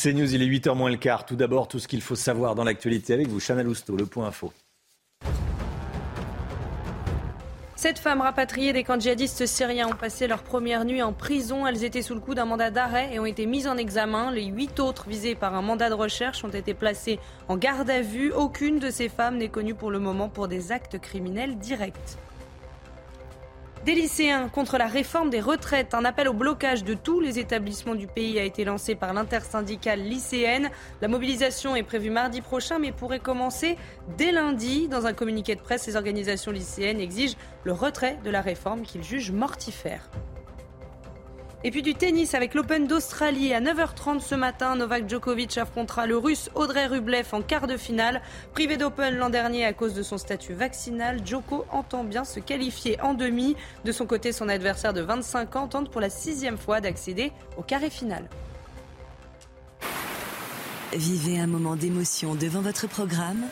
CNews, il est 8h moins le quart. Tout d'abord, tout ce qu'il faut savoir dans l'actualité avec vous, Chanel Housteau, le point info. Sept femmes rapatriées des camps djihadistes syriens ont passé leur première nuit en prison. Elles étaient sous le coup d'un mandat d'arrêt et ont été mises en examen. Les huit autres visées par un mandat de recherche ont été placées en garde à vue. Aucune de ces femmes n'est connue pour le moment pour des actes criminels directs. Des lycéens contre la réforme des retraites. Un appel au blocage de tous les établissements du pays a été lancé par l'intersyndicale lycéenne. La mobilisation est prévue mardi prochain mais pourrait commencer dès lundi. Dans un communiqué de presse, les organisations lycéennes exigent le retrait de la réforme qu'ils jugent mortifère. Et puis du tennis avec l'Open d'Australie à 9h30 ce matin. Novak Djokovic affrontera le russe Audrey Rublev en quart de finale. Privé d'Open l'an dernier à cause de son statut vaccinal, Djoko entend bien se qualifier en demi. De son côté, son adversaire de 25 ans tente pour la sixième fois d'accéder au carré final. Vivez un moment d'émotion devant votre programme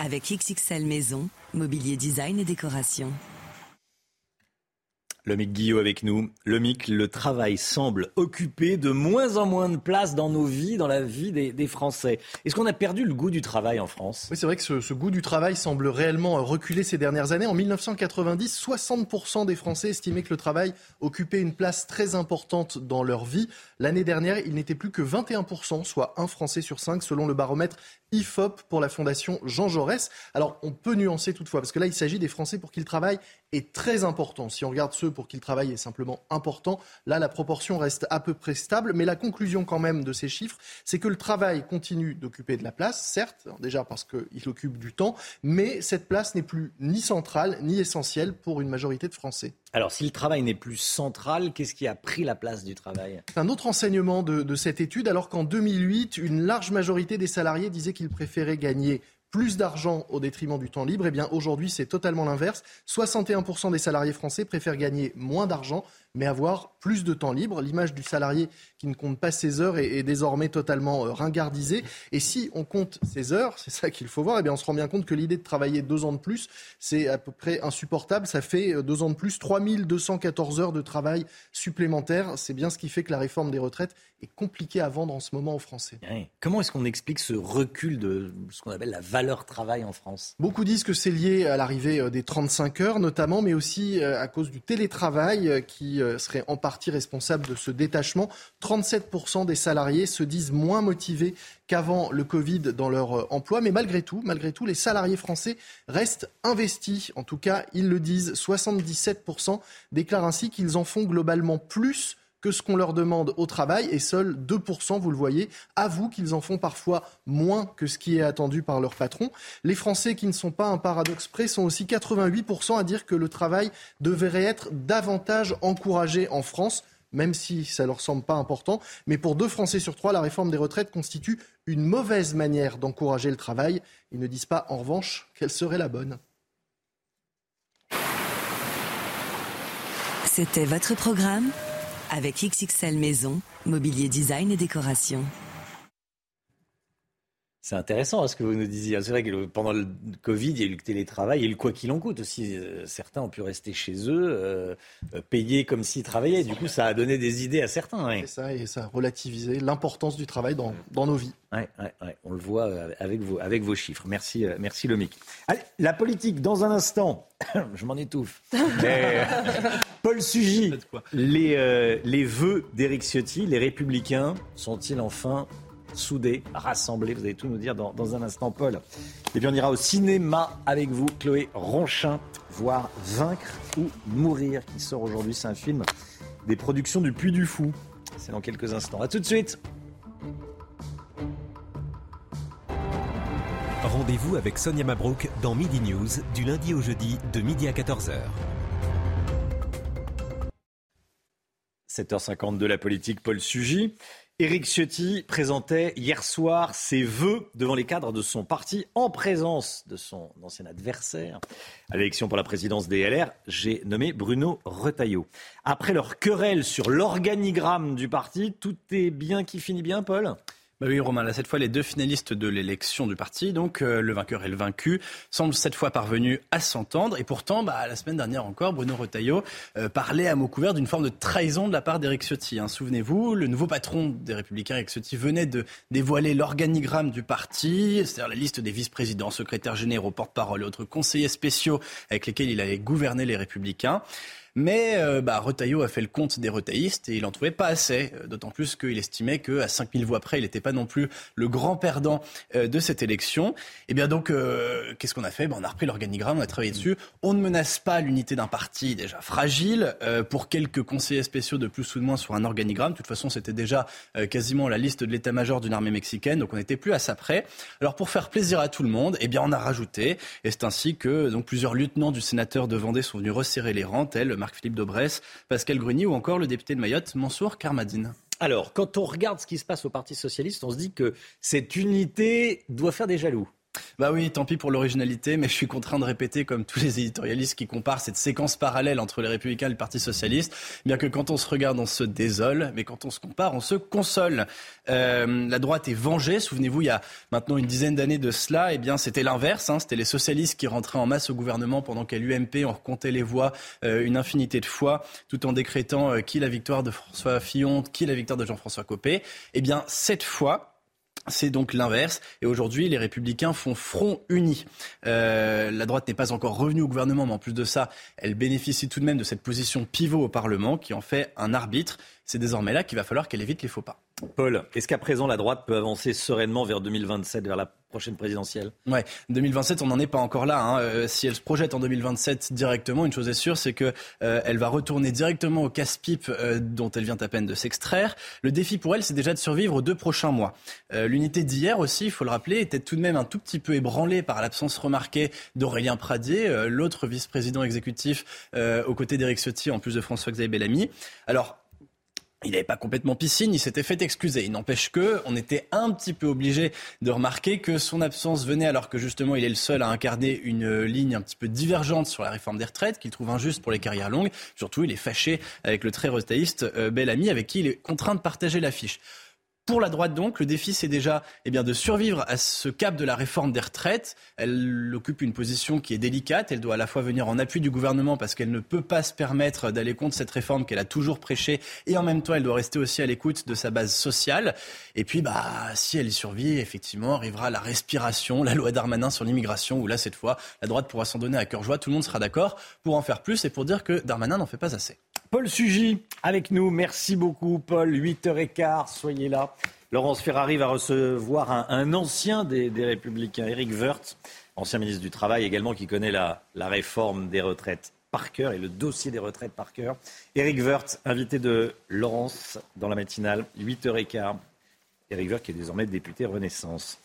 avec XXL Maison, mobilier design et décoration. Le Mick Guillot avec nous. Le Mick, le travail semble occuper de moins en moins de place dans nos vies, dans la vie des, Français. Est-ce qu'on a perdu le goût du travail en France? Oui, c'est vrai que ce, ce, goût du travail semble réellement reculer ces dernières années. En 1990, 60% des Français estimaient que le travail occupait une place très importante dans leur vie. L'année dernière, il n'était plus que 21%, soit un Français sur cinq, selon le baromètre IFOP pour la Fondation Jean Jaurès. Alors, on peut nuancer toutefois, parce que là, il s'agit des Français pour qui le travail est très important. Si on regarde ceux pour qui le travail est simplement important, là, la proportion reste à peu près stable. Mais la conclusion quand même de ces chiffres, c'est que le travail continue d'occuper de la place, certes, déjà parce qu'il occupe du temps, mais cette place n'est plus ni centrale ni essentielle pour une majorité de Français. Alors, si le travail n'est plus central, qu'est-ce qui a pris la place du travail? Un autre enseignement de, de cette étude, alors qu'en 2008, une large majorité des salariés disaient qu'ils préféraient gagner plus d'argent au détriment du temps libre, eh bien aujourd'hui c'est totalement l'inverse. 61% des salariés français préfèrent gagner moins d'argent mais avoir plus de temps libre. L'image du salarié qui ne compte pas ses heures est, désormais totalement euh, ringardisée. Et si on compte ses heures, c'est ça qu'il faut voir, eh bien on se rend bien compte que l'idée de travailler deux ans de plus, c'est à peu près insupportable. Ça fait euh, deux ans de plus, 3214 heures de travail supplémentaires. C'est bien ce qui fait que la réforme des retraites est compliquée à vendre en ce moment aux Français. Comment est-ce qu'on explique ce recul de ce qu'on appelle la valeur travail en France? Beaucoup disent que c'est lié à l'arrivée euh, des 35 heures notamment, mais aussi à cause du télétravail qui serait en partie responsable de ce détachement. 37% des salariés se disent moins motivés qu'avant le Covid dans leur euh, emploi. Mais malgré tout, malgré tout, les salariés français restent investis. En tout cas, ils le disent. 77% déclarent ainsi qu'ils en font globalement plus que ce qu'on leur demande au travail et seuls 2%, vous le voyez, avouent qu'ils en font parfois moins que ce qui est attendu par leur patron. Les Français qui ne sont pas un paradoxe près sont aussi 88% à dire que le travail devrait être davantage encouragé en France même si ça leur semble pas important. Mais pour deux Français sur trois, la réforme des retraites constitue une mauvaise manière d'encourager le travail. Ils ne disent pas, en revanche, quelle serait la bonne. C'était votre programme avec XXL Maison, mobilier design et décoration. C'est intéressant ce que vous nous disiez. C'est vrai que pendant le Covid, il y a eu le télétravail et le quoi qu'il en coûte aussi. Euh, certains ont pu rester chez eux, euh, euh, payer comme s'ils travaillaient. Du coup, ça a donné des idées à certains. C'est ça, et ça a relativisé l'importance du travail dans, dans nos vies. Ouais, ouais, ouais, on le voit avec vos, avec vos chiffres. Merci, merci Lomic. Allez, la politique, dans un instant. Je m'en étouffe. Paul Sugy, les, les vœux d'Éric Ciotti, les Républicains sont-ils enfin soudés, rassemblés. Vous allez tout nous dire dans, un instant, Paul. Et puis on ira au cinéma avec vous, Chloé Ronchin, voir Vaincre ou Mourir, qui sort aujourd'hui. C'est un film des productions du Puy du Fou. C'est dans quelques instants. A tout de suite. Rendez-vous avec Sonia Mabrouk dans Midi News du lundi au jeudi de midi à 14h. 7h50 de la politique, Paul Sugy. Éric Ciotti présentait hier soir ses vœux devant les cadres de son parti en présence de son ancien adversaire à l'élection pour la présidence des LR. J'ai nommé Bruno Retailleau. Après leur querelle sur l'organigramme du parti, tout est bien qui finit bien, Paul? Bah oui, Romain, là, cette fois, les deux finalistes de l'élection du parti, donc euh, le vainqueur et le vaincu, semblent cette fois parvenus à s'entendre. Et pourtant, bah, la semaine dernière encore, Bruno Retailleau euh, parlait à mots couverts d'une forme de trahison de la part d'Éric Ciotti. Hein. Souvenez-vous, le nouveau patron des Républicains, Éric Ciotti, venait de dévoiler l'organigramme du parti, c'est-à-dire la liste des vice-présidents, secrétaires généraux, porte-parole et autres conseillers spéciaux avec lesquels il allait gouverner les Républicains. Mais euh, bah, Retailleau a fait le compte des retaillistes et il en trouvait pas assez, euh, d'autant plus qu'il estimait qu'à 5000 voix près, il n'était pas non plus le grand perdant euh, de cette élection. Et eh bien donc, qu'est-ce qu'on a fait? Ben, On a repris l'organigramme, on a travaillé dessus. On ne menace pas l'unité d'un parti déjà fragile. pour quelques conseillers spéciaux de plus ou de moins sur un organigramme, de toute façon, c'était déjà quasiment la liste de l'état-major d'une armée mexicaine, donc on n'était plus à ça près. Alors pour faire plaisir à tout le monde, eh bien on a rajouté, et c'est ainsi que donc plusieurs lieutenants du sénateur de Vendée sont venus resserrer les rangs, tels Marc-Philippe Daubresse, Pascal Gruny ou encore le député de Mayotte, Mansour Karmadine. Alors, quand on regarde ce qui se passe au Parti socialiste, on se dit que cette unité doit faire des jaloux. Bah oui, tant pis pour l'originalité, mais je suis contraint de répéter, comme tous les éditorialistes qui comparent cette séquence parallèle entre les Républicains et le Parti Socialiste, bien que quand on se regarde, on se désole, mais quand on se compare, on se console. Euh, la droite est vengée. Souvenez-vous, il y a maintenant une dizaine d'années de cela, eh bien c'était l'inverse. Hein. C'était les socialistes qui rentraient en masse au gouvernement pendant qu'à l'UMP, on recomptait les voix euh, une infinité de fois, tout en décrétant euh, qui la victoire de François Fillon, qui la victoire de Jean-François Copé. Eh bien, cette fois, c'est donc l'inverse. Et aujourd'hui, les républicains font front uni. Euh, la droite n'est pas encore revenue au gouvernement, mais en plus de ça, elle bénéficie tout de même de cette position pivot au Parlement qui en fait un arbitre. C'est désormais là qu'il va falloir qu'elle évite les faux pas. Paul, est-ce qu'à présent la droite peut avancer sereinement vers 2027, vers la prochaine présidentielle Ouais, 2027, on n'en est pas encore là. Hein. Euh, si elle se projette en 2027 directement, une chose est sûre, c'est que euh, elle va retourner directement au casse-pipe euh, dont elle vient à peine de s'extraire. Le défi pour elle, c'est déjà de survivre aux deux prochains mois. L'unité d'hier aussi, il faut le rappeler, était tout de même un tout petit peu ébranlée par l'absence remarquée d'Aurélien Pradier, l'autre vice-président exécutif aux côtés d'Éric Ciotti, en plus de François-Xavier Bellamy. Alors, il n'avait pas complètement piscine, il s'était fait excuser. Il n'empêche que on était un petit peu obligé de remarquer que son absence venait alors que justement il est le seul à incarner une ligne un petit peu divergente sur la réforme des retraites qu'il trouve injuste pour les carrières longues. Surtout, il est fâché avec le très retailliste euh, Bellamy avec qui il est contraint de partager l'affiche. Pour la droite, donc, le défi, c'est déjà eh bien, de survivre à ce cap de la réforme des retraites. Elle occupe une position qui est délicate. Elle doit à la fois venir en appui du gouvernement parce qu'elle ne peut pas se permettre d'aller contre cette réforme qu'elle a toujours prêchée. Et en même temps, elle doit rester aussi à l'écoute de sa base sociale. Et puis, bah, si elle y survit, effectivement, arrivera la respiration, la loi Darmanin sur l'immigration, où là, cette fois, la droite pourra s'en donner à cœur joie. Tout le monde sera d'accord pour en faire plus et pour dire que Darmanin n'en fait pas assez. Paul Sugy avec nous. Merci beaucoup, Paul. 8h15, soyez là. Laurence Ferrari va recevoir un, ancien des, Républicains, Éric Woerth, ancien ministre du Travail également, qui connaît la, réforme des retraites par cœur et le dossier des retraites par cœur. Éric Woerth, invité de Laurence dans la matinale, 8h15. Éric Woerth qui est désormais député Renaissance.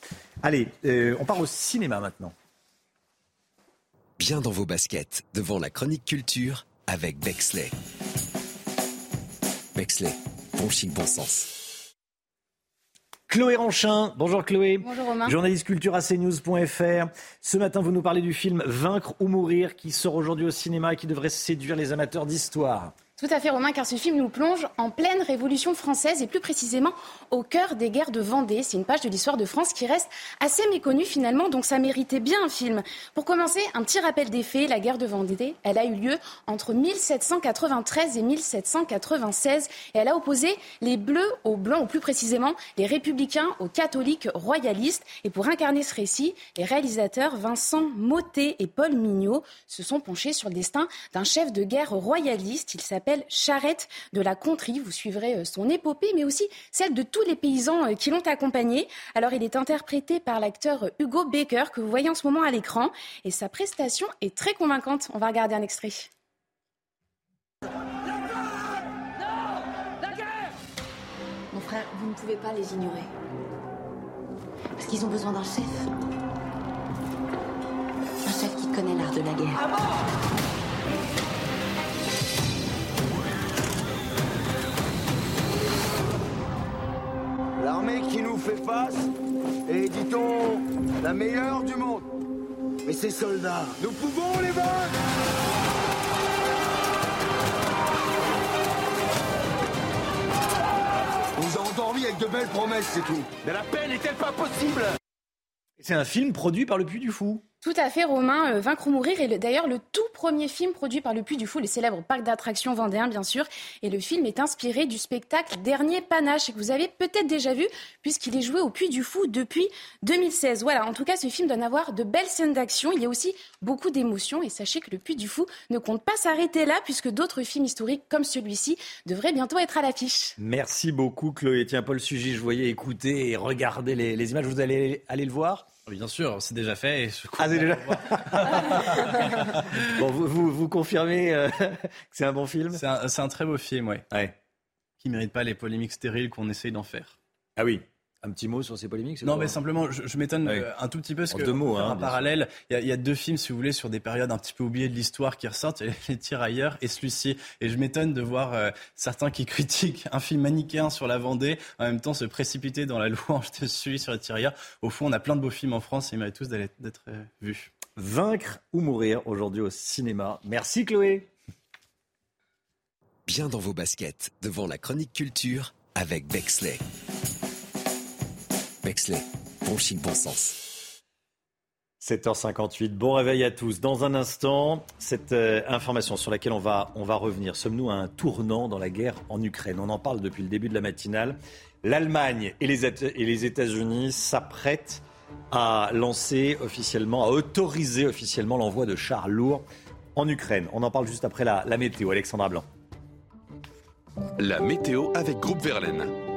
Allez, euh, on part au cinéma maintenant. Bien dans vos baskets, devant la chronique culture avec Bexley. Bexley, bon chic, bon sens. Chloé Ranchin, bonjour Chloé. Bonjour Romain. Journaliste culture à cnews.fr. Ce matin, vous nous parlez du film Vaincre ou mourir qui sort aujourd'hui au cinéma et qui devrait séduire les amateurs d'histoire. Tout à fait, Romain, car ce film nous plonge en pleine Révolution française et plus précisément au cœur des guerres de Vendée. C'est une page de l'histoire de France qui reste assez méconnue finalement, donc ça méritait bien un film. Pour commencer, un petit rappel des faits. La guerre de Vendée, elle a eu lieu entre 1793 et 1796 et elle a opposé les Bleus aux Blancs, ou plus précisément les Républicains aux catholiques royalistes. Et pour incarner ce récit, les réalisateurs Vincent Mottet et Paul Mignot se sont penchés sur le destin d'un chef de guerre royaliste. Il s'appelle Charrette de la Contrie. Vous suivrez euh, son épopée, mais aussi celle de tous les paysans euh, qui l'ont accompagné. Alors, il est interprété par l'acteur euh, Hugo Baker, que vous voyez en ce moment à l'écran, et sa prestation est très convaincante. On va regarder un extrait. Mon frère, vous ne pouvez pas les ignorer. Parce qu'ils ont besoin d'un chef. Un chef qui connaît l'art de la guerre. L'armée qui nous fait face est, dit-on, la meilleure du monde. Mais ces soldats, nous pouvons les vaincre On nous a endormis avec de belles promesses, c'est tout. Mais la paix n'est-elle pas possible? C'est un film produit par le Puy du Fou. Tout à fait, Romain. Euh, Vaincre ou mourir est d'ailleurs le tout premier film produit par le Puy du Fou, le célèbre parc d'attractions vendéen, bien sûr. Et le film est inspiré du spectacle Dernier Panache, que vous avez peut-être déjà vu, puisqu'il est joué au Puy du Fou depuis 2016. Voilà, en tout cas, ce film donne à voir de belles scènes d'action. Il y a aussi beaucoup d'émotions. Et sachez que le Puy du Fou ne compte pas s'arrêter là, puisque d'autres films historiques comme celui-ci devraient bientôt être à l'affiche. Merci beaucoup, Chloé. Tiens, Paul Sugy, je voyais écouter et regarder les, les images. Vous allez aller le voir? Bien sûr, c'est déjà fait. Et ah, c'est déjà Bon, vous, vous, confirmez euh, que c'est un bon film C'est un, un, très beau film, oui. Ouais. Qui ne mérite pas les polémiques stériles qu'on essaye d'en faire. Ah oui un petit mot sur ces polémiques Non, mais simplement, je, m'étonne euh, un tout petit peu parce que, mots, hein, en parallèle, il y, a deux films, si vous voulez, sur des périodes un petit peu oubliées de l'histoire qui ressortent. Les Tirailleurs et celui-ci. Et je m'étonne de voir euh, certains qui critiquent un film manichéen sur la Vendée, en même temps se précipiter dans la louange de celui sur les Tirailleurs. Au fond, on a plein de beaux films en France et ils méritent tous d'être euh, vus. Vaincre ou mourir aujourd'hui au cinéma. Merci Chloé. Bien dans vos baskets, devant la chronique culture avec Bexley. Bexley, bon chic, bon sens. 7h58, bon réveil à tous. Dans un instant, cette euh, information sur laquelle on va, on va revenir. Sommes-nous à un tournant dans la guerre en Ukraine? On en parle depuis le début de la matinale. L'Allemagne et les, et les États-Unis s'apprêtent à lancer officiellement, à autoriser officiellement l'envoi de chars lourds en Ukraine. On en parle juste après la, la météo. Alexandra Blanc. La météo avec Groupe Verlaine.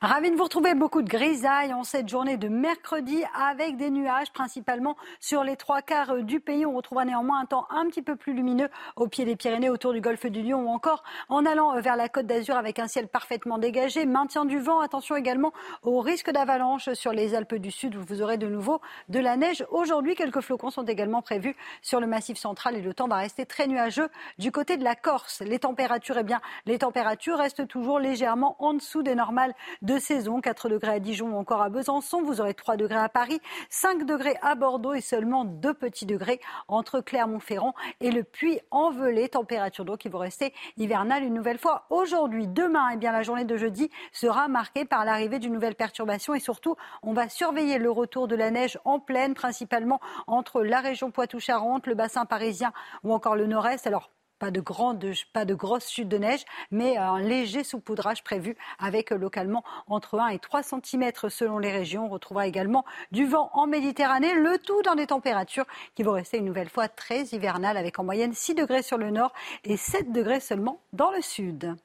Ravi de vous retrouver. Beaucoup de grisailles en cette journée de mercredi avec des nuages principalement sur les trois quarts du pays. On retrouvera néanmoins un temps un petit peu plus lumineux au pied des Pyrénées, autour du golfe du Lion ou encore en allant vers la côte d'Azur avec un ciel parfaitement dégagé. Maintien du vent. Attention également au risque d'avalanche sur les Alpes du Sud où vous aurez de nouveau de la neige. Aujourd'hui, quelques flocons sont également prévus sur le massif central et le temps va rester très nuageux du côté de la Corse. Les températures, eh bien, les températures restent toujours légèrement en dessous des normales de saison. 4 degrés à Dijon ou encore à Besançon. Vous aurez 3 degrés à Paris, 5 degrés à Bordeaux et seulement 2 petits degrés entre Clermont-Ferrand et le Puy-en-Velay. Température donc qui vont rester hivernale une nouvelle fois aujourd'hui. Demain, eh bien, la journée de jeudi sera marquée par l'arrivée d'une nouvelle perturbation et surtout, on va surveiller le retour de la neige en pleine, principalement entre la région Poitou-Charentes, le bassin parisien ou encore le nord-est. Alors, pas de, grande, pas de grosses chutes de neige, mais un léger saupoudrage prévu avec euh, localement entre 1 et 3 cm selon les régions. On retrouvera également du vent en Méditerranée, le tout dans des températures qui vont rester une nouvelle fois très hivernales avec en moyenne 6 degrés sur le nord et 7 degrés seulement dans le sud.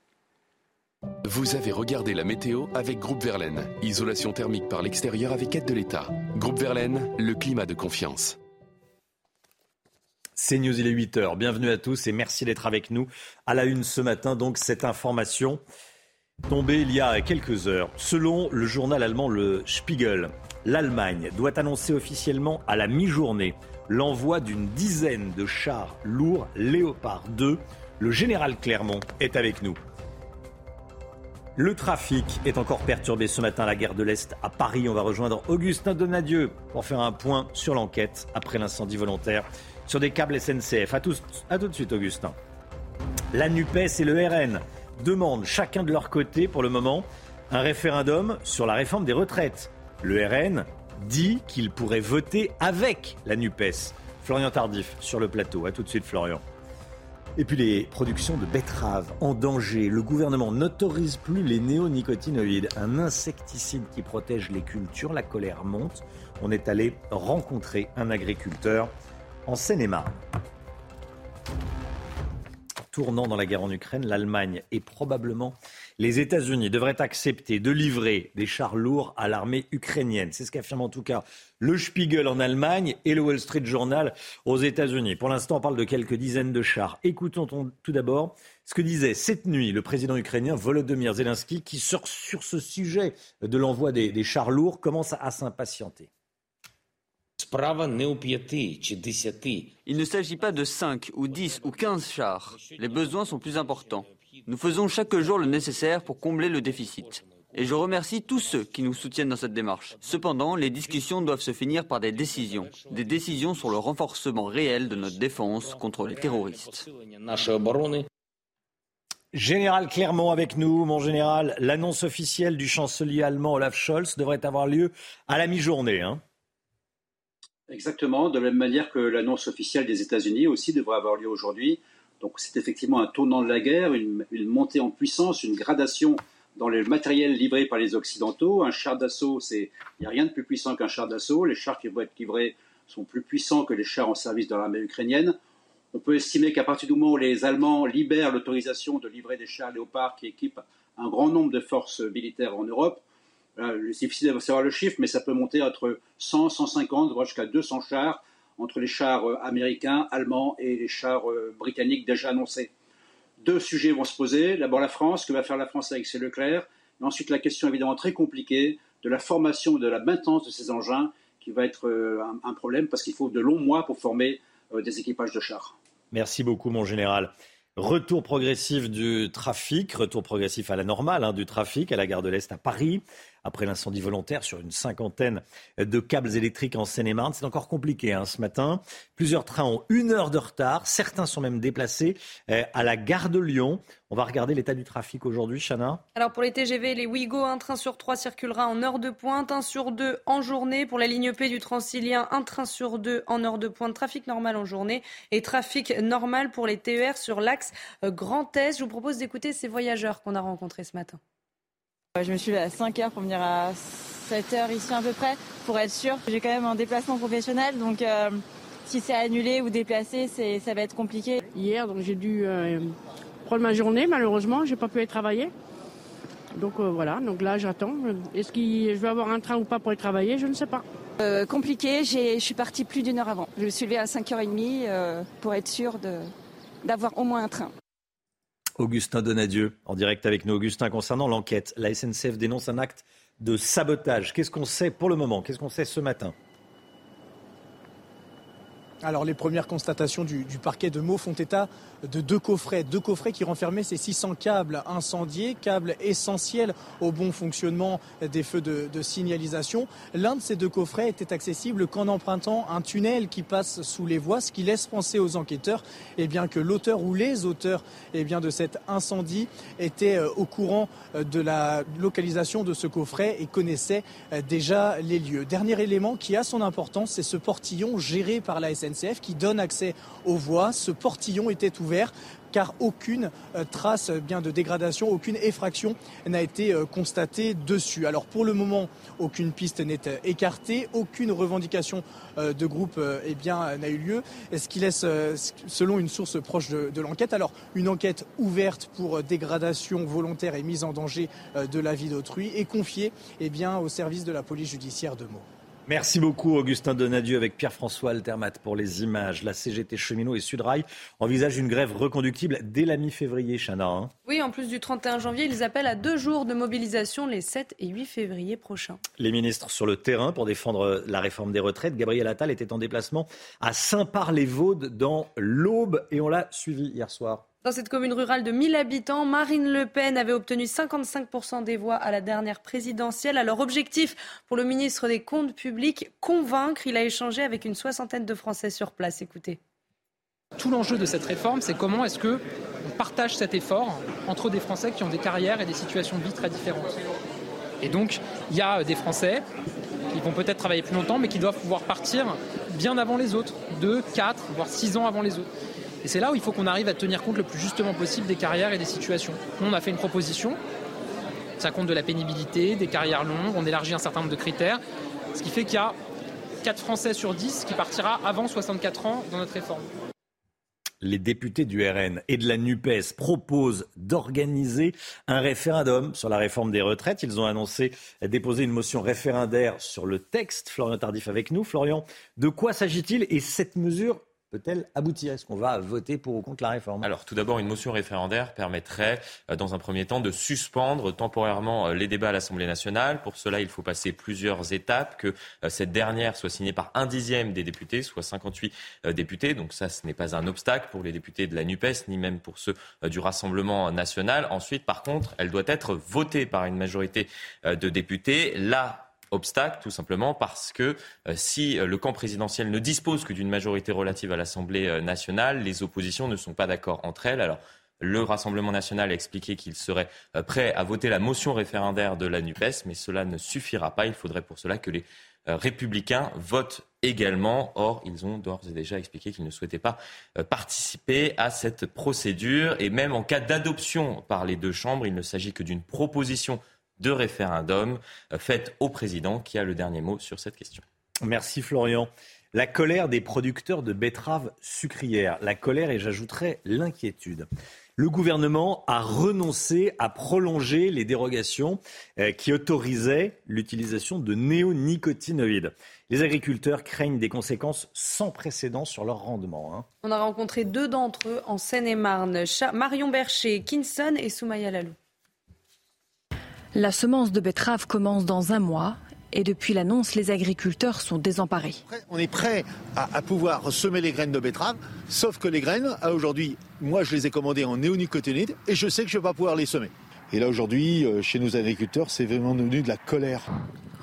Vous avez regardé la météo avec Groupe Verlaine. Isolation thermique par l'extérieur avec aide de l'État. Groupe Verlaine, le climat de confiance. C'est News, il est 8h. Bienvenue à tous et merci d'être avec nous. À la une ce matin, donc, cette information tombée il y a quelques heures. Selon le journal allemand Le Spiegel, l'Allemagne doit annoncer officiellement à la mi-journée l'envoi d'une dizaine de chars lourds Léopard 2. Le général Clermont est avec nous. Le trafic est encore perturbé ce matin à la gare de l'Est à Paris. On va rejoindre Augustin Donadieu pour faire un point sur l'enquête après l'incendie volontaire sur des câbles SNCF. A tout, tout de suite, Augustin. La NUPES et le RN demandent chacun de leur côté, pour le moment, un référendum sur la réforme des retraites. Le RN dit qu'il pourrait voter avec la NUPES. Florian Tardif sur le plateau. A tout de suite, Florian. Et puis les productions de betteraves en danger. Le gouvernement n'autorise plus les néonicotinoïdes, un insecticide qui protège les cultures. La colère monte. On est allé rencontrer un agriculteur en Seine-et-Marne. Tournant dans la guerre en Ukraine, l'Allemagne et probablement les États-Unis devraient accepter de livrer des chars lourds à l'armée ukrainienne. C'est ce qu'affirme en tout cas le Spiegel en Allemagne et le Wall Street Journal aux États-Unis. Pour l'instant, on parle de quelques dizaines de chars. Écoutons tout d'abord ce que disait cette nuit le président ukrainien Volodymyr Zelensky, qui sur, ce sujet de l'envoi des, chars lourds commence à s'impatienter. Il ne s'agit pas de 5 ou 10 ou 15 chars. Les besoins sont plus importants. Nous faisons chaque jour le nécessaire pour combler le déficit. Et je remercie tous ceux qui nous soutiennent dans cette démarche. Cependant, les discussions doivent se finir par des décisions. Des décisions sur le renforcement réel de notre défense contre les terroristes. Général Clermont avec nous, mon général. L'annonce officielle du chancelier allemand Olaf Scholz devrait avoir lieu à la mi-journée. Hein. Exactement, de la même manière que l'annonce officielle des États-Unis aussi devrait avoir lieu aujourd'hui. Donc c'est effectivement un tournant de la guerre, une, montée en puissance, une gradation dans le matériel livré par les Occidentaux. Un char d'assaut, il n'y a rien de plus puissant qu'un char d'assaut. Les chars qui vont être livrés sont plus puissants que les chars en service dans l'armée ukrainienne. On peut estimer qu'à partir du moment où les Allemands libèrent l'autorisation de livrer des chars léopards qui équipent un grand nombre de forces militaires en Europe, c'est difficile de savoir le chiffre, mais ça peut monter entre 100, 150, voire jusqu'à 200 chars entre les chars euh, américains, allemands et les chars euh, britanniques déjà annoncés. Deux sujets vont se poser. D'abord la France, que va faire la France avec ses Leclerc? Et ensuite la question évidemment très compliquée de la formation et de la maintenance de ces engins qui va être euh, un, problème parce qu'il faut de longs mois pour former des équipages de chars. Merci beaucoup mon général. Retour progressif du trafic, retour progressif à la normale hein, du trafic à la gare de l'Est à Paris après l'incendie volontaire sur une cinquantaine de câbles électriques en Seine-et-Marne. C'est encore compliqué hein, ce matin. Plusieurs trains ont une heure de retard. Certains sont même déplacés euh, à la gare de Lyon. On va regarder l'état du trafic aujourd'hui, Chana. Alors pour les TGV, les Ouigo, un train sur trois circulera en heure de pointe, un sur deux en journée. Pour la ligne P du Transilien, un train sur deux en heure de pointe. Trafic normal en journée et trafic normal pour les TER sur l'axe euh, Grand Est. Je vous propose d'écouter ces voyageurs qu'on a rencontrés ce matin. Je me suis levée à 5 heures pour venir à 7 heures ici à peu près, pour être sûr. J'ai quand même un déplacement professionnel, donc euh, si c'est annulé ou déplacé, ça va être compliqué. Hier, donc j'ai dû euh, prendre ma journée, malheureusement, j'ai pas pu aller travailler. Donc euh, voilà, donc là j'attends. Est-ce que je vais avoir un train ou pas pour aller travailler? Je ne sais pas. compliqué, je suis partie plus d'une heure avant. Je me suis levée à 5h30 pour être sûre d'avoir au moins un train. Augustin Donadieu, en direct avec nous. Augustin, concernant l'enquête, la SNCF dénonce un acte de sabotage. Qu'est-ce qu'on sait pour le moment? Qu'est-ce qu'on sait ce matin? Alors les premières constatations du, parquet de Meaux font état de deux coffrets, deux coffrets qui renfermaient ces 600 câbles incendiés, câbles essentiels au bon fonctionnement des feux de, signalisation. L'un de ces deux coffrets était accessible qu'en empruntant un tunnel qui passe sous les voies, ce qui laisse penser aux enquêteurs eh bien, que l'auteur ou les auteurs eh bien, de cet incendie étaient euh, au courant euh, de la localisation de ce coffret et connaissaient euh, déjà les lieux. Dernier élément qui a son importance, c'est ce portillon géré par la SNCF qui donne accès aux voies. Ce portillon était ouvert car aucune euh, trace euh, bien de dégradation, aucune effraction n'a été euh, constatée dessus. Alors pour le moment, aucune piste n'est écartée, aucune revendication de groupe eh n'a eu lieu, ce qui laisse, selon une source proche de, l'enquête, alors une enquête ouverte pour dégradation volontaire et mise en danger de la vie d'autrui est confiée eh au service de la police judiciaire de Meaux. Merci beaucoup Augustin Donadieu avec Pierre-François Altermat pour les images. La CGT Cheminot et Sudrail envisagent une grève reconductible dès la mi-février, Chana. Hein. oui, en plus du 31 janvier, ils appellent à deux jours de mobilisation les 7 et 8 février prochains. Les ministres sur le terrain pour défendre la réforme des retraites. Gabriel Attal était en déplacement à Saint-Par-les-Vaudes dans l'Aube et on l'a suivi hier soir. Dans cette commune rurale de 1000 habitants, Marine Le Pen avait obtenu 55% des voix à la dernière présidentielle. Alors objectif pour le ministre des Comptes publics, convaincre. Il a échangé avec une soixantaine de Français sur place. Écoutez. Tout l'enjeu de cette réforme, c'est comment est-ce que on partage cet effort entre des Français qui ont des carrières et des situations de vie très différentes. Et donc, il y a des Français qui vont peut-être travailler plus longtemps, mais qui doivent pouvoir partir bien avant les autres, 2, 4, voire 6 ans avant les autres. Et c'est là où il faut qu'on arrive à tenir compte le plus justement possible des carrières et des situations. on a fait une proposition, ça compte de la pénibilité, des carrières longues, on élargit un certain nombre de critères, ce qui fait qu'il y a 4 Français sur 10 qui partira avant 64 ans dans notre réforme. Les députés du RN et de la NUPES proposent d'organiser un référendum sur la réforme des retraites. Ils ont annoncé déposer une motion référendaire sur le texte. Florian Tardif avec nous. Florian, de quoi s'agit-il Et cette mesure peut-elle aboutir? Est-ce qu'on va voter pour ou contre la réforme? Alors tout d'abord, une motion référendaire permettrait, euh, dans un premier temps, de suspendre temporairement euh, les débats à l'Assemblée nationale. Pour cela, il faut passer plusieurs étapes, que euh, cette dernière soit signée par un dixième des députés, soit 58 députés. Donc ça, ce n'est pas un obstacle pour les députés de la NUPES, ni même pour ceux du Rassemblement national. Ensuite, par contre, elle doit être votée par une majorité de députés. Là, obstacle, tout simplement parce que euh, si euh, le camp présidentiel ne dispose que d'une majorité relative à l'Assemblée euh, nationale, les oppositions ne sont pas d'accord entre elles. Alors, Le Rassemblement national a expliqué qu'il serait prêt à voter la motion référendaire de la NUPES, mais cela ne suffira pas. Il faudrait pour cela que les républicains votent également. Or, ils ont d'ores et déjà expliqué qu'ils ne souhaitaient pas participer à cette procédure. Et même en cas d'adoption par les deux chambres, il ne s'agit que d'une proposition de référendum faite au président qui a le dernier mot sur cette question. Merci Florian. La colère des producteurs de betteraves sucrières. La colère et j'ajouterais l'inquiétude le gouvernement a renoncé à prolonger les dérogations euh, qui autorisaient l'utilisation de néonicotinoïdes. Les agriculteurs craignent des conséquences sans précédent sur leur rendement. Hein. On a rencontré deux d'entre eux en Seine-et-Marne, Marion Bercher, Kinson et Soumaya Lalou. La semence de betterave commence dans un mois. Et depuis l'annonce, les agriculteurs sont désemparés. On est prêt à, pouvoir semer les graines de betterave, sauf que les graines, aujourd'hui, moi je les ai commandées en néonicotinoïdes et je sais que je ne vais pas pouvoir les semer. Et là aujourd'hui, euh, chez nos agriculteurs, c'est vraiment devenu de la colère.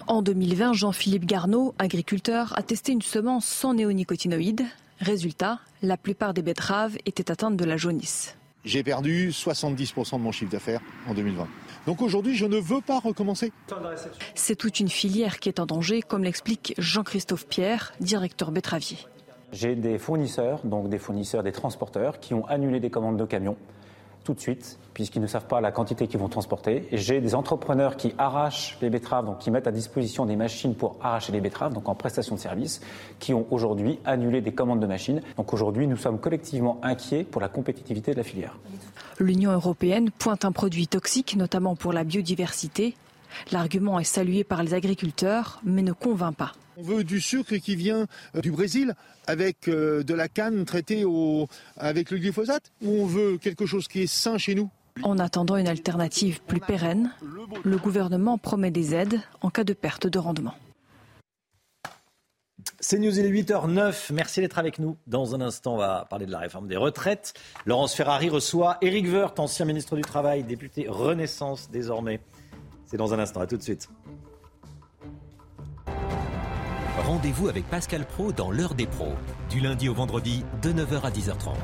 En 2020, Jean-Philippe Garneau, agriculteur, a testé une semence sans néonicotinoïdes. Résultat, la plupart des betteraves étaient atteintes de la jaunisse. J'ai perdu 70% de mon chiffre d'affaires en 2020. Donc aujourd'hui, je ne veux pas recommencer. C'est toute une filière qui est en danger, comme l'explique Jean-Christophe Pierre, directeur betteravier. J'ai des fournisseurs, donc des fournisseurs, des transporteurs, qui ont annulé des commandes de camions tout de suite, puisqu'ils ne savent pas la quantité qu'ils vont transporter. J'ai des entrepreneurs qui arrachent les betteraves, donc qui mettent à disposition des machines pour arracher les betteraves, donc en prestation de service, qui ont aujourd'hui annulé des commandes de machines. Donc aujourd'hui, nous sommes collectivement inquiets pour la compétitivité de la filière. L'Union européenne pointe un produit toxique, notamment pour la biodiversité. L'argument est salué par les agriculteurs, mais ne convainc pas. On veut du sucre qui vient euh, du Brésil avec euh, de la canne traitée avec le glyphosate ou on veut quelque chose qui est sain chez nous? En attendant une alternative plus pérenne, le gouvernement promet des aides en cas de perte de rendement. C'est News, il est 8h09. Merci d'être avec nous. Dans un instant, on va parler de la réforme des retraites. Laurence Ferrari reçoit Éric Woerth, ancien ministre du Travail, député Renaissance désormais. C'est dans un instant. À tout de suite. Rendez-vous avec Pascal Pro dans l'heure des pros, du lundi au vendredi de 9h à 10h30.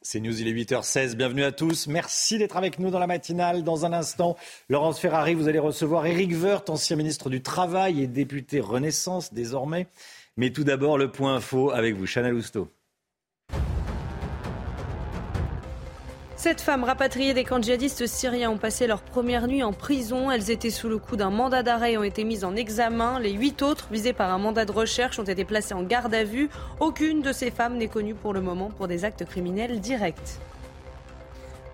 C'est News, il est 8h16. Bienvenue à tous. Merci d'être avec nous dans la matinale. Dans un instant, Laurence Ferrari, vous allez recevoir Éric Woerth, ancien ministre du Travail et député Renaissance désormais. Mais tout d'abord, le point info avec vous, Chanel Housteau. Sept femmes rapatriées des camps djihadistes syriens ont passé leur première nuit en prison. Elles étaient sous le coup d'un mandat d'arrêt et ont été mises en examen. Les huit autres, visées par un mandat de recherche, ont été placées en garde à vue. Aucune de ces femmes n'est connue pour le moment pour des actes criminels directs.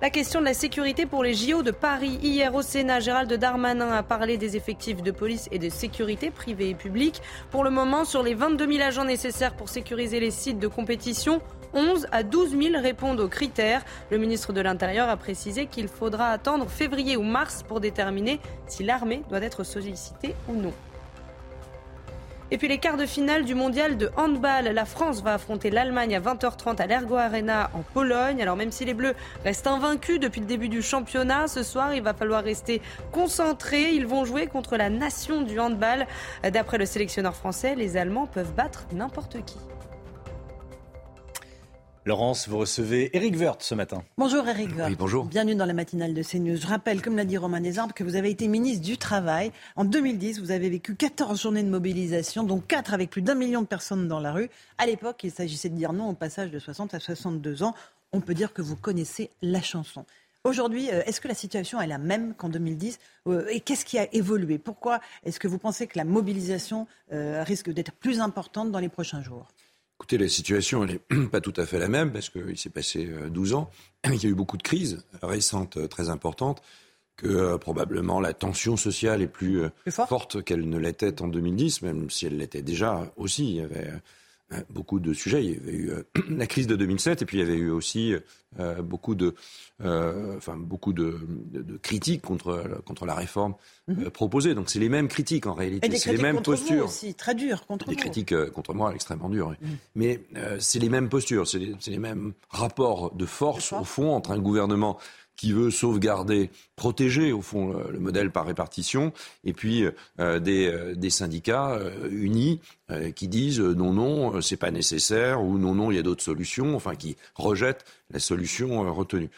La question de la sécurité pour les JO de Paris. Hier au Sénat, Gérald Darmanin a parlé des effectifs de police et de sécurité privés et publics. Pour le moment, sur les 22 000 agents nécessaires pour sécuriser les sites de compétition, 11 à 12 000 répondent aux critères. Le ministre de l'Intérieur a précisé qu'il faudra attendre février ou mars pour déterminer si l'armée doit être sollicitée ou non. Et puis les quarts de finale du mondial de handball. La France va affronter l'Allemagne à 20h30 à l'Ergo Arena en Pologne. Alors même si les Bleus restent invaincus depuis le début du championnat, ce soir il va falloir rester concentrés. Ils vont jouer contre la nation du handball. D'après le sélectionneur français, les Allemands peuvent battre n'importe qui. Laurence, vous recevez Eric Woerth ce matin. Bonjour Eric Woerth. Oui, bonjour. Bienvenue dans la matinale de CNews. Je rappelle, comme l'a dit Romain Desarbes, que vous avez été ministre du Travail. En 2010, vous avez vécu 14 journées de mobilisation, dont 4 avec plus d'un million de personnes dans la rue. À l'époque, il s'agissait de dire non au passage de 60 à 62 ans. On peut dire que vous connaissez la chanson. Aujourd'hui, euh, est-ce que la situation est la même qu'en 2010 euh, Et qu'est-ce qui a évolué? Pourquoi est-ce que vous pensez que la mobilisation euh, risque d'être plus importante dans les prochains jours? Écoutez, la situation, elle n'est pas tout à fait la même parce qu'il s'est passé 12 euh, ans. Il y a eu beaucoup de crises récentes euh, très importantes que euh, probablement la tension sociale est plus, forte qu'elle ne l'était en 2010, même si elle l'était déjà aussi. Il y avait beaucoup de sujets. Il y avait eu la crise de 2007 et puis il y avait eu aussi beaucoup de, enfin beaucoup de, critiques contre contre la réforme mhm. proposée. Donc c'est les mêmes critiques en réalité, c'est les mêmes postures. aussi, très dures contre Des critiques contre moi extrêmement dures. Mhm. Mais c'est les mêmes postures, c'est les, les, mêmes rapports de force au fond entre un gouvernement qui veut sauvegarder, protéger au fond le, modèle par répartition, et puis euh, des, euh, des, syndicats euh, unis qui disent non, non, c'est pas nécessaire, ou non, non, il y a d'autres solutions, enfin qui rejettent la solution retenue.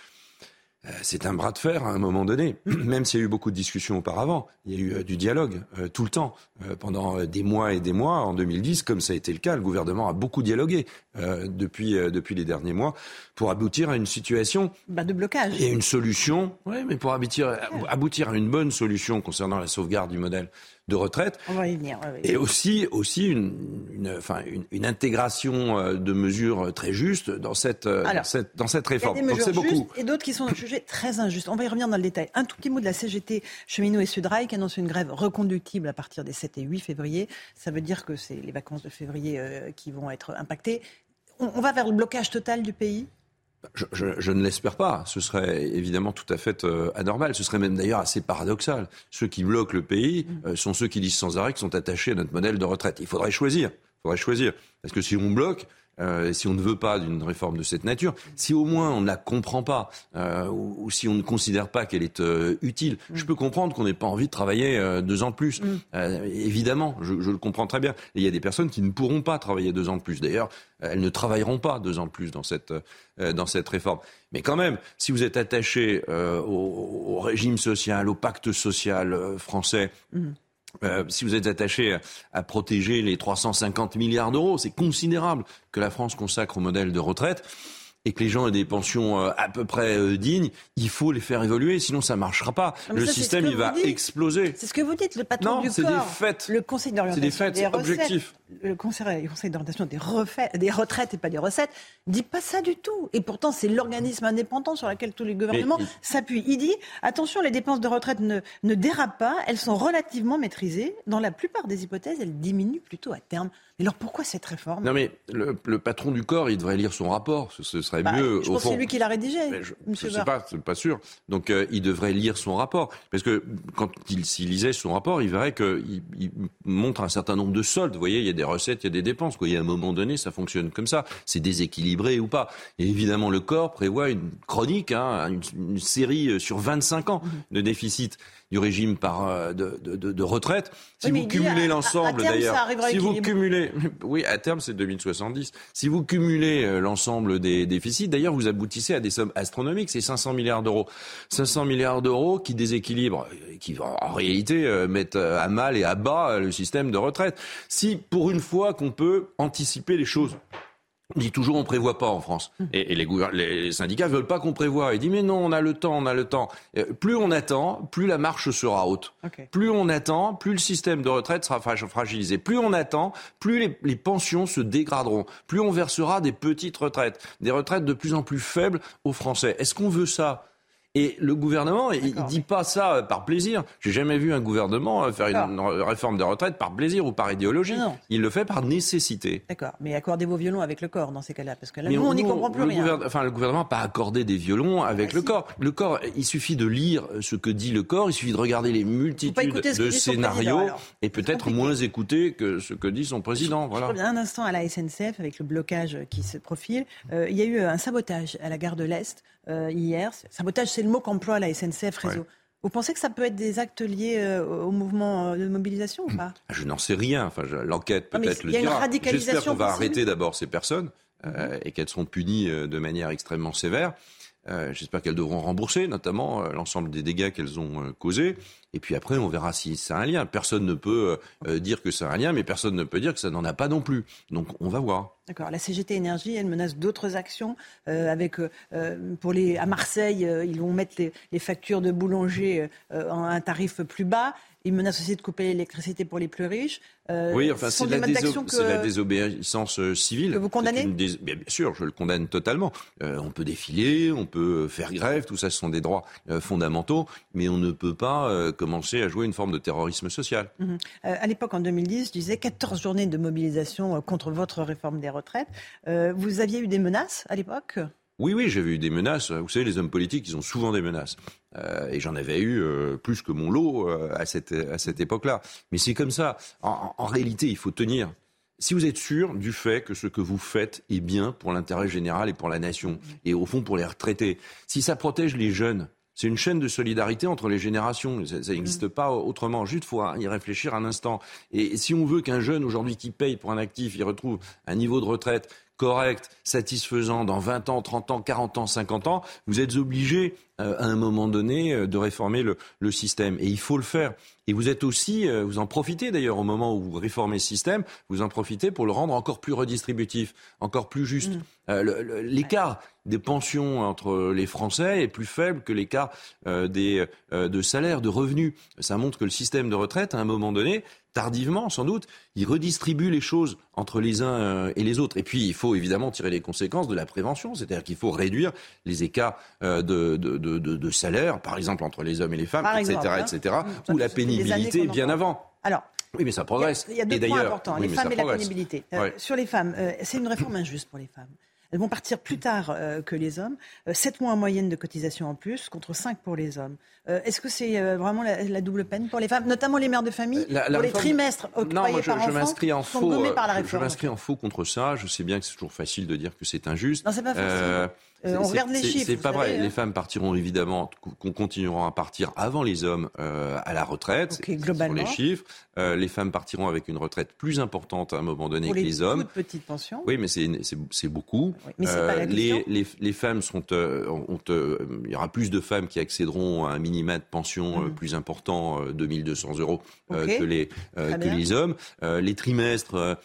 Euh, c'est un bras de fer à un moment donné, même s'il y a eu beaucoup de discussions auparavant. Il y a eu euh, du dialogue euh, tout le temps, pendant des mois et des mois. En 2010, comme ça a été le cas, le gouvernement a beaucoup dialogué depuis, depuis les derniers mois pour aboutir à une situation bah, de blocage et une solution. Oui, mais pour aboutir, aboutir à une bonne solution concernant la sauvegarde du modèle de retraite. On va y venir. Et aussi, aussi une, une, enfin, une, une, intégration euh, de mesures très justes dans cette, euh, dans cette, dans cette réforme. Il y a des mesures beaucoup. et d'autres qui sont jugées très injustes. On va y revenir dans le détail. Un tout petit mot de la CGT Cheminot et Sudrail qui annonce une grève reconductible à partir des 7 et 8 février. Ça veut dire que c'est les vacances de février euh, qui vont être impactées. on va vers le blocage total du pays? Je, ne l'espère pas. Ce serait évidemment tout à fait euh, anormal. Ce serait même d'ailleurs assez paradoxal. Ceux qui bloquent le pays euh, sont ceux qui disent sans arrêt qu'ils sont attachés à notre modèle de retraite. Il faudrait choisir. Il faudrait choisir. Parce que si on bloque, euh, si on ne veut pas d'une réforme de cette nature, si au moins on ne la comprend pas, euh, ou, si on ne considère pas qu'elle est euh, utile, je peux comprendre qu'on n'ait pas envie de travailler deux ans de plus. évidemment, je, je, le comprends très bien. Et il y a des personnes qui ne pourront pas travailler deux ans de plus. D'ailleurs, elles ne travailleront pas deux ans de plus dans cette, dans cette réforme. Mais quand même, si vous êtes attaché au, au, régime social, au pacte social français, mmh. Euh, si vous êtes attaché à, protéger les 350 milliards d'euros, c'est considérable que la France consacre au modèle de retraite et que les gens aient des pensions euh, à peu près euh, dignes, il faut les faire évoluer, sinon ça ne marchera pas. le système, il va exploser. C'est ce que vous dites, le patron du corps. c'est des faits. Le conseil d'orientation des, faits, des objectifs. Le conseil, d'orientation des, des retraites et pas des recettes dit pas ça du tout. Et pourtant, c'est l'organisme indépendant sur lequel tous les gouvernements s'appuient. Il dit, attention, les dépenses de retraite ne, ne dérapent pas, elles sont relativement maîtrisées. Dans la plupart des hypothèses, elles diminuent plutôt à terme. Mais alors pourquoi cette réforme? Non mais le, patron du corps, il devrait lire son rapport. Ce, serait bah, mieux. Je pense que c'est lui qui l'a rédigé. je ne sais pas, c'est pas sûr. Donc euh, il devrait lire son rapport parce que quand il s'il lisait son rapport, il verrait qu'il il montre un certain nombre de soldes. Vous voyez, il y a des recettes, il y a des dépenses. Quoi. Il y a un moment donné, ça fonctionne comme ça. C'est déséquilibré ou pas. Et évidemment, le corps prévoit une chronique, hein, une, une, série euh, sur 25 ans de déficit du régime par, euh, de, de, de, retraite. Si vous cumulez l'ensemble, d'ailleurs, si vous cumulez, oui, à terme c'est 2070. Si vous cumulez euh, l'ensemble des déficits, d'ailleurs, vous aboutissez à des sommes astronomiques, c'est 500 milliards d'euros. 500 milliards d'euros qui déséquilibrent, euh, qui en réalité mettent à mal et à bas le système de retraite. Si pour une fois qu'on peut anticiper les choses, on dit toujours on prévoit pas en France. Hum. Et, les, les, syndicats veulent pas qu'on prévoit. Ils disent mais non, on a le temps, on a le temps. plus on attend, plus la marche sera haute. Plus on attend, plus le système de retraite sera fragilisé. Plus on attend, plus les, les, pensions se dégraderont. Plus on versera des petites retraites, des retraites de plus en plus faibles aux Français. Est-ce qu'on veut ça? Et le gouvernement, il ne dit pas ça euh, par plaisir. J'ai jamais vu un gouvernement euh, faire une réforme des retraites par plaisir ou par idéologie. Il le fait par nécessité. D'accord. Mais accordez vos violons avec le corps dans ces cas-là, parce que là, nous, on n'y comprend plus rien. Enfin, le gouvernement n'a pas accordé des violons avec le corps. Le corps, il suffit de lire ce que dit le corps, il suffit de regarder les multitudes de scénarios et peut-être moins écouter que ce que dit son président. Voilà. Je reviens un instant à la SNCF avec le blocage qui se profile. Euh, il y a eu un sabotage à la gare de l'Est. Euh, hier. Sabotage, c'est le mot qu'emploie la SNCF Réseau. Vous pensez que ça peut être des actes liés euh, au mouvement euh, de mobilisation ou pas? Je n'en sais rien. Enfin, l'enquête peut-être le dira. J'espère qu'on va arrêter d'abord ces personnes mhm. et qu'elles seront punies de manière extrêmement sévère. J'espère qu'elles devront rembourser, notamment l'ensemble des dégâts qu'elles ont causés. Et puis après, on verra si ça a un lien. Personne ne peut dire que ça a un lien, mais personne ne peut dire que ça n'en a pas non plus. Donc, on va voir. D'accord. La CGT Énergie, elle menace d'autres actions. Euh, avec, euh, euh, pour les, à Marseille, ils vont mettre les, factures de boulanger à un tarif plus bas. Ils menacent aussi de couper l'électricité pour les plus riches. oui, enfin, c'est la, la, désobéissance civile. Que vous condamnez bien, sûr, je le condamne totalement. on peut défiler, on peut faire grève, tout ça, ce sont des droits fondamentaux, mais on ne peut pas commencer à jouer une forme de terrorisme social. Mhm. à l'époque, en 2010, je disais 14 journées de mobilisation contre votre réforme des retraite. Euh, vous aviez eu des menaces à l'époque? Oui, oui, j'avais eu des menaces. Vous savez, les hommes politiques, ils ont souvent des menaces. Euh, et j'en avais eu euh, plus que mon lot à cette, à cette époque-là. Mais c'est comme ça. En, réalité, il faut tenir. si vous êtes sûr du fait que ce que vous faites est bien pour l'intérêt général et pour la nation, et au fond pour les retraités, si ça protège les jeunes, c'est une chaîne de solidarité entre les générations. Ça n'existe pas autrement. Juste, faut y réfléchir un instant. Et si on veut qu'un jeune aujourd'hui qui paye pour un actif, il retrouve un niveau de retraite correct, satisfaisant dans 20 ans, 30 ans, 40 ans, 50 ans, vous êtes obligé euh, à un moment donné euh, de réformer le, le, système. Et il faut le faire. Et vous êtes aussi, euh, vous en profitez d'ailleurs au moment où vous réformez ce système, vous en profitez pour le rendre encore plus redistributif, encore plus juste. Mm. l'écart des pensions entre les Français est plus faible que l'écart des de salaires, de revenus. Ça montre que le système de retraite, à un moment donné, tardivement sans doute, il redistribue les choses entre les uns euh, et les autres. Et puis, il faut évidemment tirer les conséquences de la prévention, c'est-à-dire qu'il faut réduire les écarts euh, de, de, de, de, salaire, par exemple entre les hommes et les femmes, etc., etc., hein. ou la pénibilité bien avant. Alors, oui, mais ça progresse. Il y a, deux points importants, les femmes et la pénibilité. Euh, sur les femmes, c'est une réforme injuste pour les femmes. Elles vont partir plus tard euh, que les hommes. Euh, 7 mois en moyenne de cotisation en plus, contre 5 pour les hommes. Euh, Est-ce que c'est euh, vraiment la, la, double peine pour les femmes, notamment les mères de famille la, la pour réforme... les trimestres octroyés non, je, par je enfant, en faux, par la réforme. Je m'inscris en faux contre ça. Je sais bien que c'est toujours facile de dire que c'est injuste. Non, c'est pas facile. Euh, on regarde les chiffres. C'est pas vrai. Hein. Les femmes partiront évidemment, qu'on continuera à partir avant les hommes euh, à la retraite. Okay, globalement. Sur les chiffres, euh, les femmes partiront avec une retraite plus importante à un moment donné Pour que les, les hommes. petites pensions. Oui, mais c'est beaucoup. Oui, mais c'est pas la les, les, les, femmes sont, ont, il y aura plus de femmes qui accéderont à un minima de pension mmh. plus important, 2200 euros, okay. que les que les hommes. les trimestres,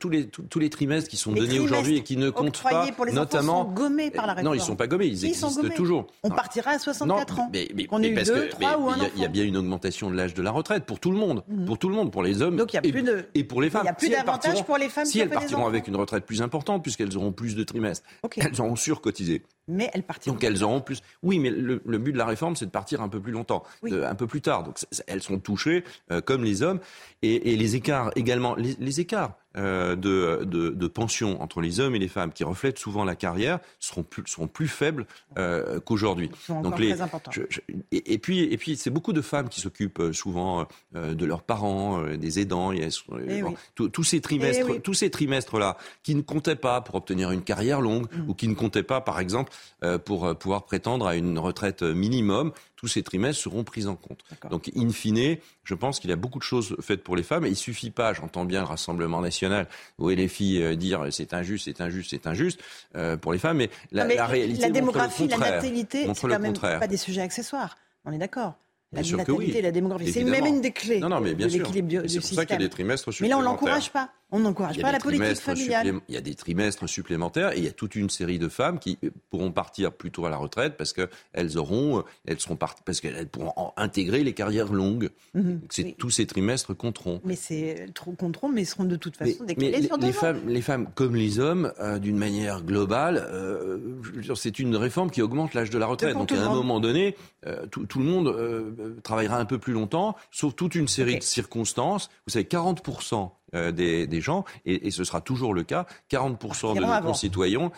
tous les tous les trimestres qui sont donnés aujourd'hui et qui ne comptent pas, pour les notamment sont gommés par la réforme. Non, ils ne sont pas gommés, ils, ils existent toujours. On partira à 64 non, ans. Mais, mais, eu parce deux, que, trois ou un Il y, a bien une augmentation de l'âge de la retraite pour tout le monde, mmh. pour tout le monde, pour les hommes Donc, y a et, plus de... et pour les femmes. Il n'y a plus si d'avantages pour les femmes Si qui elles partiront avec une retraite plus importante, puisqu'elles auront plus de trimestres, okay. elles auront surcotisé. Mais elles partiront. Donc elles auront plus. Oui, mais le, le, but de la réforme, c'est de partir un peu plus longtemps, oui. de, un peu plus tard. Donc elles sont touchées euh, comme les hommes et, et, les écarts également, les, les écarts. Euh, de, de, de, pension entre les hommes et les femmes qui reflètent souvent la carrière seront plus, seront plus faibles euh, qu'aujourd'hui. Donc les, je, je, et, et, puis, et puis c'est beaucoup de femmes qui s'occupent souvent euh, de leurs parents, euh, des aidants. Et, eh bon, oui. tous ces trimestres, eh oui. tous ces trimestres là, qui ne comptaient pas pour obtenir une carrière longue Mm. mmh. ou qui ne comptaient pas, par exemple, pour pouvoir prétendre à une retraite minimum tous ces trimestres seront pris en compte. Donc, in fine, je pense qu'il y a beaucoup de choses faites pour les femmes. Et il suffit pas, j'entends bien le Rassemblement national, où les filles euh, dire c'est injuste, c'est injuste, c'est injuste euh, pour les femmes, mais la, non, mais la réalité la démographie, montre le la natalité, c'est quand même contraire. pas des sujets accessoires. On est d'accord. La Bien sûr natalité, que oui. la démographie, c'est même une des clés non, non, mais bien de l'équilibre du, du C'est pour système. ça qu'il y a des trimestres Mais là, on n'encourage pas. On n'encourage pas la politique trimestres familiale. Il y a des trimestres supplémentaires et il y a toute une série de femmes qui pourront partir plus tôt à la retraite parce qu'elles auront, elles seront parties, parce qu'elles pourront intégrer les carrières longues. Mhm. Oui. Tous ces trimestres compteront. Mais c'est trop contrôle, mais ils seront de toute façon mais décalés sur deux les ans. femmes, les femmes comme les hommes, euh, d'une manière globale, euh, c'est une réforme qui augmente l'âge de la retraite. Donc à un moment donné, euh, tout, tout le monde euh, euh, travaillera un peu plus longtemps, sauf toute une série de circonstances. Vous savez, 40% euh, des, des gens, et, et ce sera toujours le cas, 40% de nos avant. concitoyens,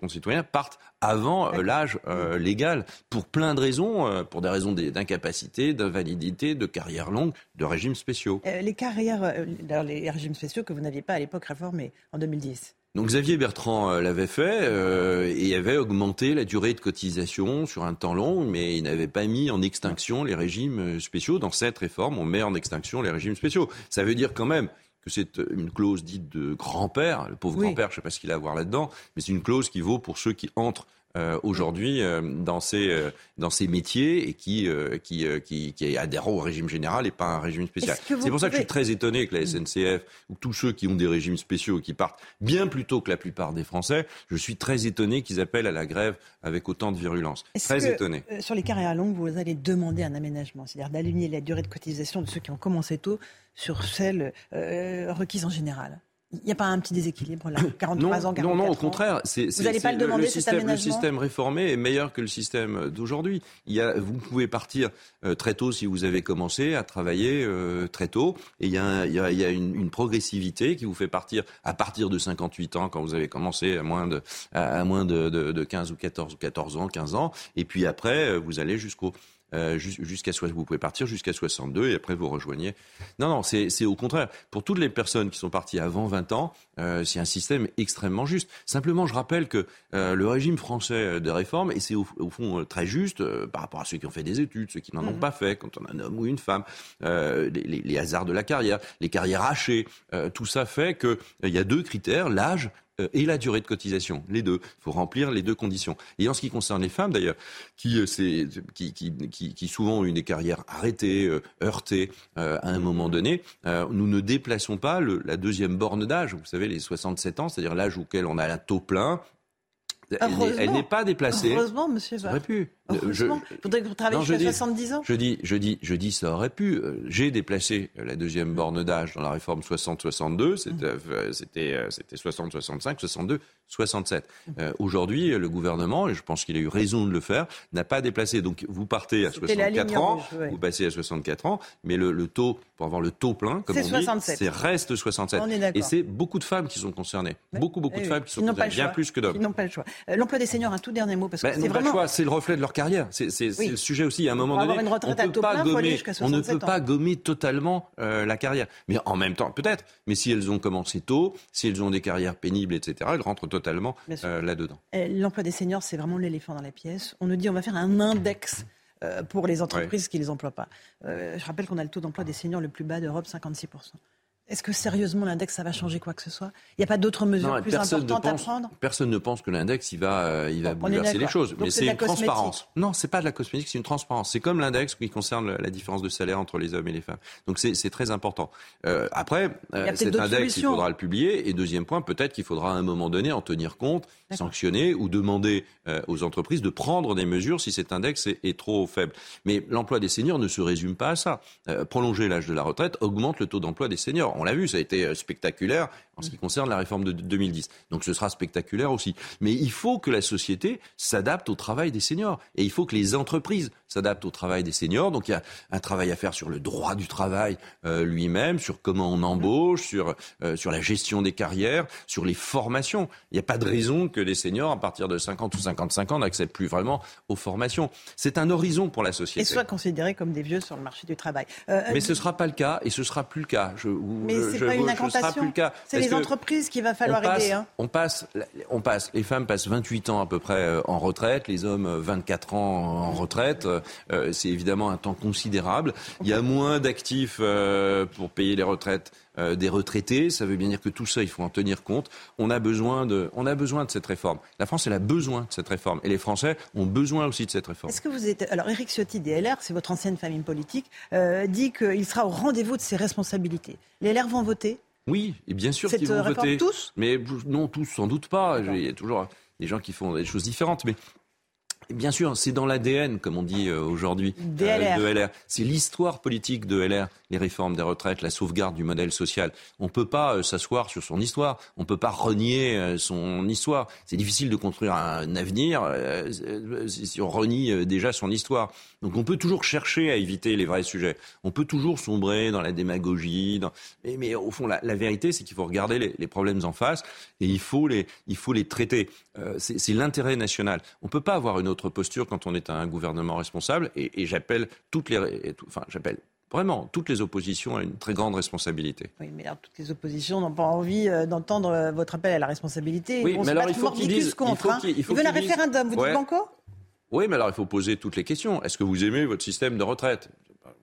concitoyens partent avant euh, l'âge euh, légal pour plein de raisons, euh, pour des raisons d'incapacité, d'invalidité, de carrière longue, de régimes spéciaux. Les carrières, les régimes spéciaux que vous n'aviez pas à l'époque réformés en 2010. Donc Xavier Bertrand l'avait fait euh, et avait augmenté la durée de cotisation sur un temps long, mais il n'avait pas mis en extinction les régimes spéciaux. Dans cette réforme, on met en extinction les régimes spéciaux. Ça veut dire quand même que c'est euh, une clause dite de grand-père. Le pauvre Oui. grand-père, je ne sais pas ce qu'il a à voir là-dedans, mais c'est une clause qui vaut pour ceux qui entrent euh, aujourd'hui euh, dans ces euh, dans ces métiers et qui qui, qui qui adhèrent au régime général et pas à un régime spécial. C'est pour ça que je suis très étonné que la SNCF ou tous ceux qui ont des régimes spéciaux et qui partent bien plus tôt que la plupart des Français, je suis très étonné qu'ils appellent à la grève avec autant de virulence. Très que, étonné. sur les carrières longues, vous allez demander un aménagement, c'est-à-dire d'aligner la durée de cotisation de ceux qui ont commencé tôt sur celle requise en général? Il n'y a pas un petit déséquilibre là 43 Non, ans, 44 non, non, au contraire. c'est- c'est- n'allez pas le demander, cet système, le système réformé est meilleur que le système d'aujourd'hui. Il y a, vous pouvez partir euh, très tôt si vous avez commencé à travailler euh, très tôt. Et il y a, un- il y a, il y a une, une progressivité qui vous fait partir à partir de 58 ans quand vous avez commencé à moins de, à, à moins de, de, de 15 ou 14 ou 14 ans, 15 ans. Et puis après, euh, vous allez jusqu'au euh, jusqu'à vous pouvez partir jusqu'à 62 et après vous rejoignez. Non, non, c'est au contraire. Pour toutes les personnes qui sont parties avant 20 ans, euh, c'est un système extrêmement juste. Simplement, je rappelle que euh, le régime français de réforme, et c'est au, fond très juste par rapport à ceux qui ont fait des études, ceux qui n'en ont mhm. pas fait, quand on a un homme ou une femme, les, les, hasards de la carrière, les carrières hachées, tout ça fait qu'il y a deux critères, l'âge euh, et la durée de cotisation, les deux. Il faut remplir les deux conditions. Et en ce qui concerne les femmes, d'ailleurs, qui, euh, qui, qui, qui, souvent ont eu des carrières arrêtées, euh, heurtées à un moment donné, nous ne déplaçons pas le, la deuxième borne d'âge, vous savez, les 67 ans, c'est-à-dire l'âge auquel on a un taux plein. Elle n'est pas déplacée. Heureusement, monsieur. Ça aurait pu. Heureusement. Je, faudrait que vous travailliez jusqu'à 70 ans. Je dis, je dis, je dis, ça aurait pu. J'ai déplacé la deuxième borne d'âge dans la réforme 60-62. C'était, c'était 60-65, 62, 67. Euh, aujourd'hui, le gouvernement, et je pense qu'il a eu raison de le faire, n'a pas déplacé. Donc vous partez à 64 ans, vous passez à 64 ans, mais le, le, taux, pour avoir le taux plein, comme on 67. dit, c'est reste 67. et c'est beaucoup de femmes qui sont concernées. Beaucoup, beaucoup de femmes qui sont concernées, bien plus que d'hommes. Ils n'ont pas le choix. Euh, l'emploi des seniors, un tout dernier mot, parce que ben, c'est vraiment... c'est le reflet de leur carrière. C'est le sujet aussi. À un moment donné, on, peut pas gommer, on ne peut pas gommer totalement euh, la carrière. Mais en même temps, peut-être. Mais si elles ont commencé tôt, si elles ont des carrières pénibles, etc., elles rentrent totalement euh, là-dedans. L'emploi des seniors, c'est vraiment l'éléphant dans la pièce. On nous dit on va faire un index euh, pour les entreprises qui ne les emploient pas. Euh, je rappelle qu'on a le taux d'emploi des seniors le plus bas d'Europe, 56%. Est-ce que sérieusement l'index, ça va changer quoi que ce soit? Il n'y a pas d'autres mesures plus importantes à prendre? Personne ne pense que l'index, il va, euh, il va bouleverser les choses. mais c'est une transparence. Non, c'est pas de la cosmétique, c'est une transparence. C'est comme l'index qui concerne la différence de salaire entre les hommes et les femmes. Donc c'est très important. Euh, après, euh, cet index, il faudra le publier. Et deuxième point, peut-être qu'il faudra à un moment donné en tenir compte, sanctionner ou demander aux entreprises de prendre des mesures si cet index est, est trop faible. Mais l'emploi des seniors ne se résume pas à ça. prolonger l'âge de la retraite augmente le taux d'emploi des seniors. On l'a vu, ça a été euh, spectaculaire en ce qui concerne la réforme de 2010. Donc ce sera spectaculaire aussi. Mais il faut que la société s'adapte au travail des seniors. Et il faut que les entreprises s'adaptent au travail des seniors. Donc il y a un travail à faire sur le droit du travail euh, lui-même, sur comment on embauche, sur, euh, sur la gestion des carrières, sur les formations. Il n'y a pas de raison que les seniors, à partir de 50 ou 55 ans, n'accèdent plus vraiment aux formations. C'est un horizon pour la société. Et soient considérés comme des vieux sur le marché du travail. Mais ce ne sera pas le cas et ce sera plus le cas. Je, mais c'est pas une incantation. C'est les entreprises qu'il va falloir aider. Hein. On passe, on passe, les femmes passent 28 ans à peu près euh, en retraite, les hommes 24 ans en retraite. Euh, c'est évidemment un temps considérable. Il y a moins d'actifs euh, pour payer les retraites des retraités. Ça veut bien dire que tout ça, il faut en tenir compte. On a besoin de, on a besoin de cette réforme. La France, elle a besoin de cette réforme. Et les Français ont besoin aussi de cette réforme. Est-ce que vous êtes. Alors, Éric Ciotti, des LR, c'est votre ancienne famille politique, dit qu'il sera au rendez-vous de ses responsabilités. Les LR vont voter? Oui, et bien sûr qu'ils vont voter. tous? Mais non, tous, sans doute pas. Il y a toujours des gens qui font des choses différentes. Mais Bien sûr, c'est dans l'ADN, comme on dit euh, aujourd'hui, euh, de LR. C'est l'histoire politique de LR, les réformes des retraites, la sauvegarde du modèle social. On ne peut pas euh, s'asseoir sur son histoire, on ne peut pas renier son histoire. C'est difficile de construire un avenir si on renie déjà son histoire. Donc on peut toujours chercher à éviter les vrais sujets. On peut toujours sombrer dans la démagogie. Mais, au fond, la, vérité, c'est qu'il faut regarder les, problèmes en face et il faut les, il faut les traiter. c'est l'intérêt national. On ne peut pas avoir une autre posture quand on est un gouvernement responsable. Et, j'appelle toutes les, enfin, j'appelle vraiment toutes les oppositions à une très grande responsabilité. Oui, mais alors, toutes les oppositions n'ont pas envie euh, d'entendre euh, votre appel à la responsabilité. Oui, mais alors il faut qu'ils disent. Contre, il faut ils veulent un référendum. Vous dites banco Oui, mais alors il faut poser toutes les questions. Est-ce que vous aimez votre système de retraite?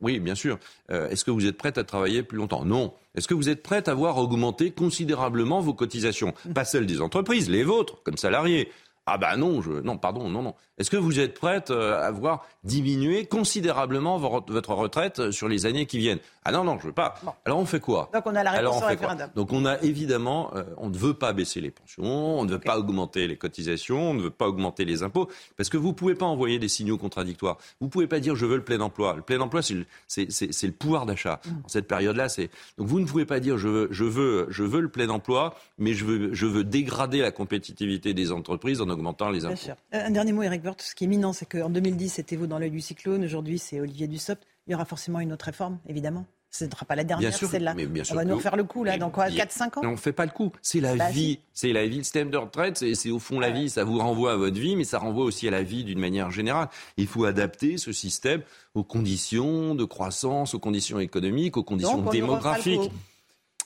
Oui, bien sûr. Euh, est-ce que vous êtes prête à travailler plus longtemps? Non. Est-ce que vous êtes prête à voir augmenter considérablement vos cotisations? Pas celles des entreprises, les vôtres, comme salariés. Ah ben non, je, non, pardon, non, non. Est-ce que vous êtes prête euh, à voir diminuer considérablement votre retraite euh, sur les années qui viennent? Ah non, non, je veux pas. Alors on fait quoi? Donc on a la réponse au référendum. Donc on a évidemment, euh, on ne veut pas baisser les pensions, on ne veut pas augmenter les cotisations, on ne veut pas augmenter les impôts, parce que vous ne pouvez pas envoyer des signaux contradictoires. Vous ne pouvez pas dire je veux le plein emploi. Le plein emploi, c'est le, le, pouvoir d'achat. Mmh. En cette période-là, c'est donc vous ne pouvez pas dire je veux, je veux, je veux le plein emploi, mais je veux, je veux dégrader la compétitivité des entreprises en augmentant les impôts. Euh, un dernier mot, Eric Woerth. Ce qui est éminent, c'est qu'en 2010, c'était vous dans l'œil du cyclone. Aujourd'hui, c'est Olivier Dussopt. Il y aura forcément une autre réforme, évidemment. Ce ne sera pas la dernière, sûr, celle-là. mais bien sûr On va nous refaire le coup, là, dans quoi 4-5 ans on ne fait pas le coup. C'est la Bah, vie. C'est la vie. Le système de retraite, c'est c'est au fond la vie. Ça vous renvoie à votre vie, mais ça renvoie aussi à la vie d'une manière générale. Il faut adapter ce système aux conditions de croissance, aux conditions économiques, aux conditions Donc, démographiques.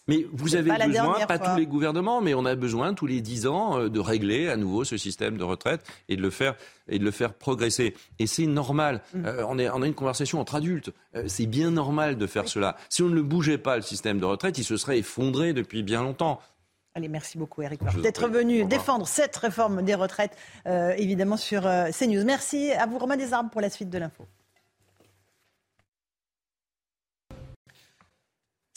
Mais vous avez pas besoin, pas fois. tous les gouvernements, mais on a besoin tous les dix ans euh, de régler à nouveau ce système de retraite et de le faire et de le faire progresser. Et c'est normal. Mm. Euh, on, est, on a une conversation entre adultes. Euh, c'est bien normal de faire cela. Si on ne le bougeait pas, le système de retraite, il se serait effondré depuis bien longtemps. Allez, merci beaucoup Eric d'être venu défendre cette réforme des retraites, euh, évidemment sur CNews. Merci à vous Romain Desarmes pour la suite de l'info.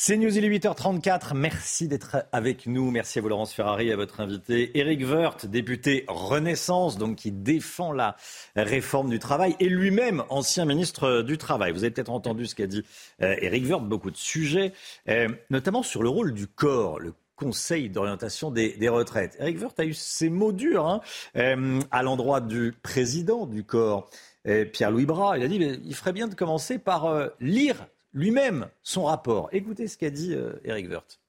C'est News, il est 8h34. Merci d'être avec nous. Merci à vous, Laurence Ferrari, à votre invité. Éric Woerth, député Renaissance, donc qui défend la réforme du travail et lui-même ancien ministre du Travail. Vous avez peut-être entendu ce qu'a dit euh, Éric Woerth, beaucoup de sujets, euh, notamment sur le rôle du corps, le Conseil d'orientation des, retraites. Éric Woerth a eu ces mots durs hein, euh, à l'endroit du président du corps, Pierre-Louis Bras. Il a dit mais il ferait bien de commencer par lire lui-même son rapport. Écoutez ce qu'a dit euh, Éric Woerth.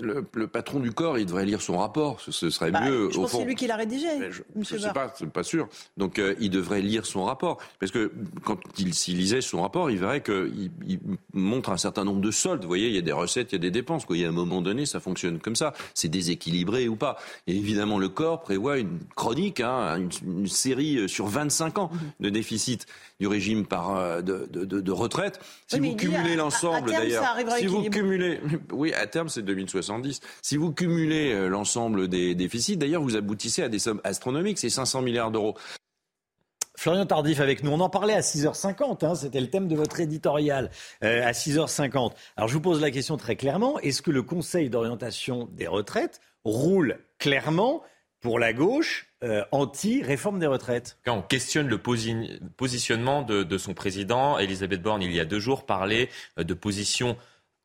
Le, le patron du corps, il devrait lire son rapport. Ce, ce serait Bah, mieux, je au pense que c'est lui qui l'a rédigé, je ne sais pas, c'est pas sûr. Donc euh, il devrait lire son rapport. Parce que quand il s'il lisait son rapport, il verrait qu'il il montre un certain nombre de soldes. Vous voyez, il y a des recettes, il y a des dépenses. Quoi. Il y a un moment donné, ça fonctionne comme ça. C'est déséquilibré ou pas. Et évidemment, le corps prévoit une chronique, hein, une, une série sur 25 ans de déficit du régime par, euh, de, de, de, de retraite. Si Oui, vous cumulez l'ensemble d'ailleurs, si vous cumulez, oui, à terme c'est 2070. Si vous cumulez euh, l'ensemble des déficits, d'ailleurs vous aboutissez à des sommes astronomiques, c'est 500 milliards d'euros. Florian Tardif avec nous. On en parlait à 6h50, hein, c'était le thème de votre éditorial, euh, à 6h50. Alors je vous pose la question très clairement, est-ce que le Conseil d'orientation des retraites roule clairement pour la gauche euh, anti-réforme des retraites? Quand on questionne le posi- positionnement de, de son président, Elisabeth Borne, il y a deux jours, parlait de position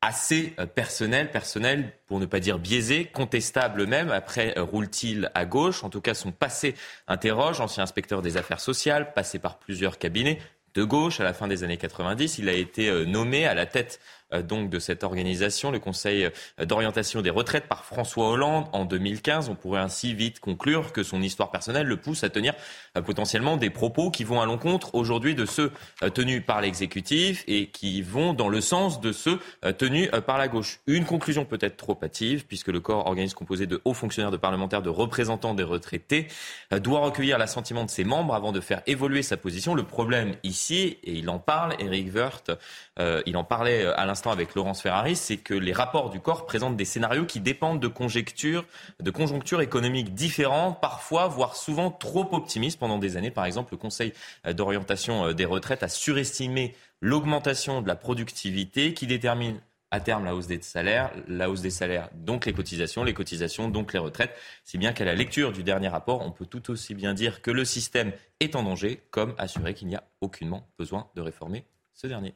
assez euh, personnelle, personnelle pour ne pas dire biaisée, contestable même. Après, euh, roule-t-il à gauche? En tout cas, son passé interroge. Ancien inspecteur des affaires sociales, passé par plusieurs cabinets de gauche à la fin des années 90. Il a été euh, nommé à la tête donc de cette organisation, le Conseil euh, d'orientation des retraites par François Hollande en 2015. On pourrait ainsi vite conclure que son histoire personnelle le pousse à tenir euh, potentiellement des propos qui vont à l'encontre aujourd'hui de ceux euh, tenus par l'exécutif et qui vont dans le sens de ceux euh, tenus euh, par la gauche. Une conclusion peut-être trop hâtive puisque le corps organisme composé de hauts fonctionnaires, de parlementaires, de représentants des retraités euh, doit recueillir l'assentiment de ses membres avant de faire évoluer sa position. Le problème ici, et il en parle, Eric Woerth, euh, il en parlait euh, à l'instant avec Laurence Ferrari, c'est que les rapports du corps présentent des scénarios qui dépendent de conjectures, de conjonctures économiques différentes, parfois, voire souvent trop optimistes. Pendant des années, par exemple, le Conseil euh, d'orientation euh, des retraites a surestimé l'augmentation de la productivité qui détermine à terme la hausse des salaires, la hausse des salaires, donc les cotisations, les cotisations, donc les retraites. Si bien qu'à la lecture du dernier rapport, on peut tout aussi bien dire que le système est en danger, comme assurer qu'il n'y a aucunement besoin de réformer ce dernier.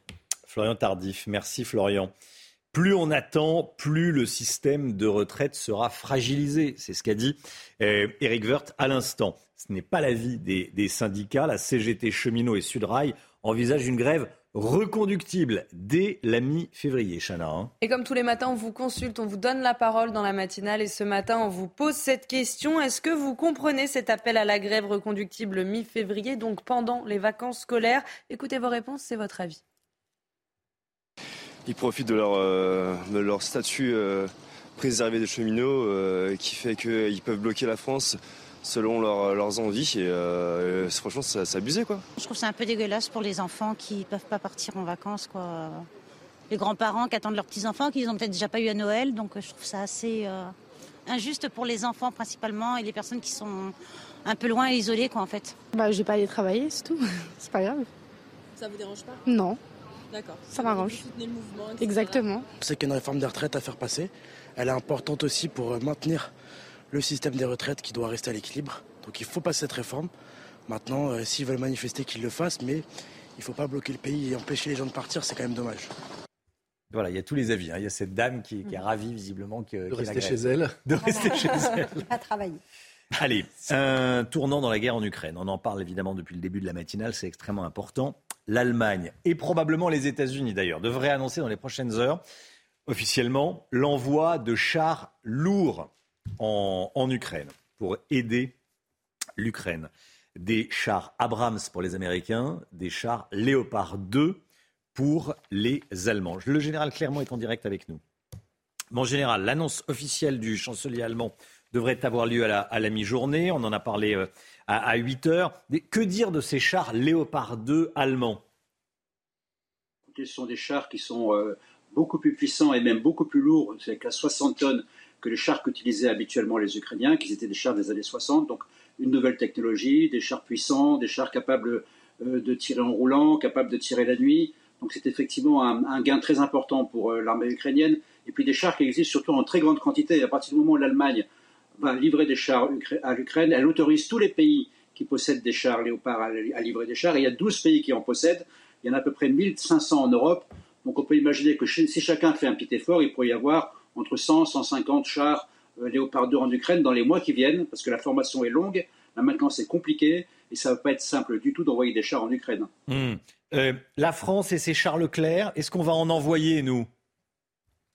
Florian Tardif, merci Florian. Plus on attend, plus le système de retraite sera fragilisé. C'est ce qu'a dit euh, Eric Woerth à l'instant. Ce n'est pas l'avis des, syndicats. La CGT Cheminot et Sudrail envisagent une grève reconductible dès la mi-février, Chana. hein. Et comme tous les matins, on vous consulte, on vous donne la parole dans la matinale. Et ce matin, on vous pose cette question. Est-ce que vous comprenez cet appel à la grève reconductible mi-février, donc pendant les vacances scolaires? Écoutez vos réponses, c'est votre avis. Ils profitent de leur, euh, de leur statut euh, préservé des cheminots euh, qui fait qu'ils peuvent bloquer la France selon leur- leurs envies. Et euh, franchement, c'est abusé quoi. Je trouve c'est un peu dégueulasse pour les enfants qui peuvent pas partir en vacances, quoi. Les grands-parents qui attendent leurs petits-enfants, qu'ils ont peut-être déjà pas eu à Noël, donc je trouve ça assez euh, injuste pour les enfants principalement et les personnes qui sont un peu loin et isolées, quoi, en fait. Bah, j'ai pas aller travailler, c'est tout. c'est pas grave. Ça vous dérange pas? Non, D'accord. ça m'arrange. Vous soutenez le mouvement, etc. Exactement. C'est qu'il y a une réforme des retraites à faire passer. Elle est importante aussi pour euh, maintenir le système des retraites qui doit rester à l'équilibre. Donc il faut passer cette réforme. Maintenant, euh, s'ils veulent manifester, qu'ils le fassent, mais il ne faut pas bloquer le pays et empêcher les gens de partir, c'est quand même dommage. Voilà, il y a tous les avis. hein. Il y a cette dame qui, qui est ravie visiblement que, De rester chez elle. De rester chez elle. À travailler. Allez, un tournant dans la guerre en Ukraine. On en parle évidemment depuis le début de la matinale, c'est extrêmement important. l'Allemagne et probablement les États-Unis d'ailleurs devraient annoncer dans les prochaines heures officiellement l'envoi de chars lourds en, Ukraine pour aider l'Ukraine. Des chars Abrams pour les Américains, des chars Léopard 2 pour les Allemands. Le général Clermont est en direct avec nous. Mon général, l'annonce officielle du chancelier allemand devrait avoir lieu à la, mi-journée. On en a parlé euh, à, 8 heures. que dire de ces chars Léopard 2 allemands? Ce sont des chars qui sont euh, beaucoup plus puissants et même beaucoup plus lourds, c'est à 60 tonnes, que les chars qu'utilisaient habituellement les Ukrainiens, qui étaient des chars des années 60. Donc une nouvelle technologie, des chars puissants, des chars capables euh, de tirer en roulant, capables de tirer la nuit. Donc c'est effectivement un, gain très important pour l'armée ukrainienne. Et puis des chars qui existent surtout en très grande quantité. à partir du moment où l'Allemagne va livrer des chars à l'Ukraine. Elle autorise tous les pays qui possèdent des chars Léopard à livrer des chars. il y a 12 pays qui en possèdent. Il y en a à peu près 1500 en Europe. Donc on peut imaginer que si chacun fait un petit effort, il pourrait y avoir entre 100 et 150 chars euh, Léopard 2 en Ukraine dans les mois qui viennent, parce que la formation est longue, la maintenance est compliquée, et ça ne va pas être simple du tout d'envoyer des chars en Ukraine. Hmm. Euh, la France et ses chars Leclerc, est-ce qu'on va en envoyer, nous?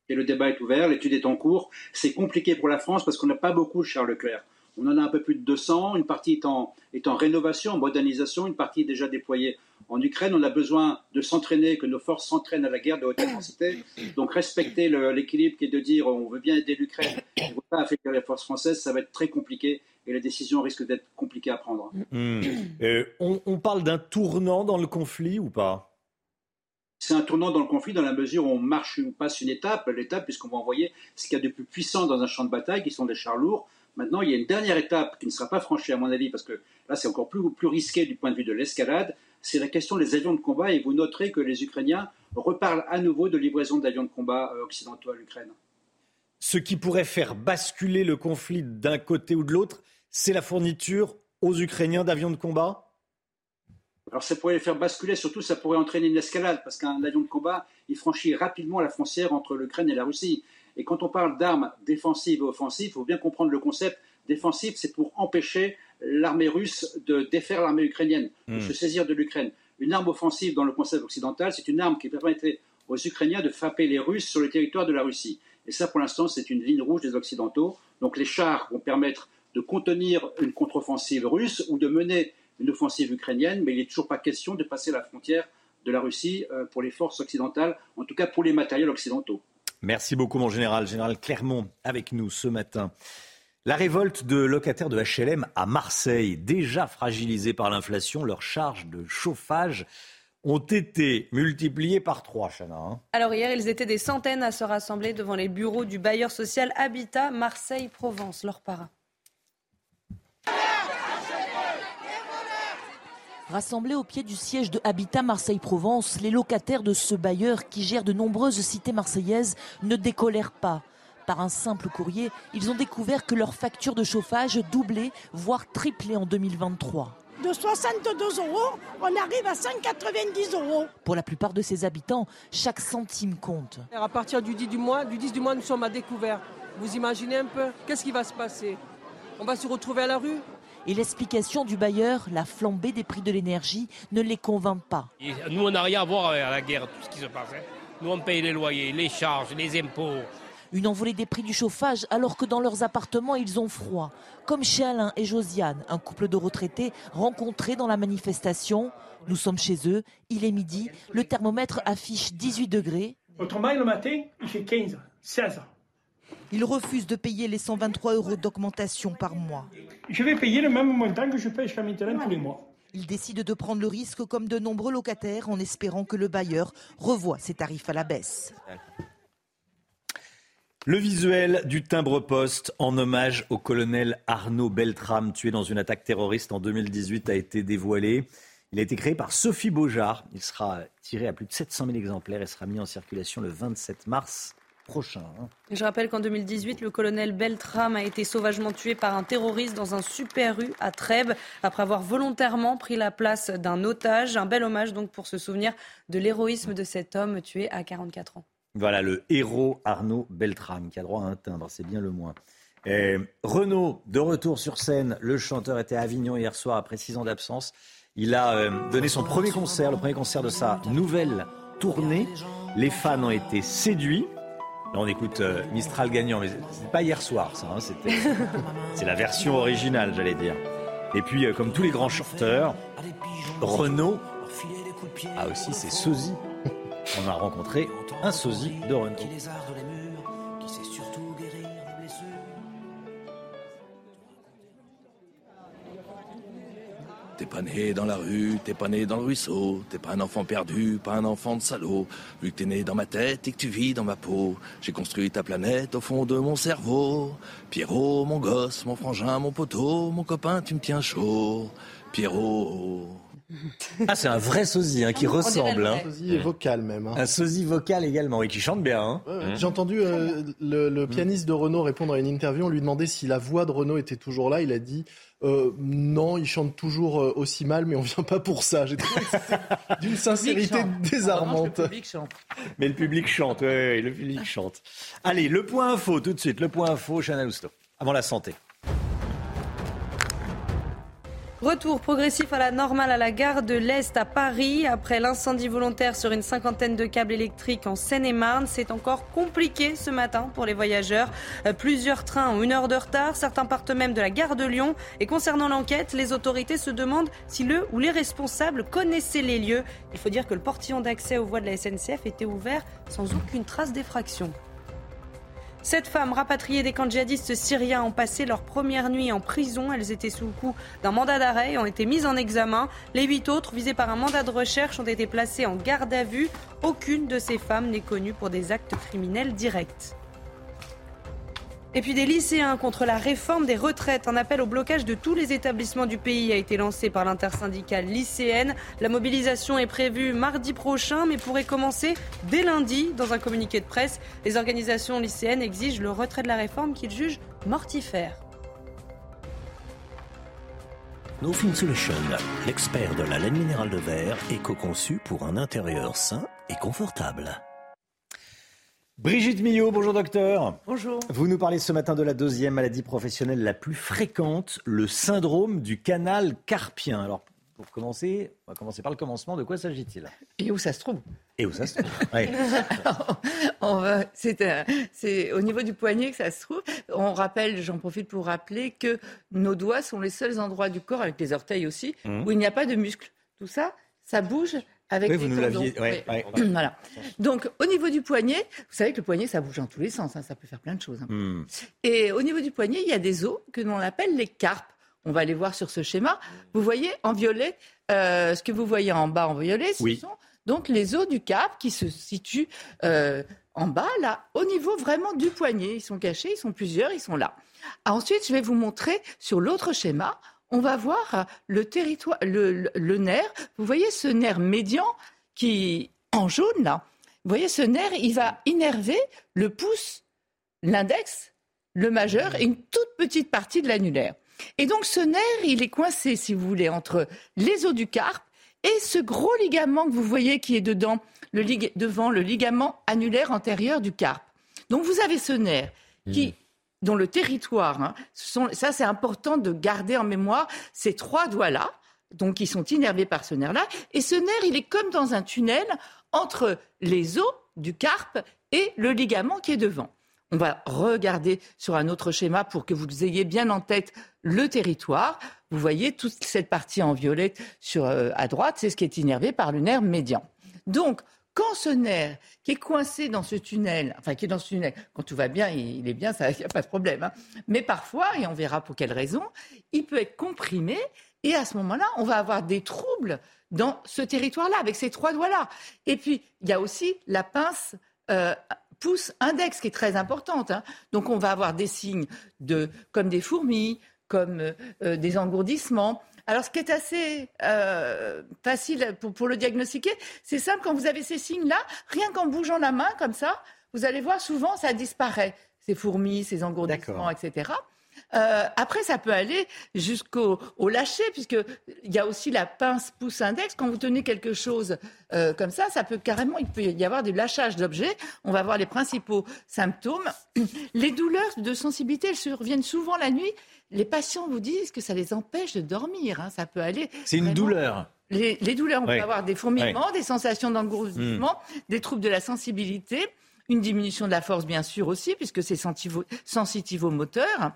Et le débat est ouvert, l'étude est en cours. C'est compliqué pour la France parce qu'on n'a pas beaucoup de Charles Leclerc. On en a un peu plus de 200, une partie est en, est en rénovation, en modernisation, une partie est déjà déployée en Ukraine. On a besoin de s'entraîner, que nos forces s'entraînent à la guerre de haute intensité. Donc respecter l'équilibre qui est de dire on veut bien aider l'Ukraine, on ne veut pas affaiblir les forces françaises, ça va être très compliqué et la décision risque d'être compliquée à prendre. Hmm. Euh, on parle d'un tournant dans le conflit ou pas? C'est un tournant dans le conflit dans la mesure où on marche ou passe une étape, l'étape puisqu'on va envoyer ce qu'il y a de plus puissant dans un champ de bataille, qui sont des chars lourds. Maintenant, il y a une dernière étape qui ne sera pas franchie à mon avis, parce que là c'est encore plus, plus risqué du point de vue de l'escalade, c'est la question des avions de combat, et vous noterez que les Ukrainiens reparlent à nouveau de livraison d'avions de combat euh, occidentaux à l'Ukraine. Ce qui pourrait faire basculer le conflit d'un côté ou de l'autre, c'est la fourniture aux Ukrainiens d'avions de combat? Alors ça pourrait les faire basculer, surtout ça pourrait entraîner une escalade, parce qu'un avion de combat, il franchit rapidement la frontière entre l'Ukraine et la Russie. Et quand on parle d'armes défensives et offensives, il faut bien comprendre le concept. Défensif, c'est pour empêcher l'armée russe de défaire l'armée ukrainienne, de hmm. se saisir de l'Ukraine. Une arme offensive dans le concept occidental, c'est une arme qui permettrait aux Ukrainiens de frapper les Russes sur le territoire de la Russie. Et ça, pour l'instant, c'est une ligne rouge des Occidentaux. Donc les chars vont permettre de contenir une contre-offensive russe ou de mener une offensive ukrainienne, mais il n'est toujours pas question de passer la frontière de la Russie euh, pour les forces occidentales, en tout cas pour les matériels occidentaux. Merci beaucoup, mon général. Général Clermont, avec nous ce matin. La révolte de locataires de HLM à Marseille, déjà fragilisés par l'inflation, leurs charges de chauffage ont été multipliées par trois, Chana. Hein. Alors hier, ils étaient des centaines à se rassembler devant les bureaux du bailleur social Habitat Marseille-Provence, leur parrain. Rassemblés au pied du siège de Habitat Marseille-Provence, les locataires de ce bailleur qui gère de nombreuses cités marseillaises ne décolèrent pas. Par un simple courrier, ils ont découvert que leur facture de chauffage doublait, voire triplait en 2023 de 62 euros, on arrive à 190 euros. Pour la plupart de ces habitants, chaque centime compte. À partir du 10 du mois, du 10 du mois, nous sommes à découvert. Vous imaginez un peu Qu'est-ce qui va se passer? On va se retrouver à la rue? Et l'explication du bailleur, la flambée des prix de l'énergie, ne les convainc pas. nous, on n'a rien à voir avec la guerre, tout ce qui se passe. Hein. Nous, on paye les loyers, les charges, les impôts. Une envolée des prix du chauffage alors que dans leurs appartements, ils ont froid. Comme chez Alain et Josiane, un couple de retraités rencontrés dans la manifestation. Nous sommes chez eux, il est midi, le thermomètre affiche 18 degrés. Autrement, le matin, il fait 15, 16. Il refuse de payer les 123 euros d'augmentation par mois. Je vais payer le même montant que je paye chez terrain tous les mois. Il décide de prendre le risque comme de nombreux locataires en espérant que le bailleur revoie ses tarifs à la baisse. Le visuel du timbre-poste en hommage au colonel Arnaud Beltrame, tué dans une attaque terroriste en 2018, a été dévoilé. Il a été créé par Sophie Beaujard. Il sera tiré à plus de 700 000 exemplaires et sera mis en circulation le 27 mars prochain. Hein. Je rappelle qu'en 2018, le colonel Beltram a été sauvagement tué par un terroriste dans un super rue à Trèbes après avoir volontairement pris la place d'un otage. Un bel hommage donc pour se souvenir de l'héroïsme de cet homme tué à 44 ans. Voilà le héros Arnaud Beltram qui a droit à un timbre, c'est bien le moins. Renaud, de retour sur scène, le chanteur était à Avignon hier soir après six ans d'absence. Il a euh, donné son premier concert, le premier concert de sa nouvelle tournée. Les fans ont été séduits. On écoute euh, Mistral gagnant, mais c'est pas hier soir, ça. hein, c'est la version originale, j'allais dire. Et puis, euh, comme tous les grands chanteurs, Renaud a aussi ses sosies. On a rencontré un sosie de Renaud. T'es pas né dans la rue, t'es pas né dans le ruisseau, t'es pas un enfant perdu, pas un enfant de salaud. Vu que t'es né dans ma tête et que tu vis dans ma peau, j'ai construit ta planète au fond de mon cerveau. Pierrot, mon gosse, mon frangin, mon poteau, mon copain, tu me tiens chaud. Pierrot. Ah, c'est un vrai sosie hein, qui ressemble. hein. Un sosie vocal même. hein. Un sosie vocal également, et qui chante bien. hein. Ouais, J'ai entendu euh, le, le pianiste de Renault répondre à une interview. On lui demandait si la voix de Renault était toujours là. Il a dit euh, non, il chante toujours euh, aussi mal, mais on vient pas pour ça. J'ai trouvé d'une sincérité désarmante. Mais le public chante, ouais, le public chante. Allez, le point info, tout de suite, le point info, Lousteau. Avant la santé. Retour progressif à la normale à la gare de l'Est à Paris. Après l'incendie volontaire sur une cinquantaine de câbles électriques en Seine-et-Marne, c'est encore compliqué ce matin pour les voyageurs. Euh, Plusieurs trains ont une heure de retard, certains partent même de la gare de Lyon. Et concernant l'enquête, les autorités se demandent si le ou les responsables connaissaient les lieux. Il faut dire que le portillon d'accès aux voies de la SNCF était ouvert sans aucune trace d'effraction. Sept femmes rapatriées des camps djihadistes syriens ont passé leur première nuit en prison. Elles étaient sous le coup d'un mandat d'arrêt ont été mises en examen. Les huit autres, visées par un mandat de recherche, ont été placées en garde à vue. Aucune de ces femmes n'est connue pour des actes criminels directs. Et puis des lycéens contre la réforme des retraites. Un appel au blocage de tous les établissements du pays a été lancé par l'intersyndicale lycéenne. La mobilisation est prévue mardi prochain, mais pourrait commencer dès lundi. Dans un communiqué de presse, les organisations lycéennes exigent le retrait de la réforme qu'ils jugent mortifère. No Fin Solution, l'expert de la laine minérale de verre, éco-conçu pour un intérieur sain et confortable. Brigitte Millot, bonjour docteur. Bonjour. Vous nous parlez ce matin de la deuxième maladie professionnelle la plus fréquente, le syndrome du canal carpien. Alors, pour commencer, on va commencer par le commencement. De quoi s'agit-il? Et où ça se trouve? Et où ça se trouve? Ouais. C'est euh, c'est au niveau du poignet que ça se trouve. On rappelle, j'en profite pour rappeler que nos doigts sont les seuls endroits du corps, avec les orteils aussi, Mhm. où il n'y a pas de muscles. Tout ça, ça bouge avec Oui, vous nous l'aviez- ouais, Oui. ouais. voilà. Donc, au niveau du poignet, vous savez que le poignet, ça bouge dans tous les sens. hein, ça peut faire plein de choses. hein. Hmm. Et au niveau du poignet, il y a des os que l'on appelle les carpes. On va les voir sur ce schéma. Vous voyez en violet, euh, ce que vous voyez en bas en violet, ce Oui. sont donc les os du carpe qui se situent euh, en bas, là, au niveau vraiment du poignet. Ils sont cachés, ils sont plusieurs, ils sont là. Ah, Ensuite, je vais vous montrer sur l'autre schéma. On va voir le territoire, le, nerf. Vous voyez ce nerf médian qui, en jaune là, vous voyez ce nerf, il va innerver le pouce, l'index, le majeur et une toute petite partie de l'annulaire. Et donc ce nerf, il est coincé, si vous voulez, entre les os du carpe et ce gros ligament que vous voyez qui est dedans, le lig- devant le ligament annulaire antérieur du carpe. Donc vous avez ce nerf qui, dont le territoire, hein, sont, ça c'est important de garder en mémoire ces trois doigts-là, donc qui sont innervés par ce nerf-là. Et ce nerf, il est comme dans un tunnel entre les os du carpe et le ligament qui est devant. On va regarder sur un autre schéma pour que vous ayez bien en tête le territoire. Vous voyez toute cette partie en violet sur, euh, à droite, c'est ce qui est innervé par le nerf médian. Donc, quand ce nerf qui est coincé dans ce tunnel, enfin qui est dans ce tunnel, quand tout va bien, il est bien, il n'y a pas de problème. hein. Mais parfois, et on verra pour quelle raison, il peut être comprimé et à ce moment-là, on va avoir des troubles dans ce territoire-là, avec ces trois doigts-là. Et puis, il y a aussi la pince euh, pouce index qui est très importante. hein. Donc, on va avoir des signes de, comme des fourmis, comme euh, euh, des engourdissements. Alors, ce qui est assez euh, facile pour, pour le diagnostiquer, c'est simple, quand vous avez ces signes-là, rien qu'en bougeant la main comme ça, vous allez voir souvent, ça disparaît, ces fourmis, ces engourdissements, etc. Euh, après, ça peut aller jusqu'au au lâcher, puisque il y a aussi la pince pouce index. Quand vous tenez quelque chose euh, comme ça, ça peut carrément, il peut y avoir du lâchage d'objets. On va voir les principaux symptômes. Les douleurs de sensibilité, elles surviennent souvent la nuit. Les patients vous disent que ça les empêche de dormir. hein. Ça peut aller. C'est une vraiment- douleur. les, les douleurs, on peut avoir des fourmillements, des sensations d'engourdissement, des troubles de la sensibilité, une diminution de la force, bien sûr, aussi, puisque c'est sensitivo- sensitivo-moteur.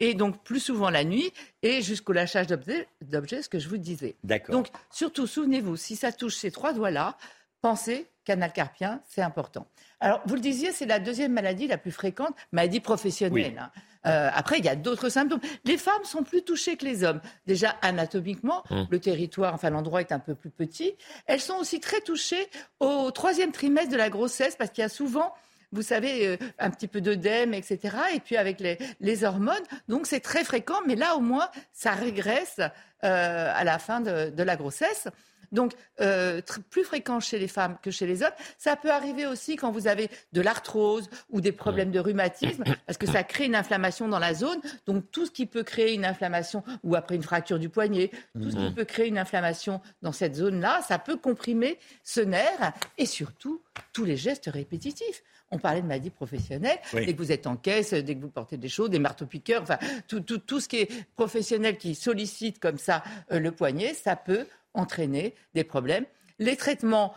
Et donc, plus souvent la nuit, et jusqu'au lâchage d'objets, ce que je vous disais. D'accord. Donc, surtout, souvenez-vous, si ça touche ces trois doigts-là, pensez canal carpien, c'est important. Alors, vous le disiez, c'est la deuxième maladie la plus fréquente, maladie professionnelle. Oui. Euh, après, il y a d'autres symptômes. Les femmes sont plus touchées que les hommes. Déjà, anatomiquement, Hum. le territoire, enfin l'endroit est un peu plus petit. Elles sont aussi très touchées au troisième trimestre de la grossesse parce qu'il y a souvent vous savez, euh, un petit peu d'œdème, etc. Et puis avec les, les hormones. Donc c'est très fréquent, mais là au moins, ça régresse euh, à la fin de, de la grossesse. Donc, euh, plus fréquent chez les femmes que chez les hommes. Ça peut arriver aussi quand vous avez de l'arthrose ou des problèmes de rhumatisme, parce que ça crée une inflammation dans la zone. Donc, tout ce qui peut créer une inflammation, ou après une fracture du poignet, tout ce qui peut créer une inflammation dans cette zone-là, ça peut comprimer ce nerf et surtout tous les gestes répétitifs. On parlait de maladie professionnelle. Oui. Dès que vous êtes en caisse, dès que vous portez des choses, des marteaux-piqueurs, enfin, tout, tout, tout ce qui est professionnel qui sollicite comme ça euh, le poignet, ça peut entraîner des problèmes. Les traitements,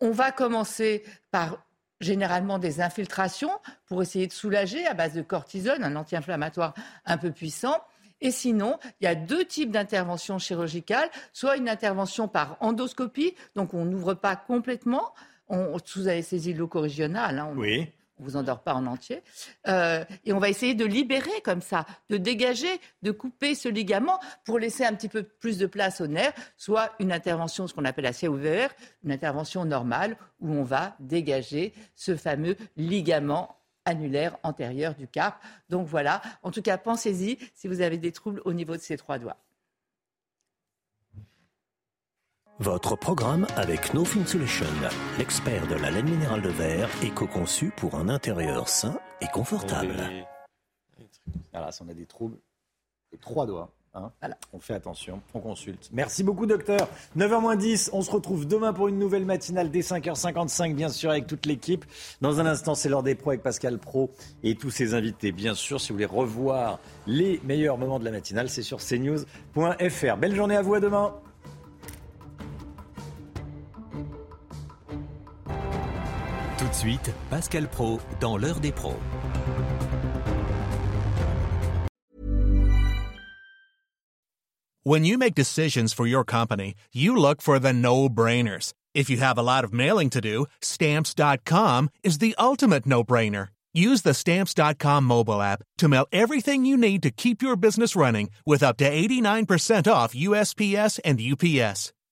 on va commencer par généralement des infiltrations pour essayer de soulager à base de cortisone, un anti-inflammatoire un peu puissant. Et sinon, il y a deux types d'interventions chirurgicales, soit une intervention par endoscopie, donc on n'ouvre pas complètement, on, vous avez saisi l'ocorégional, hein, Oui. On vous endort pas en entier. Euh, et on va essayer de libérer comme ça, de dégager, de couper ce ligament pour laisser un petit peu plus de place au nerf, soit une intervention, ce qu'on appelle ciel ouvert, une intervention normale où on va dégager ce fameux ligament annulaire antérieur du carpe. Donc voilà, en tout cas, pensez-y si vous avez des troubles au niveau de ces trois doigts. Votre programme avec No Fin Solution, l'expert de la laine minérale de verre, éco-conçu pour un intérieur sain et confortable. Voilà, si on a des troubles, les trois doigts. hein. On fait attention, on consulte. Merci beaucoup, docteur. 9h10, on se retrouve demain pour une nouvelle matinale dès 5h55, bien sûr, avec toute l'équipe. Dans un instant, c'est l'heure des pros avec Pascal Pro et tous ses invités. Bien sûr, si vous voulez revoir les meilleurs moments de la matinale, c'est sur cnews.fr. Belle journée à vous, à demain. Suite, Pascal Pro dans l'heure des pros. When you make decisions for your company, you look for the no brainers. If you have a lot of mailing to do, stamps.com is the ultimate no brainer. Use the stamps.com mobile app to mail everything you need to keep your business running with up to 89% off USPS and UPS.